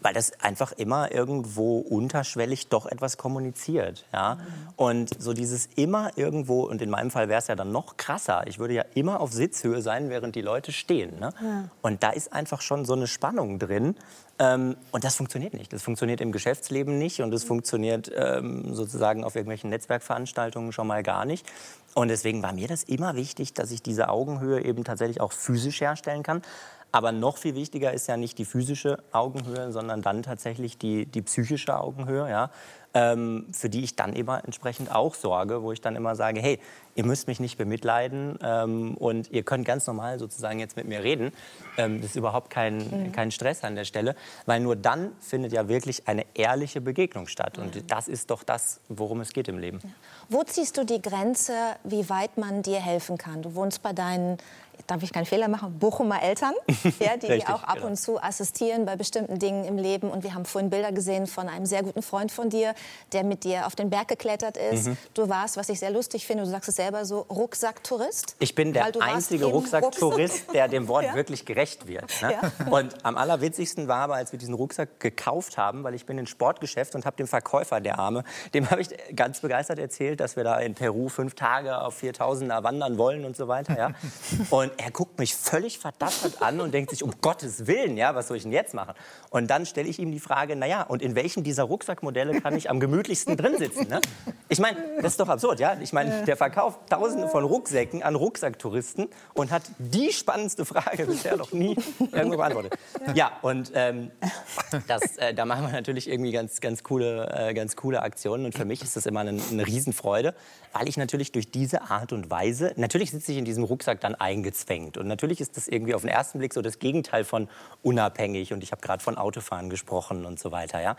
weil das einfach immer irgendwo unterschwellig doch etwas kommuniziert, ja. Und so dieses immer irgendwo und in meinem Fall wäre es ja dann noch krasser. Ich würde ja immer auf Sitzhöhe sein, während die Leute stehen, ne? Ja. Und da ist einfach schon so eine Spannung drin. Ähm, und das funktioniert nicht. Das funktioniert im Geschäftsleben nicht und es funktioniert ähm, sozusagen auf irgendwelchen Netzwerkveranstaltungen schon mal gar nicht. Und deswegen war mir das immer wichtig, dass ich diese Augenhöhe eben tatsächlich auch physisch herstellen kann. Aber noch viel wichtiger ist ja nicht die physische Augenhöhe, sondern dann tatsächlich die, die psychische Augenhöhe, ja, ähm, für die ich dann immer entsprechend auch sorge, wo ich dann immer sage, hey, ihr müsst mich nicht bemitleiden ähm, und ihr könnt ganz normal sozusagen jetzt mit mir reden. Ähm, das ist überhaupt kein, Mhm. kein Stress an der Stelle, weil nur dann findet ja wirklich eine ehrliche Begegnung statt. Und das ist doch das, worum es geht im Leben. Wo ziehst du die Grenze, wie weit man dir helfen kann? Du wohnst bei deinen, darf ich keinen Fehler machen, Bochumer Eltern, ja, die Richtig, auch ab genau. und zu assistieren bei bestimmten Dingen im Leben. Und wir haben vorhin Bilder gesehen von einem sehr guten Freund von dir, der mit dir auf den Berg geklettert ist. Mhm. Du warst, was ich sehr lustig finde, du sagst es selber so, Rucksacktourist. Ich bin der einzige Rucksacktourist, der dem Wort Ja. wirklich gerecht wird. Ne? Ja. Und am allerwitzigsten war aber, als wir diesen Rucksack gekauft haben, weil ich bin ins Sportgeschäft und habe dem Verkäufer, der Arme, dem habe ich ganz begeistert erzählt, dass wir da in Peru fünf Tage auf 4000er wandern wollen und so weiter. Ja? Und er guckt mich völlig verdattert an und denkt sich, um Gottes Willen, ja, was soll ich denn jetzt machen? Und dann stelle ich ihm die Frage, naja, und in welchem dieser Rucksackmodelle kann ich am gemütlichsten drin sitzen? Ne? Ich meine, das ist doch absurd, ja? Ich meine, der verkauft tausende von Rucksäcken an Rucksacktouristen und hat die spannendste Frage bisher noch nie irgendwo beantwortet. Ja, und ähm, das, äh, da machen wir natürlich irgendwie ganz, ganz, coole, äh, ganz coole Aktionen. Und für mich ist das immer eine, eine Riesenfreude, weil ich natürlich durch diese Art und Weise, natürlich sitze ich in diesem Rucksack dann eingezwängt. Und natürlich ist das irgendwie auf den ersten Blick so das Gegenteil von unabhängig. Und ich habe gerade von Autofahren gesprochen und so weiter. Ja?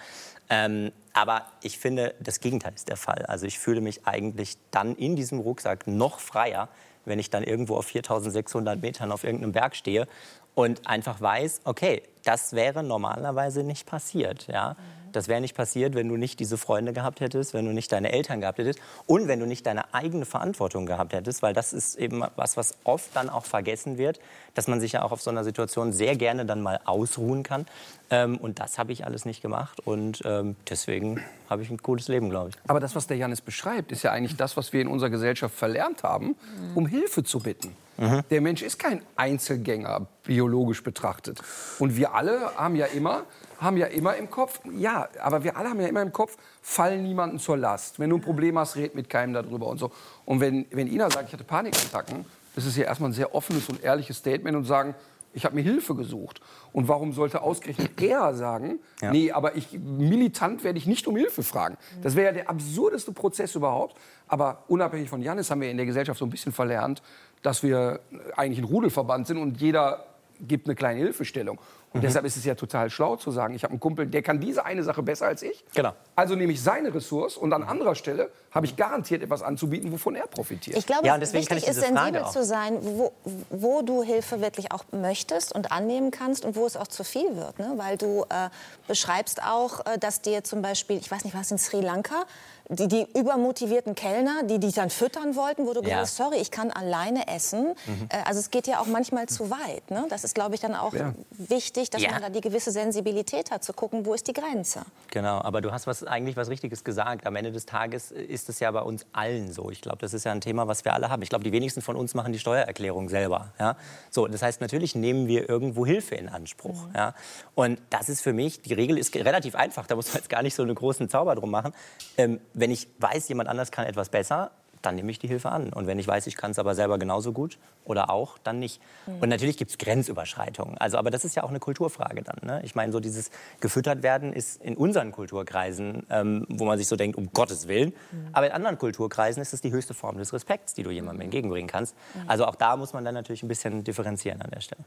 Ähm, aber ich finde, das Gegenteil ist der Fall. Also ich fühle mich eigentlich dann in diesem Rucksack noch freier, wenn ich dann irgendwo auf 4600 Metern auf irgendeinem Berg stehe und einfach weiß, okay, das wäre normalerweise nicht passiert. Ja? Das wäre nicht passiert, wenn du nicht diese Freunde gehabt hättest, wenn du nicht deine Eltern gehabt hättest und wenn du nicht deine eigene Verantwortung gehabt hättest, weil das ist eben was, was oft dann auch vergessen wird, dass man sich ja auch auf so einer Situation sehr gerne dann mal ausruhen kann. Ähm, und das habe ich alles nicht gemacht und ähm, deswegen habe ich ein cooles Leben, glaube ich. Aber das, was der Janis beschreibt, ist ja eigentlich das, was wir in unserer Gesellschaft verlernt haben, um Hilfe zu bitten. Der Mensch ist kein Einzelgänger, biologisch betrachtet. Und wir alle haben ja immer, haben ja immer im Kopf, ja, aber wir alle haben ja immer im Kopf, fall niemanden zur Last. Wenn du ein Problem hast, red mit keinem darüber und so. Und wenn, wenn Ina sagt, ich hatte Panikattacken, das ist ja erstmal ein sehr offenes und ehrliches Statement und sagen, Ich habe mir Hilfe gesucht. Und warum sollte ausgerechnet er sagen, nee, aber ich, militant werde ich nicht um Hilfe fragen? Das wäre ja der absurdeste Prozess überhaupt. Aber unabhängig von Janis haben wir in der Gesellschaft so ein bisschen verlernt, dass wir eigentlich ein Rudelverband sind und jeder gibt eine kleine Hilfestellung. Und Mhm. deshalb ist es ja total schlau zu sagen, ich habe einen Kumpel, der kann diese eine Sache besser als ich. Genau. Also nehme ich seine Ressource und an anderer Stelle habe ich garantiert etwas anzubieten, wovon er profitiert. Ich glaube, Ja, es wichtig ich ist, sensibel auch- zu sein, wo, wo du Hilfe wirklich auch möchtest und annehmen kannst und wo es auch zu viel wird. Ne? Weil du äh, beschreibst auch, äh, dass dir zum Beispiel, ich weiß nicht, was in Sri Lanka, die, die übermotivierten Kellner, die dich dann füttern wollten, wo du Ja. gesagt hast, sorry, ich kann alleine essen. Mhm. Äh, also es geht ja auch manchmal zu weit. Ne? Das ist, glaube ich, dann auch Ja. wichtig, dass Ja. man da die gewisse Sensibilität hat, zu gucken, wo ist die Grenze. Genau, aber du hast was, eigentlich was Richtiges gesagt. Am Ende des Tages ist es ja bei uns allen so. Ich glaube, das ist ja ein Thema, was wir alle haben. Ich glaube, die wenigsten von uns machen die Steuererklärung selber. Ja? So, das heißt, natürlich nehmen wir irgendwo Hilfe in Anspruch. Ja? Und das ist für mich, die Regel ist relativ einfach, da muss man jetzt gar nicht so einen großen Zauber drum machen. Ähm, wenn ich weiß, jemand anders kann etwas besser, dann nehme ich die Hilfe an. Und wenn ich weiß, ich kann es aber selber genauso gut oder auch, dann nicht. Und natürlich gibt es Grenzüberschreitungen. Also, aber das ist ja auch eine Kulturfrage dann. Ne? Ich meine, so dieses gefüttert werden ist in unseren Kulturkreisen, ähm, wo man sich so denkt, um Gottes Willen. Aber in anderen Kulturkreisen ist es die höchste Form des Respekts, die du jemandem entgegenbringen kannst. Also auch da muss man dann natürlich ein bisschen differenzieren an der Stelle.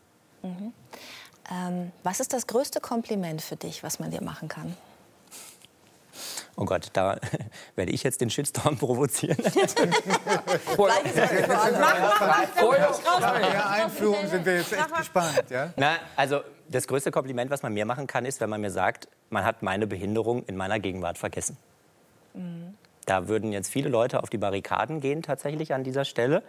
Ähm, was ist das größte Kompliment für dich, was man dir machen kann? Oh Gott, da werde ich jetzt den Shitstorm provozieren. Der Einführung sind wir jetzt echt gespannt. Ja? Na, also das größte Kompliment, was man mir machen kann, ist, wenn man mir sagt, man hat meine Behinderung in meiner Gegenwart vergessen. Da würden jetzt viele Leute auf die Barrikaden gehen tatsächlich an dieser Stelle,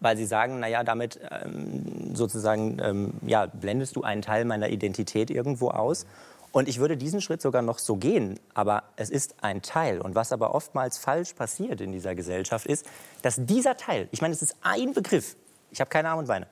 weil sie sagen, naja, damit ähm, sozusagen ähm, ja, blendest du einen Teil meiner Identität irgendwo aus. Und ich würde diesen Schritt sogar noch so gehen, aber es ist ein Teil. Und was aber oftmals falsch passiert in dieser Gesellschaft ist, dass dieser Teil, ich meine, es ist ein Begriff, ich habe keine Arme und Beine,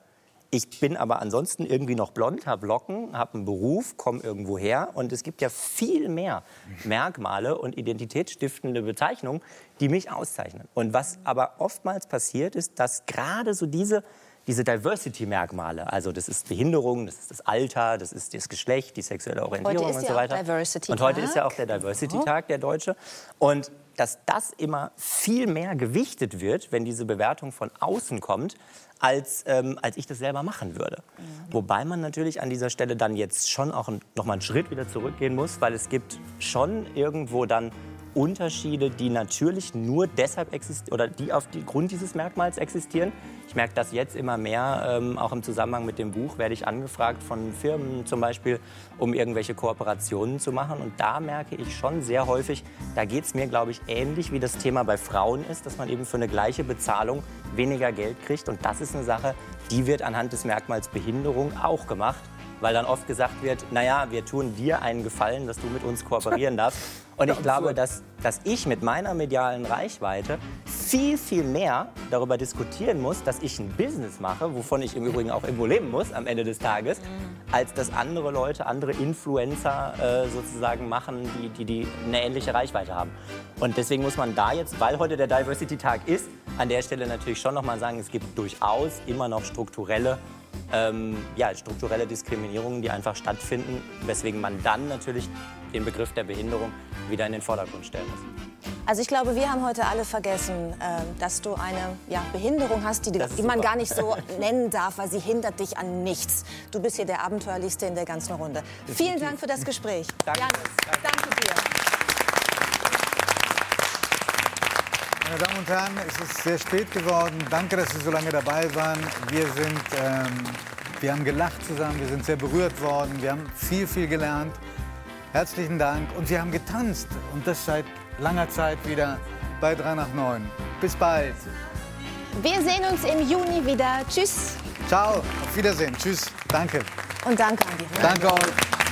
ich bin aber ansonsten irgendwie noch blond, habe Locken, habe einen Beruf, komme irgendwo her. Und es gibt ja viel mehr Merkmale und identitätsstiftende Bezeichnungen, die mich auszeichnen. Und was aber oftmals passiert, ist, dass gerade so diese, diese Diversity-Merkmale, also das ist Behinderung, das ist das Alter, das ist das Geschlecht, die sexuelle Orientierung und so weiter. Diversity und heute ist ja auch der Diversity-Tag, der deutsche. Und dass das immer viel mehr gewichtet wird, wenn diese Bewertung von außen kommt, als, ähm, als ich das selber machen würde. Wobei man natürlich an dieser Stelle dann jetzt schon auch ein, noch mal einen Schritt wieder zurückgehen muss, weil es gibt schon irgendwo dann Unterschiede, die natürlich nur deshalb existieren oder die auf die Grund dieses Merkmals existieren. Ich merke das jetzt immer mehr, ähm, auch im Zusammenhang mit dem Buch werde ich angefragt von Firmen zum Beispiel, um irgendwelche Kooperationen zu machen. Und da merke ich schon sehr häufig, da geht es mir, glaube ich, ähnlich wie das Thema bei Frauen ist, dass man eben für eine gleiche Bezahlung weniger Geld kriegt. Und das ist eine Sache, die wird anhand des Merkmals Behinderung auch gemacht weil dann oft gesagt wird, naja, wir tun dir einen Gefallen, dass du mit uns kooperieren darfst. Und ich glaube, dass, dass ich mit meiner medialen Reichweite viel, viel mehr darüber diskutieren muss, dass ich ein Business mache, wovon ich im Übrigen auch irgendwo leben muss am Ende des Tages, als dass andere Leute, andere Influencer äh, sozusagen machen, die, die, die eine ähnliche Reichweite haben. Und deswegen muss man da jetzt, weil heute der Diversity-Tag ist, an der Stelle natürlich schon nochmal sagen, es gibt durchaus immer noch strukturelle ähm, ja, strukturelle Diskriminierungen, die einfach stattfinden, weswegen man dann natürlich den Begriff der Behinderung wieder in den Vordergrund stellen muss. Also ich glaube, wir haben heute alle vergessen, ähm, dass du eine ja, Behinderung hast, die, die man gar nicht so nennen darf, weil sie hindert dich an nichts. Du bist hier der Abenteuerlichste in der ganzen Runde. Vielen Dank für das Gespräch. Danke. Janis, danke dir. Meine Damen und Herren, es ist sehr spät geworden. Danke, dass Sie so lange dabei waren. Wir, sind, ähm, wir haben gelacht zusammen, wir sind sehr berührt worden, wir haben viel, viel gelernt. Herzlichen Dank. Und wir haben getanzt und das seit langer Zeit wieder bei 3 nach 9. Bis bald. Wir sehen uns im Juni wieder. Tschüss Ciao, auf Wiedersehen. Tschüss. Danke. und danke an die Danke euch.